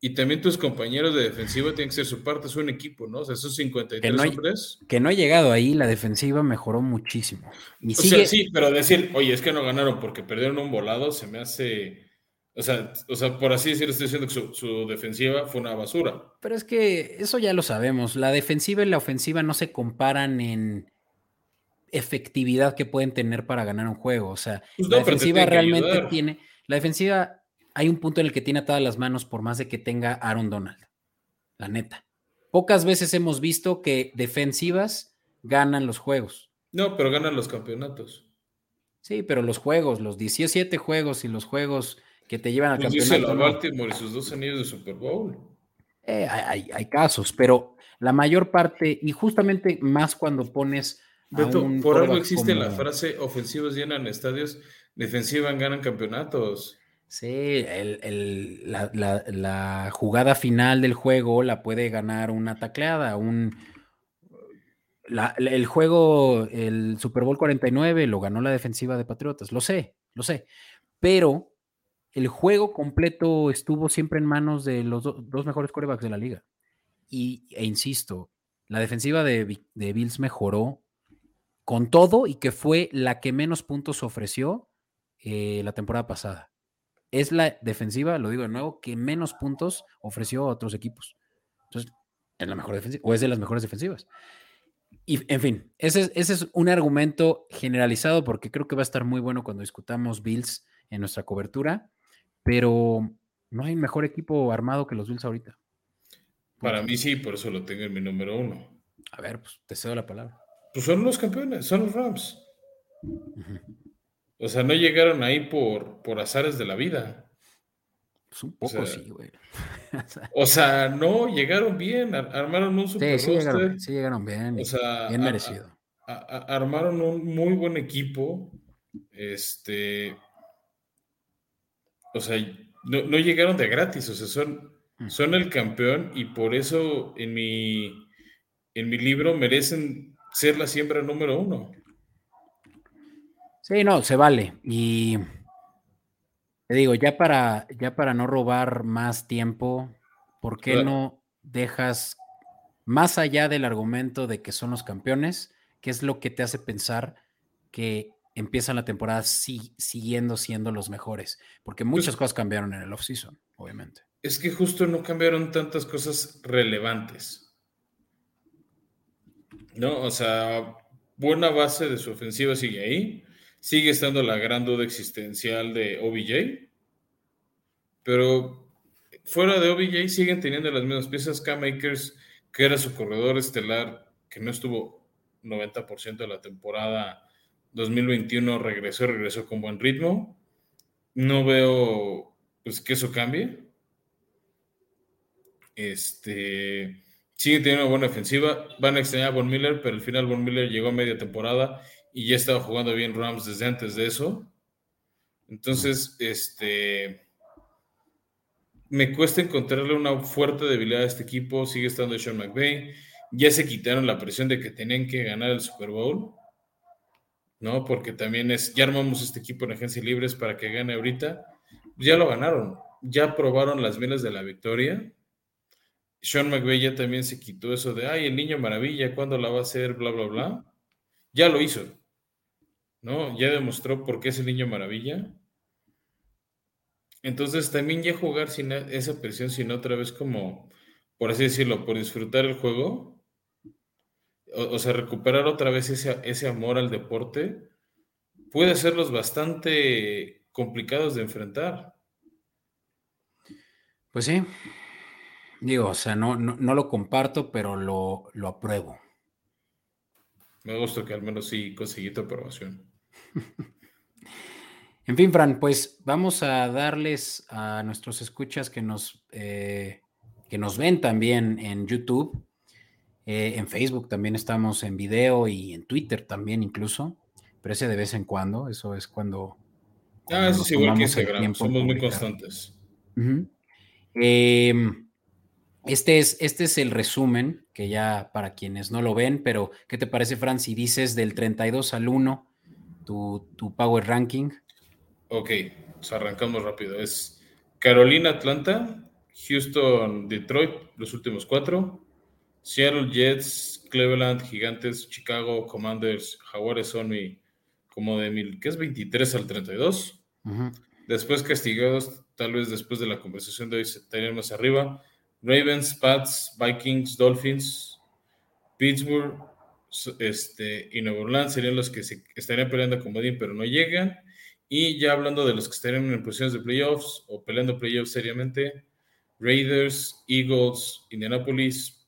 [SPEAKER 1] Y también tus compañeros de defensiva tienen que ser su parte, es un equipo, ¿no? O sea, esos 53 que no hombres.
[SPEAKER 2] Que no ha llegado ahí, la defensiva mejoró muchísimo.
[SPEAKER 1] Y o sea, sí, pero decir, oye, es que no ganaron porque perdieron un volado, se me hace. O sea, o sea por así decirlo, estoy diciendo que su, defensiva fue una basura.
[SPEAKER 2] Pero es que eso ya lo sabemos. La defensiva y la ofensiva no se comparan en efectividad que pueden tener para ganar un juego. O sea, pues la defensiva realmente tiene. La defensiva hay un punto en el que tiene atadas las manos por más de que tenga Aaron Donald. La neta. Pocas veces hemos visto que defensivas ganan los juegos.
[SPEAKER 1] No, pero ganan los campeonatos.
[SPEAKER 2] Sí, pero los juegos, los 17 juegos y los juegos que te llevan al pues campeonato.
[SPEAKER 1] Dice la Baltimore y sus dos anillos de Super Bowl.
[SPEAKER 2] Eh, hay, hay, casos, pero la mayor parte, y justamente más cuando pones.
[SPEAKER 1] por algo existe la frase: ofensivos llenan estadios, defensivas ganan campeonatos.
[SPEAKER 2] Sí, la, jugada final del juego la puede ganar una tacleada, un... el juego, el Super Bowl 49 lo ganó la defensiva de Patriotas, lo sé, lo sé, pero el juego completo estuvo siempre en manos de los dos mejores corebacks de la liga. Y, e insisto, la defensiva de, de, Bills mejoró con todo y que fue la que menos puntos ofreció eh, la temporada pasada. Es la defensiva, lo digo de nuevo, que menos puntos ofreció a otros equipos. Entonces, es la mejor defensiva, o es de las mejores defensivas. Y, en fin, ese, ese es un argumento generalizado porque creo que va a estar muy bueno cuando discutamos Bills en nuestra cobertura, pero no hay mejor equipo armado que los Bills ahorita.
[SPEAKER 1] Para mí sí, por eso lo tengo en mi número uno.
[SPEAKER 2] A ver, pues te cedo la palabra.
[SPEAKER 1] Pues son los campeones, son los Rams. O sea, no llegaron ahí por, por azares de la vida.
[SPEAKER 2] Pues un poco sí, güey.
[SPEAKER 1] o sea, no, llegaron bien, armaron un super
[SPEAKER 2] sí, sí llegaron, sí llegaron bien, o sea, bien merecido.
[SPEAKER 1] armaron un muy buen equipo. Este. O sea, no, no llegaron de gratis, o sea, son Mm. son el campeón y por eso en mi, en mi libro merecen ser la siembra número uno.
[SPEAKER 2] Sí, no, se vale. Y te digo, ya para, ya para no robar más tiempo, ¿por qué no dejas más allá del argumento de que son los campeones? ¿Qué es lo que te hace pensar que empiezan la temporada siguiendo siendo los mejores? Porque muchas pues cosas cambiaron en el offseason, obviamente
[SPEAKER 1] es que justo no cambiaron tantas cosas relevantes. ¿No? O sea, buena base de su ofensiva sigue ahí. Sigue estando la gran duda existencial de OBJ. Pero fuera de OBJ siguen teniendo las mismas piezas. K-Makers, que era su corredor estelar, que no estuvo 90% de la temporada 2021, regresó, regresó con buen ritmo. No veo pues que eso cambie. Este, sigue teniendo una buena ofensiva. Van a extrañar a Von Miller, pero al final Von Miller llegó a media temporada y ya estaba jugando bien Rams desde antes de eso. Entonces, este, me cuesta encontrarle una fuerte debilidad a este equipo. Sigue estando Sean McVay. Ya se quitaron la presión de que tenían que ganar el Super Bowl. ¿No? Porque también es, ya armamos este equipo en agencias libres para que gane ahorita. Ya lo ganaron. Ya probaron las miles de la victoria sean McVay ya también se quitó eso de, ay, el niño maravilla, ¿cuándo la va a hacer? Bla, bla, bla. Ya lo hizo. ¿No? Ya demostró por qué es el niño maravilla. Entonces también ya jugar sin esa presión, sino otra vez como, por así decirlo, por disfrutar el juego. O, sea, recuperar otra vez ese, ese amor al deporte puede hacerlos bastante complicados de enfrentar.
[SPEAKER 2] Pues sí, Digo, o sea, no, no, lo comparto, pero lo, lo, apruebo.
[SPEAKER 1] Me gusta que al menos sí conseguí tu aprobación.
[SPEAKER 2] En fin, Fran, pues vamos a darles a nuestros escuchas que nos, eh, que nos ven también en YouTube. Eh, en Facebook también estamos en video y en Twitter también incluso, pero ese de vez en cuando, eso es cuando...
[SPEAKER 1] ah, eso es igual que Instagram, somos muy constantes.
[SPEAKER 2] Este es, este es el resumen, que ya para quienes no lo ven, pero ¿qué te parece, Fran, si dices del 32 al 1 tu, Power Ranking?
[SPEAKER 1] Ok, pues arrancamos rápido. Es Carolina, Atlanta, Houston, Detroit, los últimos cuatro, Seattle Jets, Cleveland, Gigantes, Chicago, Commanders, Jaguares son mi, como de mil, ¿qué es 23 al 32? Después castigados, tal vez después de la conversación de hoy estarían más arriba. Ravens, Pats, Vikings, Dolphins, Pittsburgh este, y Nueva Orleans serían los que se estarían peleando con Bodin, pero no llegan. Y ya hablando de los que estarían en posiciones de playoffs o peleando playoffs seriamente, Raiders, Eagles, Indianapolis,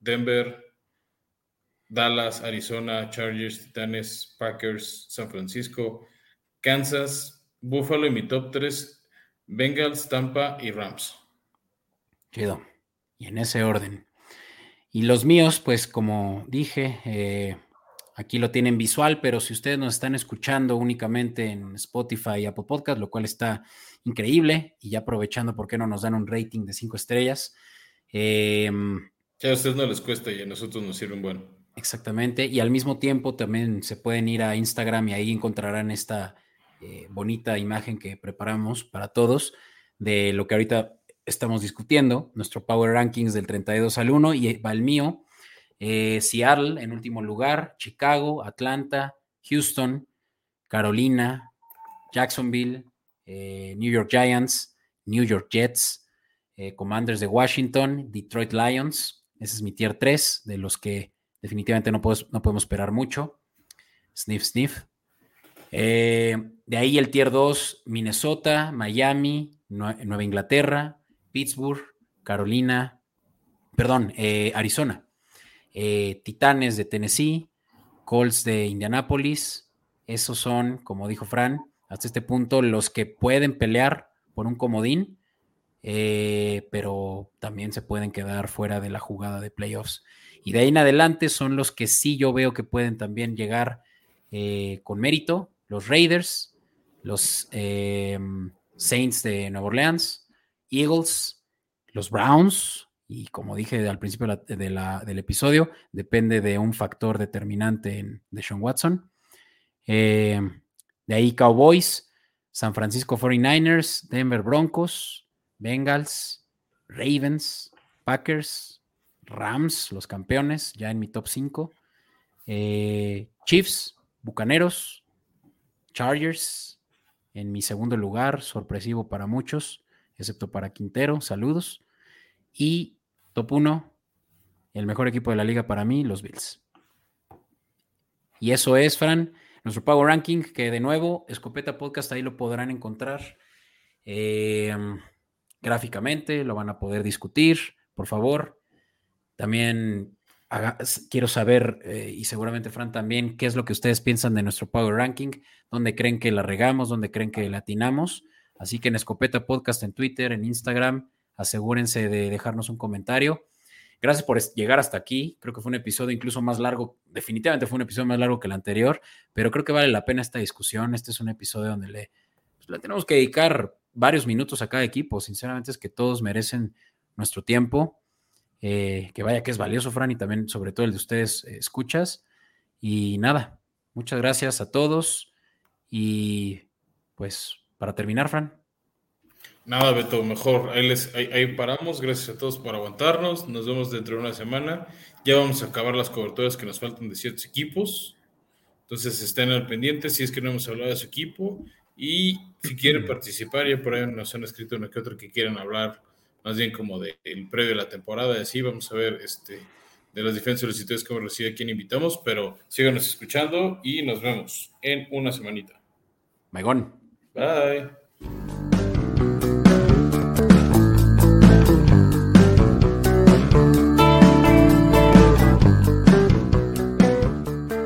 [SPEAKER 1] Denver, Dallas, Arizona, Chargers, Titanes, Packers, San Francisco, Kansas, Buffalo y mi top 3, Bengals, Tampa y Rams.
[SPEAKER 2] Chido y en ese orden. Y los míos, pues como dije, eh, aquí lo tienen visual, pero si ustedes nos están escuchando únicamente en Spotify y Apple Podcast, lo cual está increíble, y ya aprovechando, ¿por qué no nos dan un rating de cinco estrellas?
[SPEAKER 1] Eh, a ustedes no les cuesta y a nosotros nos sirven bueno.
[SPEAKER 2] Exactamente, y al mismo tiempo también se pueden ir a Instagram y ahí encontrarán esta eh, bonita imagen que preparamos para todos de lo que ahorita estamos discutiendo, nuestro Power Rankings del 32 al 1 y va el mío. Eh, Seattle en último lugar, Chicago, Atlanta, Houston, Carolina, Jacksonville, eh, New York Giants, New York Jets, eh, Commanders de Washington, Detroit Lions. Ese es mi tier 3, de los que definitivamente no, no podemos esperar mucho. Sniff, sniff. de ahí el tier 2, Minnesota, Miami, Nueva Inglaterra, Pittsburgh, Carolina, perdón, eh, Arizona, eh, Titanes de Tennessee, Colts de Indianápolis. Esos son, como dijo Fran, hasta este punto los que pueden pelear por un comodín, eh, pero también se pueden quedar fuera de la jugada de playoffs. Y de ahí en adelante son los que sí yo veo que pueden también llegar con mérito, los Raiders, los Saints de Nueva Orleans, Eagles, los Browns, y como dije al principio del episodio, depende de un factor determinante en, de Sean Watson. Eh, de ahí Cowboys, San Francisco 49ers, Denver Broncos, Bengals, Ravens, Packers, Rams, los campeones, ya en mi top 5. Eh, Chiefs, Bucaneros, Chargers, en mi segundo lugar, sorpresivo para muchos excepto para Quintero, saludos. Y top 1, el mejor equipo de la liga para mí, los Bills. Y eso es, Fran, nuestro Power Ranking, que de nuevo, Escopeta Podcast, ahí lo podrán encontrar eh, gráficamente, lo van a poder discutir, por favor. También quiero saber, eh, y seguramente Fran también, qué es lo que ustedes piensan de nuestro Power Ranking, dónde creen que la regamos, dónde creen que la atinamos. Así que en Escopeta Podcast en Twitter, en Instagram, asegúrense de dejarnos un comentario. Gracias por llegar hasta aquí. Creo que fue un episodio incluso más largo. Definitivamente fue un episodio más largo que el anterior, pero creo que vale la pena esta discusión. Este es un episodio donde le, pues, tenemos que dedicar varios minutos a cada equipo. Sinceramente es que todos merecen nuestro tiempo. Eh, que vaya que es valioso, Fran, y también sobre todo el de ustedes eh, escuchas. Y nada, muchas gracias a todos. Y pues para terminar, Fran.
[SPEAKER 1] Nada, Beto, mejor. Ahí, les, ahí, paramos. Gracias a todos por aguantarnos. Nos vemos dentro de una semana. Ya vamos a acabar las coberturas que nos faltan de ciertos equipos. Entonces estén al pendiente si es que no hemos hablado de su equipo. Y si quieren participar, ya por ahí nos han escrito una que otra que quieran hablar, más bien como del previo de la temporada. Así vamos a ver este, de las diferentes solicitudes que hemos recibido a quién invitamos. Pero síganos escuchando y nos vemos en una semanita.
[SPEAKER 2] Maigón.
[SPEAKER 1] Bye.